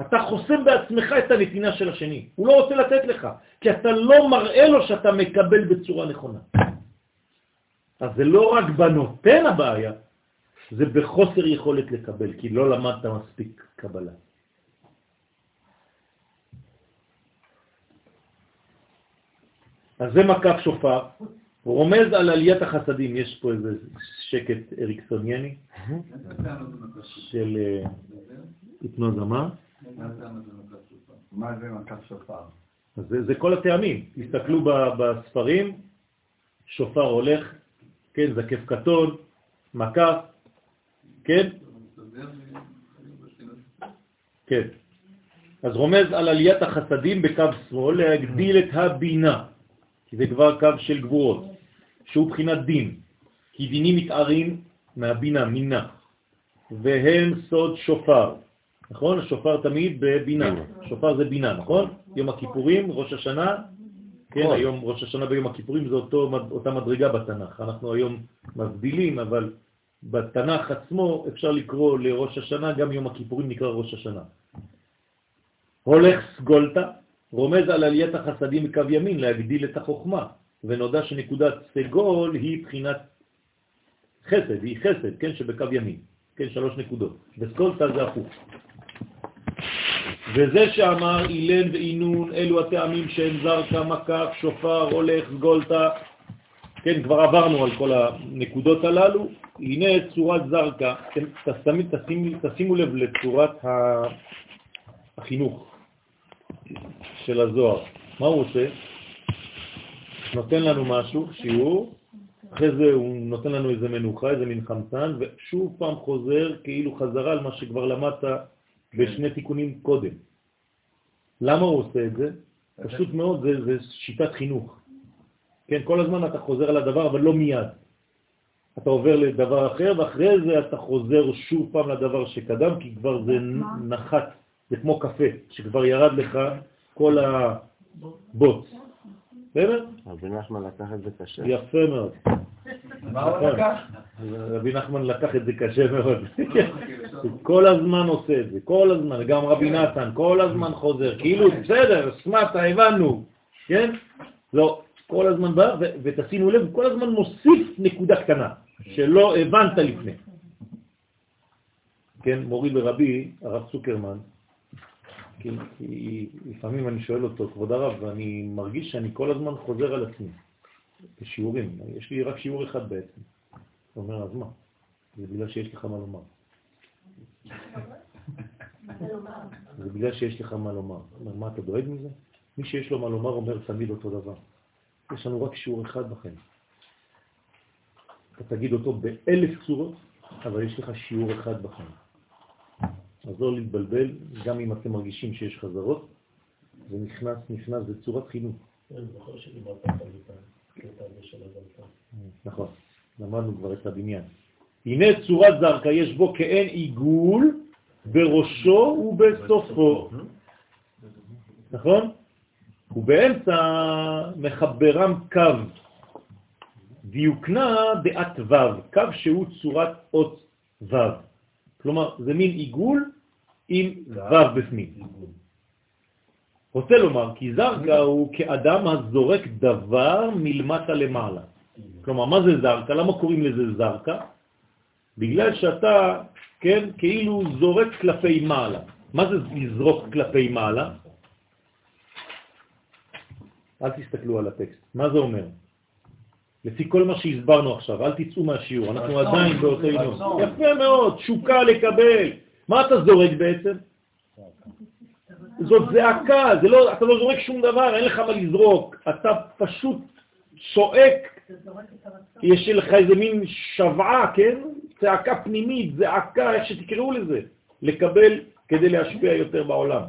אתה חוסם בעצמך את הנתינה של השני. הוא לא רוצה לתת לך, כי אתה לא מראה לו שאתה מקבל בצורה נכונה. אז זה לא רק בנותן הבעיה, זה בחוסר יכולת לקבל, כי לא למדת מספיק קבלה. אז זה מקף שופר, הוא רומז על עליית החסדים, יש פה איזה שקט אריקסונייני של אה, היפנוזה, מה? מה זה מקף שופר? זה כל הטעמים, תסתכלו בספרים, שופר הולך, כן, זקף קטון, מקף, כן? כן. אז רומז על עליית החסדים בקו שמאל להגדיל את הבינה, כי זה כבר קו של גבורות, שהוא בחינת דין, כי דינים מתארים מהבינה, מינה, והם סוד שופר, נכון? השופר תמיד בבינה, שופר זה בינה, נכון? יום הכיפורים, ראש השנה, כן, נכון. היום ראש השנה ביום הכיפורים זה אותו, אותה מדרגה בתנ"ך. אנחנו היום מבדילים, אבל בתנ"ך עצמו אפשר לקרוא לראש השנה, גם יום הכיפורים נקרא ראש השנה. הולך סגולתה, רומז על עליית החסדים מקו ימין, להגדיל את החוכמה, ונודע שנקודת סגול היא בחינת חסד, היא חסד, כן, שבקו ימין, כן, שלוש נקודות, וסגולתה זה הפוך. וזה שאמר אילן ואינון, אלו הטעמים שהם זרקה, מקף, שופר, הולך, סגולתה, כן, כבר עברנו על כל הנקודות הללו, הנה צורת זרקה, תשימו, תשימו, תשימו לב לצורת החינוך של הזוהר. מה הוא עושה? נותן לנו משהו, שיעור, אחרי זה הוא נותן לנו איזה מנוחה, איזה מין חמצן, ושוב פעם חוזר כאילו חזרה על מה שכבר למדת בשני תיקונים קודם. למה הוא עושה את זה? פשוט מאוד, זה, זה שיטת חינוך. כן, כל הזמן אתה חוזר על הדבר, אבל לא מיד. אתה עובר לדבר אחר, ואחרי זה אתה חוזר שוב פעם לדבר שקדם, כי כבר זה נחת, זה כמו קפה, שכבר ירד לך כל הבוץ. בסדר? רבי נחמן לקח את זה קשה. יפה מאוד. מה הוא נכון. לקח? רבי נחמן לקח את זה קשה מאוד. הוא כל הזמן עושה את זה, כל הזמן, גם רבי נתן, כל הזמן חוזר, כאילו, בסדר, סמטה, הבנו, כן? לא, כל הזמן בא, ותשימו לב, כל הזמן מוסיף נקודה קטנה, שלא הבנת לפני. כן, מורי ורבי, הרב צוקרמן, כי, כי לפעמים אני שואל אותו, כבוד הרב, ואני מרגיש שאני כל הזמן חוזר על עצמי, בשיעורים, יש לי רק שיעור אחד בעצם. הוא אומר, אז מה? זה בגלל שיש לך מה לומר. זה בגלל שיש לך מה לומר. מה, אתה דואג מזה? מי שיש לו מה לומר אומר תמיד אותו דבר. יש לנו רק שיעור אחד בחיים. אתה תגיד אותו באלף צורות, אבל יש לך שיעור אחד בחיים. אז לא להתבלבל, גם אם אתם מרגישים שיש חזרות, זה נכנס, נכנס, זה צורת חינוך. אני זוכר שדיברת על הקטע הזה של הזלטה. נכון, למדנו כבר את הבניין. הנה צורת זרקה, יש בו כאין עיגול בראשו ובסופו. נכון? ובאמצע מחברם קו, דיוקנה דעת ו', קו שהוא צורת אות ו'. כלומר, זה מין עיגול עם ו' בפנים. רוצה לומר כי זרקה הוא כאדם הזורק דבר מלמטה למעלה. כלומר, מה זה זרקה? למה קוראים לזה זרקה? בגלל שאתה, כן, כאילו זורק כלפי מעלה. מה זה לזרוק כלפי מעלה? אל תסתכלו על הטקסט. מה זה אומר? לפי כל מה שהסברנו עכשיו, אל תצאו מהשיעור, אנחנו עדיין באותו עניין. יפה מאוד, תשוקה לקבל. מה אתה זורק בעצם? זאת זעקה, זה לא, אתה לא זורק שום דבר, אין לך מה לזרוק. אתה פשוט צועק. יש לך איזה מין שבעה, כן? צעקה פנימית, זעקה, איך שתקראו לזה, לקבל כדי להשפיע יותר בעולם.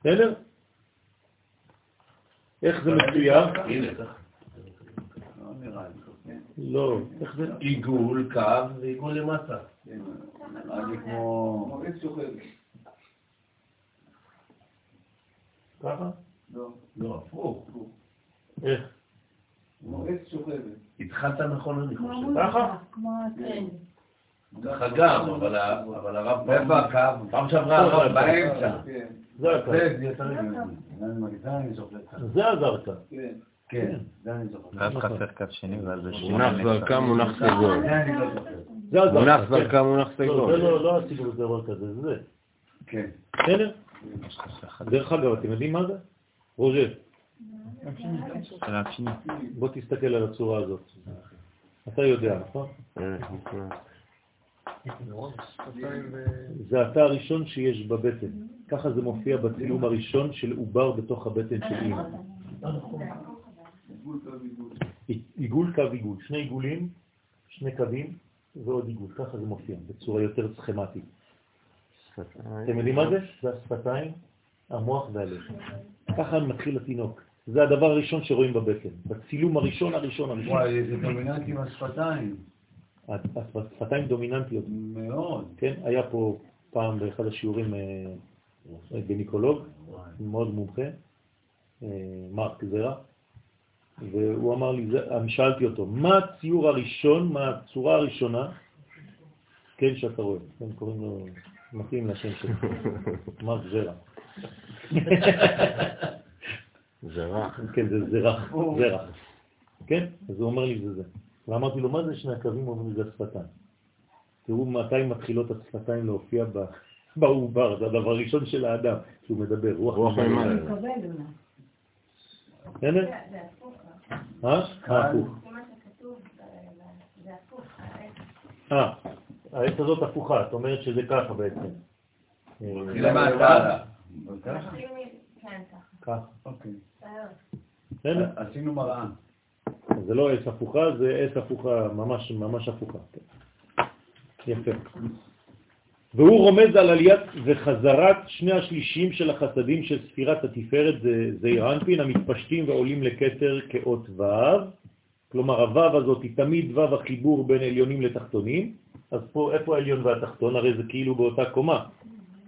בסדר? איך זה מצויר? לא. לא, איך זה? עיגול, קו ועיגול למטה. ככה? לא, הפוך. איך? התחלת נכון, אני חושב. ככה? דרך אגב, אבל הרב... איפה הקו? פעם שעברה הרב... באמצע. זה הקו. זה. זה זוכר. זה הזרקה. כן, זה אני זוכר. ואז חסר קו שני ואז זה שני מונח זרקה, מונח סגול. זה לא. זה. מונח כן. זרקה, מונח לא, זה סגול. לא לא הסיגול דבר כזה, זה זה. כן. בסדר? דרך אגב, אתם יודעים מה זה? שנייה. בוא תסתכל על הצורה הזאת. אתה יודע, נכון? זה התא הראשון שיש בבטן. ככה זה מופיע בצילום הראשון של עובר בתוך הבטן של אימא. עיגול קו עיגול, שני עיגולים, שני קווים ועוד עיגול, ככה זה מופיע בצורה יותר סכמטית. אתם יודעים מה זה? זה השפתיים, המוח והלב. ככה מתחיל התינוק. זה הדבר הראשון שרואים בבטן, בצילום הראשון הראשון הראשון. וואי, זה דומיננטי עם השפתיים. השפתיים דומיננטיות. מאוד. כן, היה פה פעם באחד השיעורים אה, אה, גניקולוג, מאוד מומחה, אה, מרק זרע, והוא אמר לי, אני שאלתי אותו, מה הציור הראשון, מה הצורה הראשונה, כן, שאתה רואה, כן, קוראים לו, מתאים לשם שלו, מרק זרע. זה רע. כן, זה זרח, זרח. כן? אז הוא אומר לי זה זה. ואמרתי לו, מה זה שני הקווים? הוא אומר לי, זה השפתיים. תראו מתי מתחילות השפתיים להופיע ב- בעובר, זה הדבר הראשון של האדם, שהוא מדבר, רוח רוח ממלא. ממלא. בסדר? זה הפוך. אה? הפוך. זה מה שכתוב, ב- זה הפוך. אה, העץ הזאת הפוכה, את אומרת שזה ככה בעצם. למטה. מתחיל כן, ככה. ככה. אוקיי. בסדר. בסדר? עשינו מראה. זה לא עץ הפוכה, זה עץ הפוכה, ממש ממש הפוכה. יפה. והוא רומז על עליית וחזרת שני השלישים של החסדים של ספירת התפארת, זה זעיר אנפין, המתפשטים ועולים לכתר כאות ו', כלומר הו' הזאת היא תמיד ו' החיבור בין עליונים לתחתונים, אז פה איפה העליון והתחתון? הרי זה כאילו באותה קומה.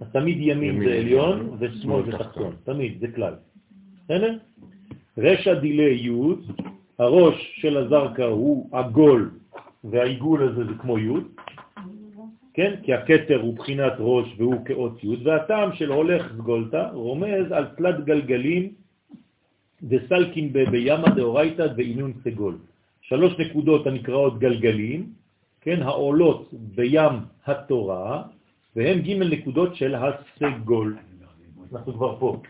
אז תמיד ימין ימין זה עליון ושמאל שמאל זה תחתון. תחתון, תמיד, זה כלל. בסדר? רשע דילי י', הראש של הזרקה הוא עגול, והעיגול הזה זה כמו י', כן? כי הכתר הוא בחינת ראש והוא כאות י', והטעם של הולך סגולתא רומז על תלת גלגלים דסלקין בימה דאורייתא ואינון סגול. שלוש נקודות הנקראות גלגלים, כן? העולות בים התורה, והם ג' נקודות של הסגול. אנחנו כבר פה.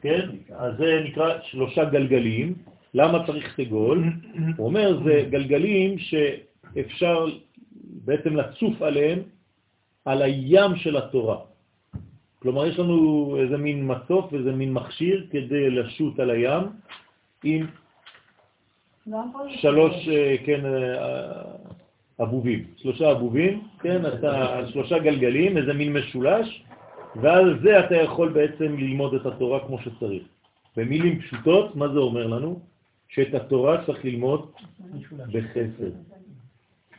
כן? אז זה נקרא שלושה גלגלים. למה צריך סגול? הוא אומר, זה גלגלים שאפשר בעצם לצוף עליהם על הים של התורה. כלומר, יש לנו איזה מין מסוף, איזה מין מכשיר כדי לשוט על הים עם שלוש, אה, כן, אה, אבובים, שלושה אבובים, כן, אתה שלושה גלגלים, איזה מין משולש, ועל זה אתה יכול בעצם ללמוד את התורה כמו שצריך. במילים פשוטות, מה זה אומר לנו? שאת התורה צריך ללמוד בחסד,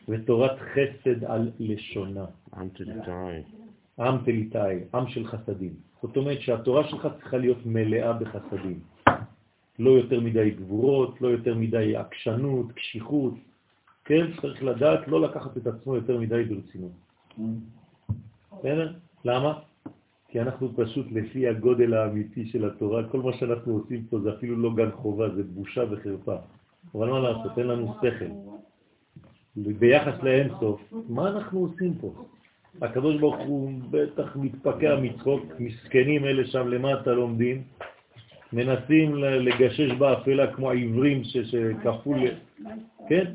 ותורת חסד על לשונה. אנטליטאי. עם תליטאי, עם של חסדים. זאת אומרת שהתורה שלך צריכה להיות מלאה בחסדים. לא יותר מדי גבורות, לא יותר מדי עקשנות, קשיחות. כן, צריך לדעת לא לקחת את עצמו יותר מדי ברצינות. בסדר? למה? כי אנחנו פשוט לפי הגודל האמיתי של התורה, כל מה שאנחנו עושים פה זה אפילו לא גן חובה, זה בושה וחרפה. אבל מה לעשות, אין לנו שכל. ביחס לאין סוף, מה אנחנו עושים פה? הקדוש ברוך הוא בטח מתפקע מצחוק, מסכנים אלה שם למטה לומדים, מנסים לגשש באפלה כמו העברים ש- שקפאו, ל- כן?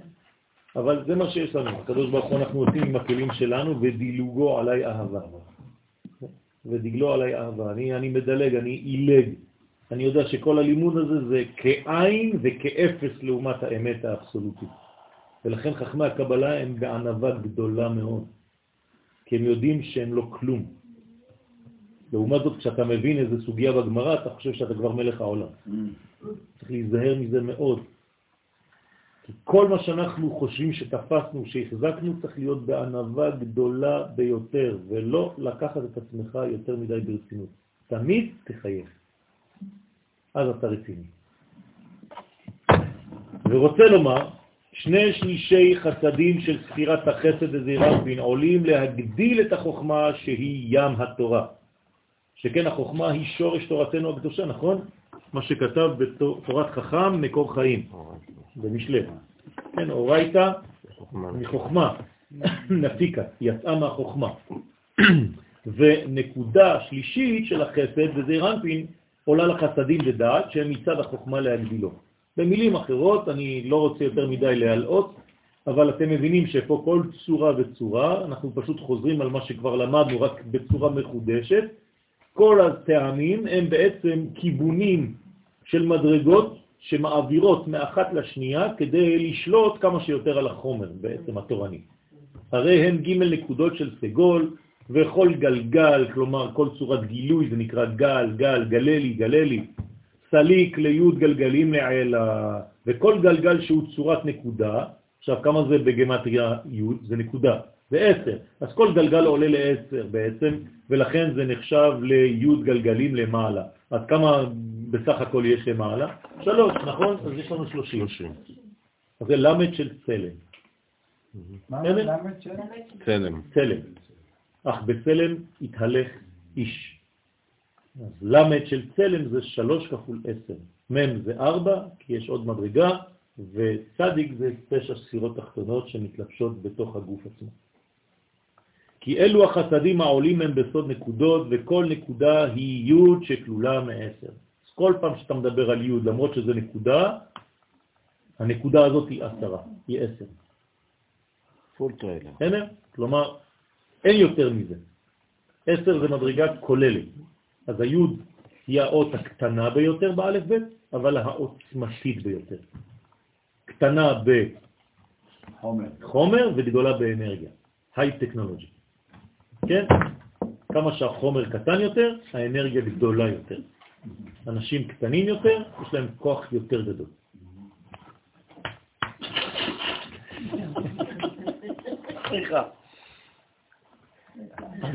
אבל זה מה שיש לנו, הקדוש ברוך הוא אנחנו עושים עם הכלים שלנו ודילוגו עליי אהבה. ודגלו עליי אהבה, אני, אני מדלג, אני אילג. אני יודע שכל הלימוד הזה זה כעין וכאפס לעומת האמת האבסולוטית. ולכן חכמי הקבלה הם בענבה גדולה מאוד. כי הם יודעים שהם לא כלום. לעומת זאת, כשאתה מבין איזה סוגיה בגמרא, אתה חושב שאתה כבר מלך העולם. צריך להיזהר מזה מאוד. כל מה שאנחנו חושבים שתפסנו, שהחזקנו, צריך להיות בענבה גדולה ביותר, ולא לקחת את עצמך יותר מדי ברצינות. תמיד תחייך. אז אתה רציני. ורוצה לומר שני שלישי חסדים של ספירת החסד וזירנפין עולים להגדיל את החוכמה שהיא ים התורה. שכן החוכמה היא שורש תורתנו הקדושה, נכון? מה שכתב בתורת חכם מקור חיים, במשלי. כן, אורייתא מחוכמה, נפיקה, יצאה מהחוכמה. ונקודה שלישית של החסד, וזה רנפין, עולה לחסדים ודעת, שהם מצד החוכמה להגדילו. במילים אחרות, אני לא רוצה יותר מדי להלאות, אבל אתם מבינים שפה כל צורה וצורה, אנחנו פשוט חוזרים על מה שכבר למדנו רק בצורה מחודשת. כל הטעמים הם בעצם כיוונים של מדרגות שמעבירות מאחת לשנייה כדי לשלוט כמה שיותר על החומר בעצם התורני. הרי הם ג' נקודות של סגול, וכל גלגל, כלומר כל צורת גילוי, זה נקרא גל, גל, גללי, גללי, סליק ליוד גלגלים לעילה, וכל גלגל שהוא צורת נקודה, עכשיו כמה זה בגמטריה יוד? זה נקודה, זה עשר, אז כל גלגל עולה לעשר בעצם, ולכן זה נחשב ליוד גלגלים למעלה. אז כמה בסך הכל יש למעלה? שלוש, נכון? אז יש לנו שלושים. אז זה למד של צלם. מה זה למד של? צלם. צלם. אך בצלם התהלך איש. אז למד של צלם זה שלוש כפול עשר. מם זה ארבע, כי יש עוד מדרגה, וצדיק זה תשע ספירות תחתונות שמתלבשות בתוך הגוף עצמו. כי אלו החסדים העולים הם בסוד נקודות, וכל נקודה היא י' שכלולה מעשר. כל פעם שאתה מדבר על י', למרות שזה נקודה, הנקודה הזאת היא עשרה, היא עשר. full trailer. בסדר? כלומר, אין יותר מזה. עשר זה מדרגה כוללת. אז היוד היא האות הקטנה ביותר באלף בית, אבל העוצמתית ביותר. קטנה בחומר וגדולה באנרגיה. high technology. כן? כמה שהחומר קטן יותר, האנרגיה גדולה יותר. אנשים קטנים יותר, יש להם כוח יותר גדול. סליחה.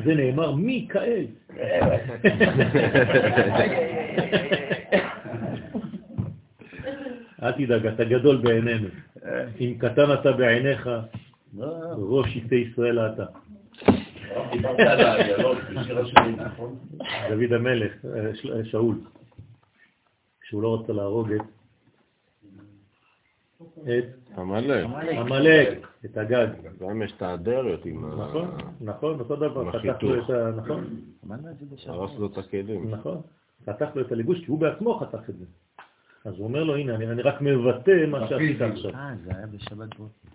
זה נאמר מיכאל. אל תדאג, אתה גדול בעינינו. אם קטן אתה בעיניך, ראש איתי ישראל אתה. דוד המלך, שאול, כשהוא לא רוצה להרוג את את עמלק. עמלק, את הגג. גם יש את האדריות עם ה... נכון, נכון, אותו דבר, לו את ה... נכון, הרס לו את הכלים. נכון, חתך לו את הליבוש, כי הוא בעצמו חתך את זה. אז הוא אומר לו, הנה, אני רק מבטא מה שעשית עכשיו. אה, זה היה בשבת בוקר.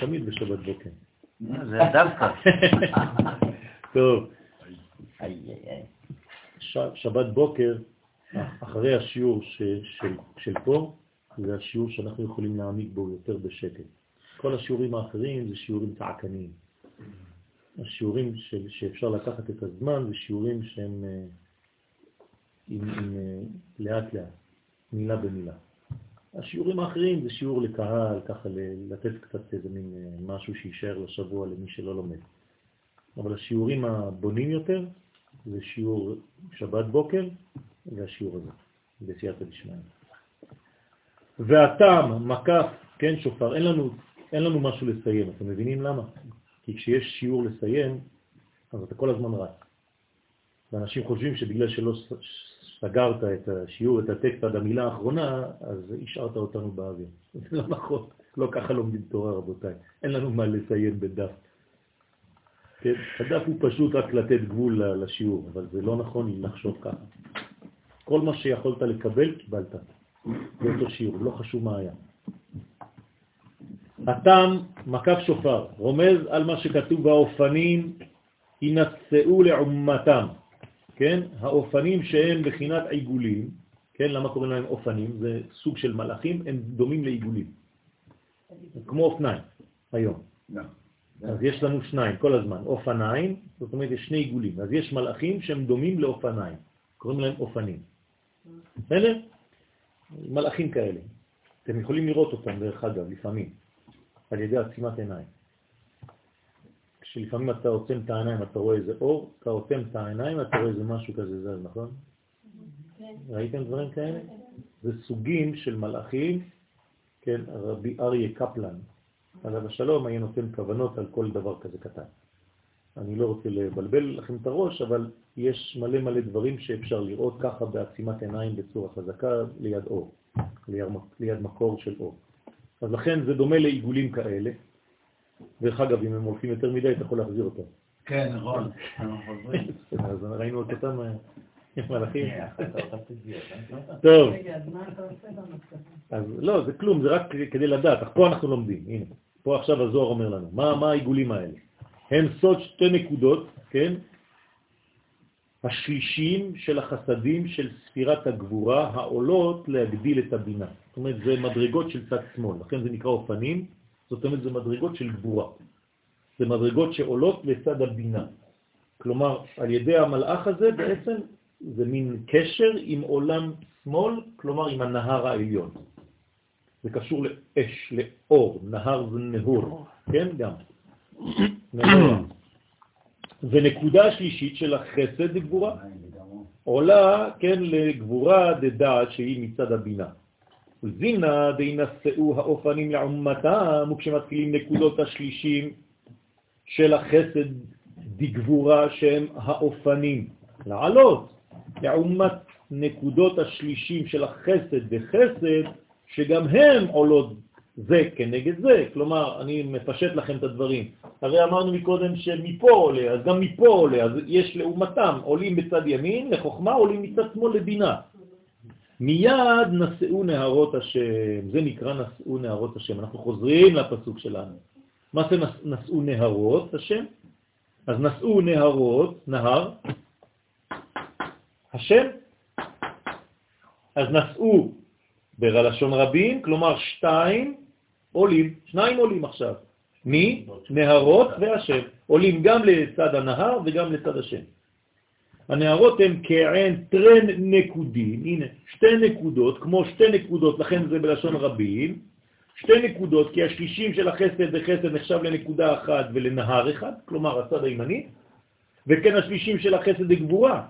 תמיד בשבת בוקר. זה דווקא. טוב, שבת בוקר, אחרי השיעור של- פה, זה השיעור שאנחנו יכולים להעמיק בו יותר בשקט. כל השיעורים האחרים זה שיעורים צעקניים. השיעורים של, שאפשר לקחת את הזמן זה שיעורים שהם אה, עם, עם, אה, לאט לאט, מילה במילה. השיעורים האחרים זה שיעור לקהל, ככה לתת קצת איזה מין אה, משהו שישאר לשבוע למי שלא לומד. אבל השיעורים הבונים יותר זה שיעור שבת בוקר והשיעור הזה, בסייעתא דשמיא. והטעם, מקף, כן, שופר, אין לנו, אין לנו משהו לסיים, אתם מבינים למה? כי כשיש שיעור לסיים, אז אתה כל הזמן רץ. ואנשים חושבים שבגלל שלא סגרת את השיעור, את הטקסט עד המילה האחרונה, אז השארת אותנו באוויר. זה לא נכון, לא ככה לומדים תורה רבותיי. אין לנו מה לסיים בדף. כן? הדף הוא פשוט רק לתת גבול לשיעור, אבל זה לא נכון לחשוב ככה. כל מה שיכולת לקבל, קיבלת. באותו שיעור, לא חשוב מה היה. הטעם מקף שופר, רומז על מה שכתוב באופנים, ינצאו לעומתם, כן? האופנים שהם בחינת עיגולים, כן? למה קוראים להם אופנים? זה סוג של מלאכים, הם דומים לעיגולים. כמו אופניים, היום. אז יש לנו שניים כל הזמן, אופניים, זאת אומרת יש שני עיגולים. אז יש מלאכים שהם דומים לאופניים, קוראים להם אופנים. בסדר? מלאכים כאלה. אתם יכולים לראות אותם דרך אגב, לפעמים, על ידי עצימת עיניים. כשלפעמים אתה עוצם את העיניים, אתה רואה איזה אור, אתה עוצם את העיניים, אתה רואה איזה משהו כזה זז, נכון? כן. ראיתם דברים כאלה? זה סוגים של מלאכים כן, רבי אריה קפלן, עליו השלום, היה נותן כוונות על כל דבר כזה קטן. אני לא רוצה לבלבל לכם את הראש, אבל יש מלא מלא דברים שאפשר לראות ככה בעצימת עיניים בצורה חזקה ליד אור, ליד, ליד מקור של אור. אז לכן זה דומה לעיגולים כאלה. דרך אגב, אם הם הולכים יותר מדי, אתה יכול להחזיר אותם. כן, נכון. אז ראינו את אותם אה, מלאכים. טוב, רגע, אז מה אתה עושה במצב? אז לא, זה כלום, זה רק כדי לדעת. פה אנחנו לומדים, הנה. פה עכשיו הזוהר אומר לנו. מה, מה העיגולים האלה? הם סוד שתי נקודות, כן? השלישים של החסדים של ספירת הגבורה העולות להגדיל את הבינה. זאת אומרת, זה מדרגות של צד שמאל, לכן זה נקרא אופנים, זאת אומרת, זה מדרגות של גבורה. זה מדרגות שעולות לצד הבינה. כלומר, על ידי המלאך הזה בעצם זה מין קשר עם עולם שמאל, כלומר עם הנהר העליון. זה קשור לאש, לאור, נהר זה נהור, כן גם. ונקודה שלישית של החסד לגבורה עולה, כן, לגבורה דדעת שהיא מצד הבינה. זינה דינשאו האופנים לעומתם, וכשמתחילים נקודות השלישים של החסד דגבורה שהם האופנים, לעלות, לעומת נקודות השלישים של החסד וחסד, שגם הם עולות זה כנגד זה, כלומר, אני מפשט לכם את הדברים. הרי אמרנו מקודם שמפה עולה, אז גם מפה עולה, אז יש לעומתם, עולים בצד ימין לחוכמה, עולים מצד שמאל לבינה. מיד נשאו נהרות השם, זה נקרא נשאו נהרות השם. אנחנו חוזרים לפסוק שלנו. מה זה נשאו נהרות השם? אז נשאו נהרות, נהר, השם. אז נשאו בלשון רבים, כלומר שתיים עולים, שניים עולים עכשיו. מי? נהרות והשם. עולים גם לצד הנהר וגם לצד השם. הנהרות הן כעין טרן נקודים, הנה, שתי נקודות, כמו שתי נקודות, לכן זה בלשון רבים, שתי נקודות, כי השלישים של החסד וחסד נחשב לנקודה אחת ולנהר אחד, כלומר הצד הימני, וכן השלישים של החסד לגבורה,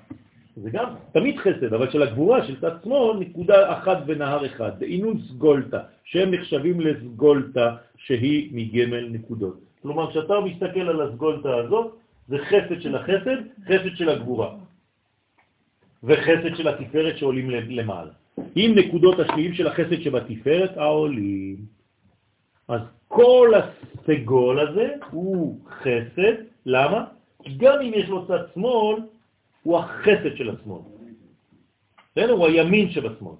זה גם תמיד חסד, אבל של הגבורה, של צד שמאל, נקודה אחת ונהר אחד, דאינון סגולתה, שהם נחשבים לסגולתה שהיא מגמל נקודות. כלומר, כשאתה מסתכל על הסגולתה הזאת, זה חסד של החסד, חסד של הגבורה. וחסד של התפארת שעולים למעלה. עם נקודות השליים של החסד שבתפארת העולים. אז כל הסגול הזה הוא חסד, למה? כי גם אם יש לו צד שמאל, הוא החסד של השמאל. בסדר? הוא הימין שבשמאל.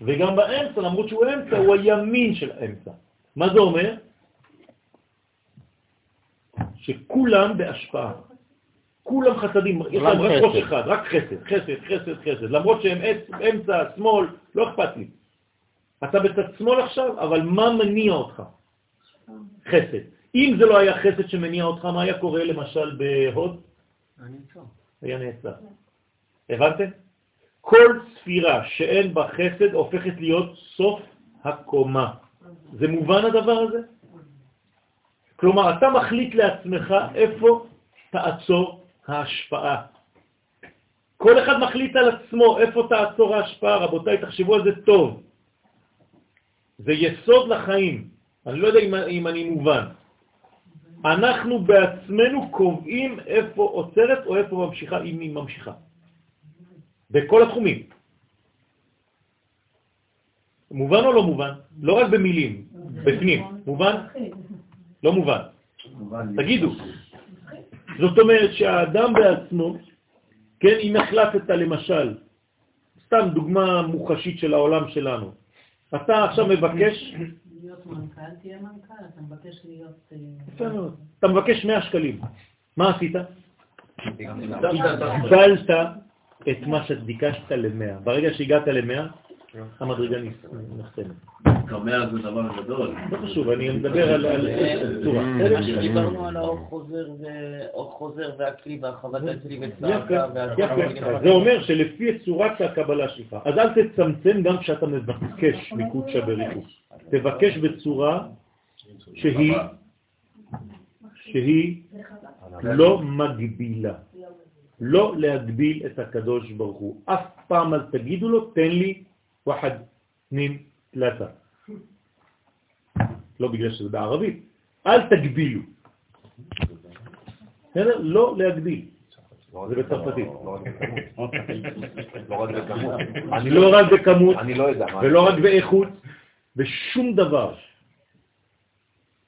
וגם באמצע, למרות שהוא אמצע, הוא הימין של האמצע. מה זה אומר? שכולם בהשפעה. כולם חסדים, יש להם רק ראש אחד, רק חסד, חסד, חסד, חסד. למרות שהם אמצע, שמאל, לא אכפת לי. אתה בצד שמאל עכשיו, אבל מה מניע אותך? חסד. אם זה לא היה חסד שמניע אותך, מה היה קורה למשל בהוד? היה נעצר. הבנתם? כל ספירה שאין בה חסד הופכת להיות סוף הקומה. זה מובן הדבר הזה? כלומר, אתה מחליט לעצמך איפה תעצור ההשפעה. כל אחד מחליט על עצמו איפה תעצור ההשפעה, רבותיי, תחשבו על זה טוב. זה יסוד לחיים. אני לא יודע אם, אם אני מובן. אנחנו בעצמנו קובעים איפה עוצרת או איפה ממשיכה, אם היא ממשיכה. בכל התחומים. מובן או לא מובן? לא רק במילים, בפנים. מובן? לא מובן. תגידו. זאת אומרת שהאדם בעצמו, כן, אם החלטת למשל, סתם דוגמה מוחשית של העולם שלנו, אתה עכשיו מבקש... להיות מנכ"ל, תהיה מנכ"ל, אתה מבקש להיות... אה, יפה מאוד. אתה מבקש 100 שקלים. מה עשית? קיבלת את מה שביקשת ל-100. ברגע שהגעת ל-100, המדרגה נחתמת. קמע זה דבר גדול. לא חשוב, אני מדבר על צורה. מה שדיברנו על האור חוזר והרחבת הכלי יפה, וצעקה. זה אומר שלפי צורת הקבלה שלך, אז אל תצמצם גם כשאתה מבקש מקודשא בריחו. תבקש בצורה שהיא שהיא לא מגבילה. לא להגביל את הקדוש ברוך הוא. אף פעם אל תגידו לו, תן לי וחד, נין, תלתה. לא בגלל שזה בערבית, אל תגבילו. לא להגביל. זה בצרפתית. לא רק בכמות. אני לא לא ולא רק באיכות, בשום דבר.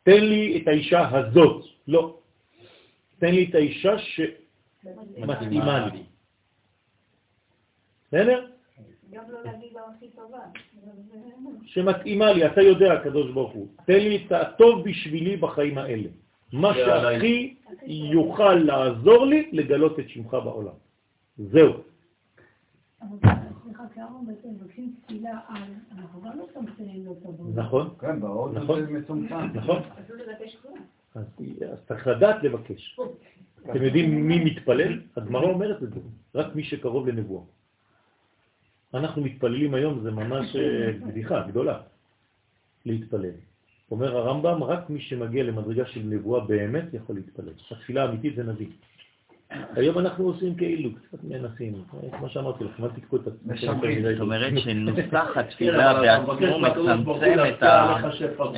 תן לי את האישה הזאת. לא. תן לי את האישה שמתאימה לי. בסדר? גם לא להגיד לה הכי טובה. שמתאימה לי, אתה יודע, הקדוש ברוך הוא. תן לי את הטוב בשבילי בחיים האלה. מה שהכי יוכל לעזור לי לגלות את שמך בעולם. זהו. לא. נכון? כן, נכון. נכון? אז צריך לדעת לבקש. אתם יודעים מי מתפלל? הגמרא אומרת את זה, רק מי שקרוב לנבואה. אנחנו מתפללים היום, זה ממש אה, בדיחה גדולה, להתפלל. אומר הרמב"ם, רק מי שמגיע למדרגה של נבואה באמת יכול להתפלל. התפילה האמיתית זה נביא. היום אנחנו עושים כאילו, קצת מנסים, כמו שאמרתי לכם, אל תקחו את עצמכם. זאת אומרת שנוסח התפילה בעצמו מצמצם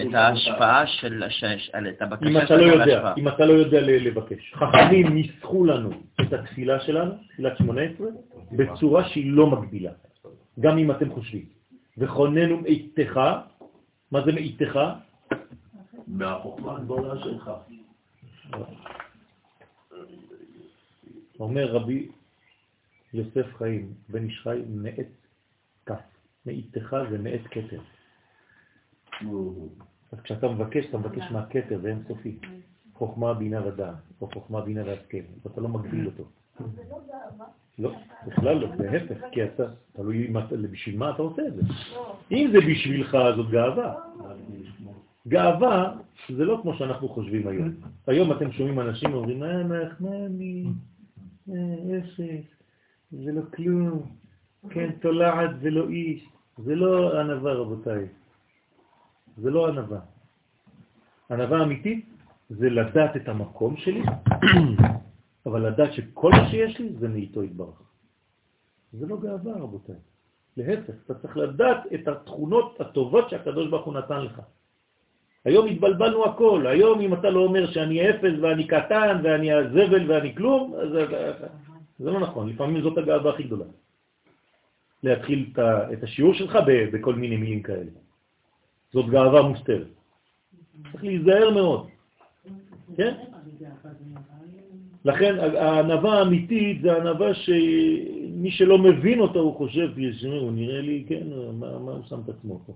את ההשפעה של, של- את אם הבקשה אתה לא שלנו יודע, להשפעה. אם אתה לא יודע לבקש. חכמים ניסחו לנו את התפילה שלנו, תפילת 18, בצורה שהיא לא מגבילה, גם אם אתם חושבים. וכוננו מאיתך, מה זה מאיתך? מהחוכמה הגדולה שלך. אומר רבי יוסף חיים, בן איש חי, מאת כף. מאיתך זה מאת כתר. אז כשאתה מבקש, אתה מבקש מהכתר, זה אינסופי. חוכמה, בינה ודעת, או חוכמה, בינה והשכל, ואתה לא מגביל אותו. לא בכלל לא, להפך, כי אתה, תלוי בשביל מה אתה עושה את זה. אם זה בשבילך, זאת גאווה. גאווה זה לא כמו שאנחנו חושבים היום. היום אתם שומעים אנשים אומרים, אה, נחמני, אה, אפס, זה לא כלום, כן, תולעת ולא איש. זה לא ענווה, רבותיי. זה לא ענווה. ענווה אמיתית זה לדעת את המקום שלי, אבל לדעת שכל מה שיש לי זה מאיתו יתברך. זה לא גאווה, רבותיי. להפך, אתה צריך לדעת את התכונות הטובות שהקדוש ברוך הוא נתן לך. היום התבלבלנו הכל, היום אם אתה לא אומר שאני אפס ואני קטן ואני הזבל ואני כלום, זה, זה לא נכון, לפעמים זאת הגאווה הכי גדולה. להתחיל את השיעור שלך בכל מיני מילים כאלה. זאת גאווה מוסתרת. צריך להיזהר מאוד, כן? לכן הענווה האמיתית זה ענווה שמי שלא מבין אותו הוא חושב, "תשמעו, הוא נראה לי, כן, מה, מה הוא שם את עצמו פה?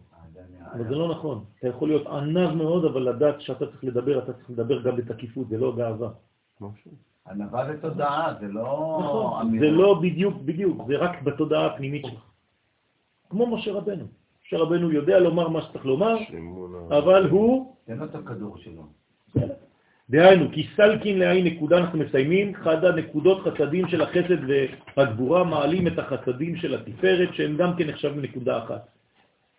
אבל זה לא נכון. אתה יכול להיות ענב מאוד, אבל לדעת שאתה צריך לדבר, אתה צריך לדבר גם בתקיפות, זה לא גאווה. ענווה זה תודעה, זה לא נכון. זה לא בדיוק, בדיוק, זה רק בתודעה הפנימית שלך. כמו משה רבנו. משה רבנו יודע לומר מה שצריך לומר. אבל הוא, תן לו את הכדור שלו. דהיינו, כי סלקין לעין נקודה, אנחנו מסיימים, אחד הנקודות חסדים של החסד והגבורה מעלים את החסדים של התפארת, שהם גם כן נחשבים נקודה אחת.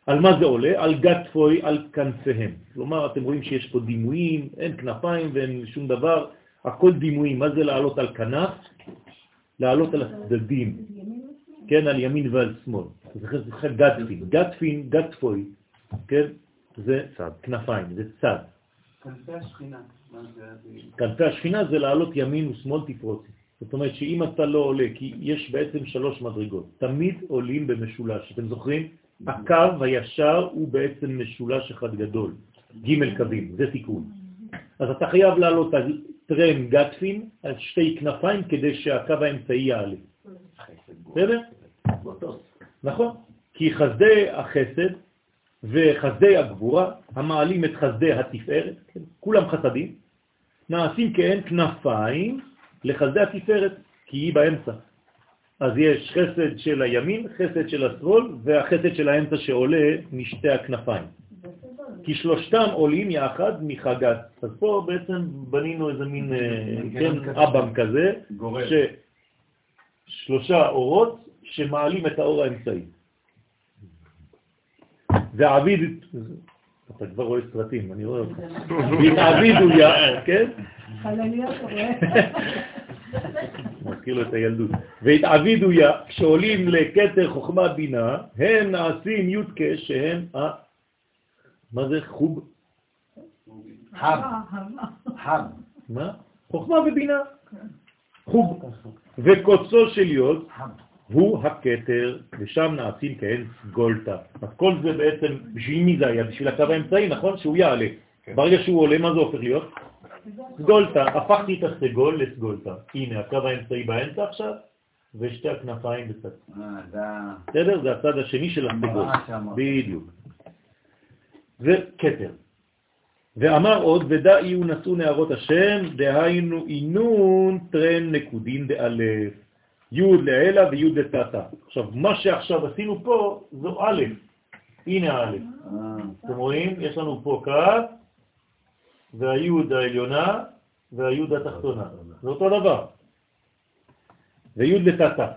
על מה זה עולה? על גת פוי, על כנפיהם. כלומר, אתם רואים שיש פה דימויים, אין כנפיים ואין שום דבר, הכל דימויים. מה זה לעלות על כנף? לעלות על הצדדים, כן, על ימין ועל שמאל. זה חסד גתפין, גתפין, גתפוי, כן, זה צד. כנפיים, זה צד. כנפי השכינה. כנפי השכינה זה לעלות ימין ושמאל תפרוצי. זאת אומרת שאם אתה לא עולה, כי יש בעצם שלוש מדרגות, תמיד עולים במשולש. אתם זוכרים? הקו הישר הוא בעצם משולש אחד גדול, ג' קווים, זה תיקון. אז אתה חייב לעלות על טרן גטפין, על שתי כנפיים, כדי שהקו האמצעי יעלה. בסדר? נכון. כי חסדי החסד וחסדי הגבורה, המעלים את חסדי התפארת, כן? כולם חסדים, נעשים כהן כנפיים לחסדי התפארת, כי היא באמצע. אז יש חסד של הימין, חסד של השמאל, והחסד של האמצע שעולה משתי הכנפיים. כי שלושתם עולים יחד מחגת. אז פה בעצם בנינו איזה מין, אה, כן, אב"ם כזה. ששלושה אורות שמעלים את האור האמצעי. ועביד, אתה כבר רואה סרטים, אני רואה אותך. והתעבידו יא, כן? חלליות, אתה רואה? מזכיר לו את הילדות. והתעבידו יא, כשעולים לקטר חוכמה בינה, הם נעשים יודקה שהם ה... מה זה? חוב חב. חב. מה? חוכמה ובינה. חוב. וקוצו של יוד חב. הוא הכתר, ושם נעשים כהן סגולתא. אז כל זה בעצם, בשביל מי זה היה? בשביל הקו האמצעי, נכון? שהוא יעלה. ברגע שהוא עולה, מה זה הופך להיות? סגולתא. הפכתי את הסגול לסגולתא. הנה, הקו האמצעי באמצע עכשיו, ושתי הכנפיים בצד. אה, בסדר? זה הצד השני של הסגול. שאמרת. בדיוק. זה כתר. ואמר עוד, ודא יהיו נשאו נערות השם, דהיינו אינון טרן נקודין באלף. י' לעילה וי' לתתא. עכשיו, מה שעכשיו עשינו פה זו א', הנה א'. אתם רואים? יש לנו פה קו, והיוד העליונה והיוד התחתונה. זה אותו דבר. ויוד לתתא.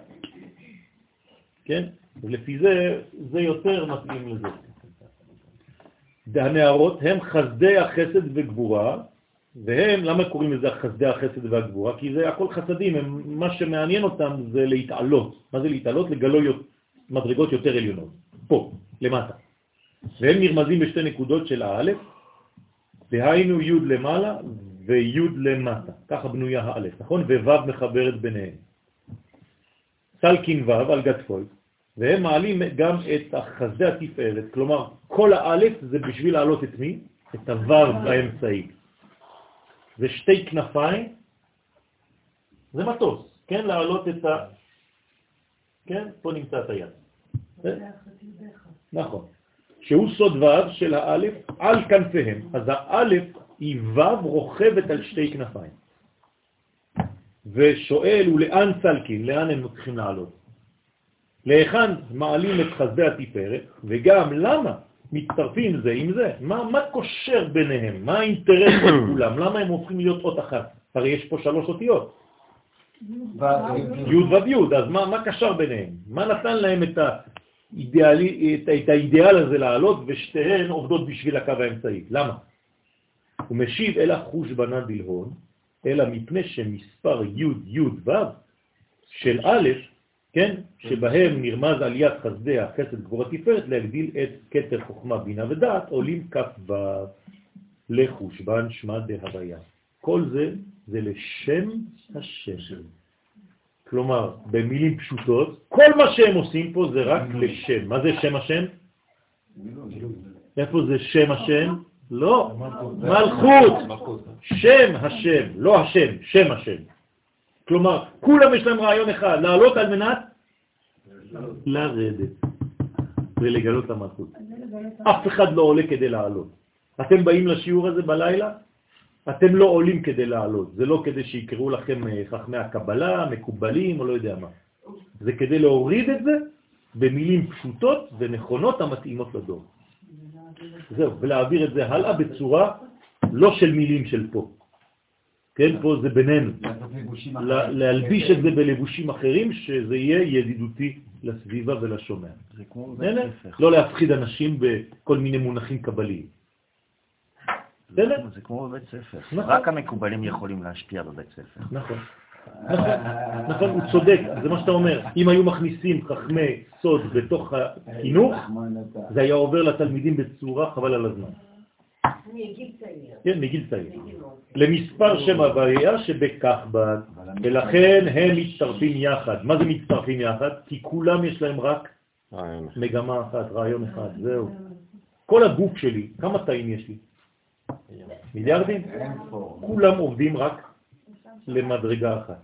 כן? ולפי זה, זה יותר מתאים לזה. הנערות הם חסדי החסד וגבורה, והם, למה קוראים לזה חסדי החסד והגבורה? כי זה הכל חסדים, הם, מה שמעניין אותם זה להתעלות. מה זה להתעלות? לגלו מדרגות יותר עליונות. פה, למטה. והם נרמזים בשתי נקודות של האלף, דהיינו י' למעלה וי' למטה. ככה בנויה האלף, נכון? וו' מחברת ביניהם. סלקין ו' על גדפוי, והם מעלים גם את החסדי התפארת, כלומר כל האלף זה בשביל להעלות את מי? את הו' באמצעי. זה שתי כנפיים, זה מטוס, כן? להעלות את ה... כן? פה נמצא את היד. נכון. שהוא סוד ו' של האלף על כנפיהם. אז האלף היא ו' רוכבת על שתי כנפיים. ושואל הוא לאן סלקין, לאן הם צריכים לעלות? להיכן מעלים את חסדי התפארת, וגם למה מצטרפים זה עם זה? מה, מה קושר ביניהם? מה האינטרס של כולם? למה הם הופכים להיות אות אחת? הרי יש פה שלוש אותיות, י' וי', אז מה, מה קשר ביניהם? מה נתן להם את, האידיאלי, את, את האידיאל הזה לעלות, ושתיהן עובדות בשביל הקו האמצעי? למה? הוא משיב אלא חושבנה דלהון, אלא מפני שמספר י' י' ו' של א', כן, שבהם נרמז עליית חסדי החסד גבורה תפארת להגדיל את כתר חוכמה בינה ודעת, עולים כ' ו' לחושבן שמע דהוויה. כל זה זה לשם השם. כלומר, במילים פשוטות, כל מה שהם עושים פה זה רק לשם. מה זה שם השם? איפה זה שם השם? לא, מלכות. שם השם, לא השם, שם השם. כלומר, כולם יש להם רעיון אחד, לעלות על מנת לרדת ולגלות את המלכות. אף אחד לא עולה כדי לעלות. אתם באים לשיעור הזה בלילה, אתם לא עולים כדי לעלות, זה לא כדי שיקראו לכם אה, חכמי הקבלה, מקובלים או לא יודע מה. זה כדי להוריד את זה במילים פשוטות ונכונות המתאימות לדור. זהו, ולהעביר את זה הלאה בצורה לא של מילים של פה. כן, פה זה בינינו. לה- להלביש את זה בלבושים אחרים, שזה יהיה ידידותי לסביבה ולשומע. זה כמו. לא להפחיד אנשים בכל מיני מונחים קבליים. זה כמו בבית ספר. נכון. רק המקובלים יכולים להשפיע בבית ספר. נכון. נכון, נכון, הוא צודק, זה מה שאתה אומר. אם היו מכניסים חכמי סוד בתוך החינוך, זה היה עובר לתלמידים בצורה חבל על הזמן. מגיל צעיר. כן, מגיל צעיר. למספר שם הוויה שבכך בד, ולכן הם מצטרפים יחד. מה זה מצטרפים יחד? כי כולם יש להם רק. מגמה אחת, רעיון אחד, זהו. כל הגוף שלי, כמה תאים יש לי? מיליארדים? כולם עובדים רק למדרגה אחת.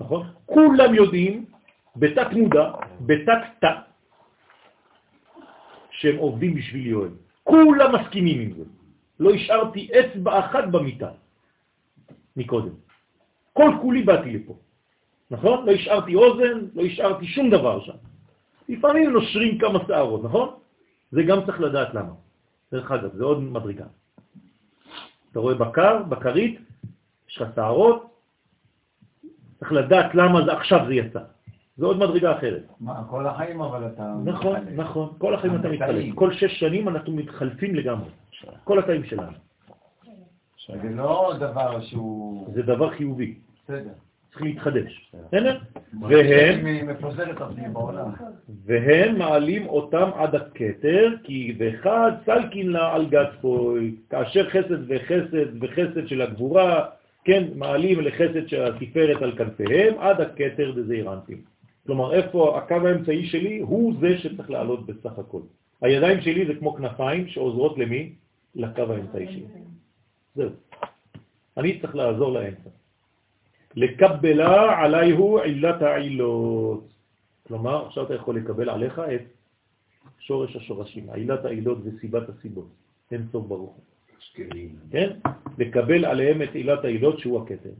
נכון? כולם יודעים בתת מודע, בתת תא, שהם עובדים בשביל יואל. כולם מסכימים עם זה. לא השארתי אצבע אחת במיטה מקודם. כל כולי באתי לפה. נכון? לא השארתי אוזן, לא השארתי שום דבר שם. לפעמים נושרים כמה שערות, נכון? זה גם צריך לדעת למה. דרך אגב, זה עוד מדרגה. אתה רואה בקר, בקרית, יש לך שערות, צריך לדעת למה זה, עכשיו זה יצא. זה עוד מדרגה אחרת. מה, כל החיים אבל אתה... נכון, מתחלק. נכון. כל החיים אתה. התאים. כל שש שנים אנחנו מתחלפים לגמרי. כל התאים שלנו. זה לא דבר שהוא... זה דבר חיובי. בסדר. צריך להתחדש. בסדר? והם. והם מעלים אותם עד הכתר, כי ואחד סלקין לה על גצפוי, כאשר חסד וחסד וחסד של הגבורה, כן, מעלים לחסד של התפארת על כנפיהם, עד הכתר דזעירנטים. כלומר, איפה הקו האמצעי שלי הוא זה שצריך לעלות בסך הכל. הידיים שלי זה כמו כנפיים שעוזרות למי? לקו האמצעי שלי. זהו. אני צריך לעזור לאמצע. לקבלה עלייהו עילת העילות. כלומר, עכשיו אתה יכול לקבל עליך את שורש השורשים, עילת העילות וסיבת הסיבות. אין סוף ברוך. כן? לקבל עליהם את עילת העילות שהוא הכתר.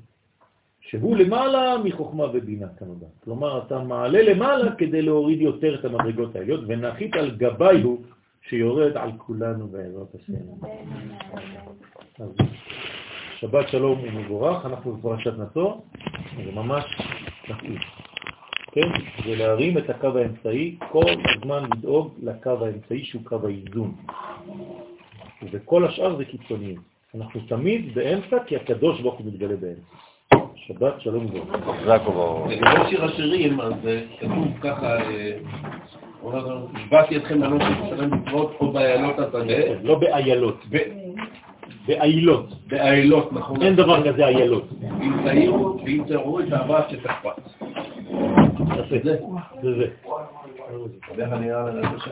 שהוא למעלה מחוכמה ובינה כנודע. כלומר, אתה מעלה למעלה כדי להוריד יותר את המדרגות העליות, ונחית על גבי הוא שיורד על כולנו בעזרת השם. אז שבת שלום ומבורך, אנחנו בפרשת נצור, זה ממש מתאים. כן? זה להרים את הקו האמצעי, כל הזמן לדאוג לקו האמצעי שהוא קו האיזון. וכל השאר זה קיצוניים. אנחנו תמיד באמצע כי הקדוש ברוך הוא מתגלה באמצע. שבת שלום וברכה. וברוך. לגבי שיר השירים, אז אה, כתוב ככה, אומר, השבעתי אתכם בנות ירושלים בקרות או באיילות השדה, לא באיילות, ב- באיילות. באיילות, נכון? אין דבר כזה איילות. ואם תראו את האהבה שתקפץ. יפה. זה זה. לך?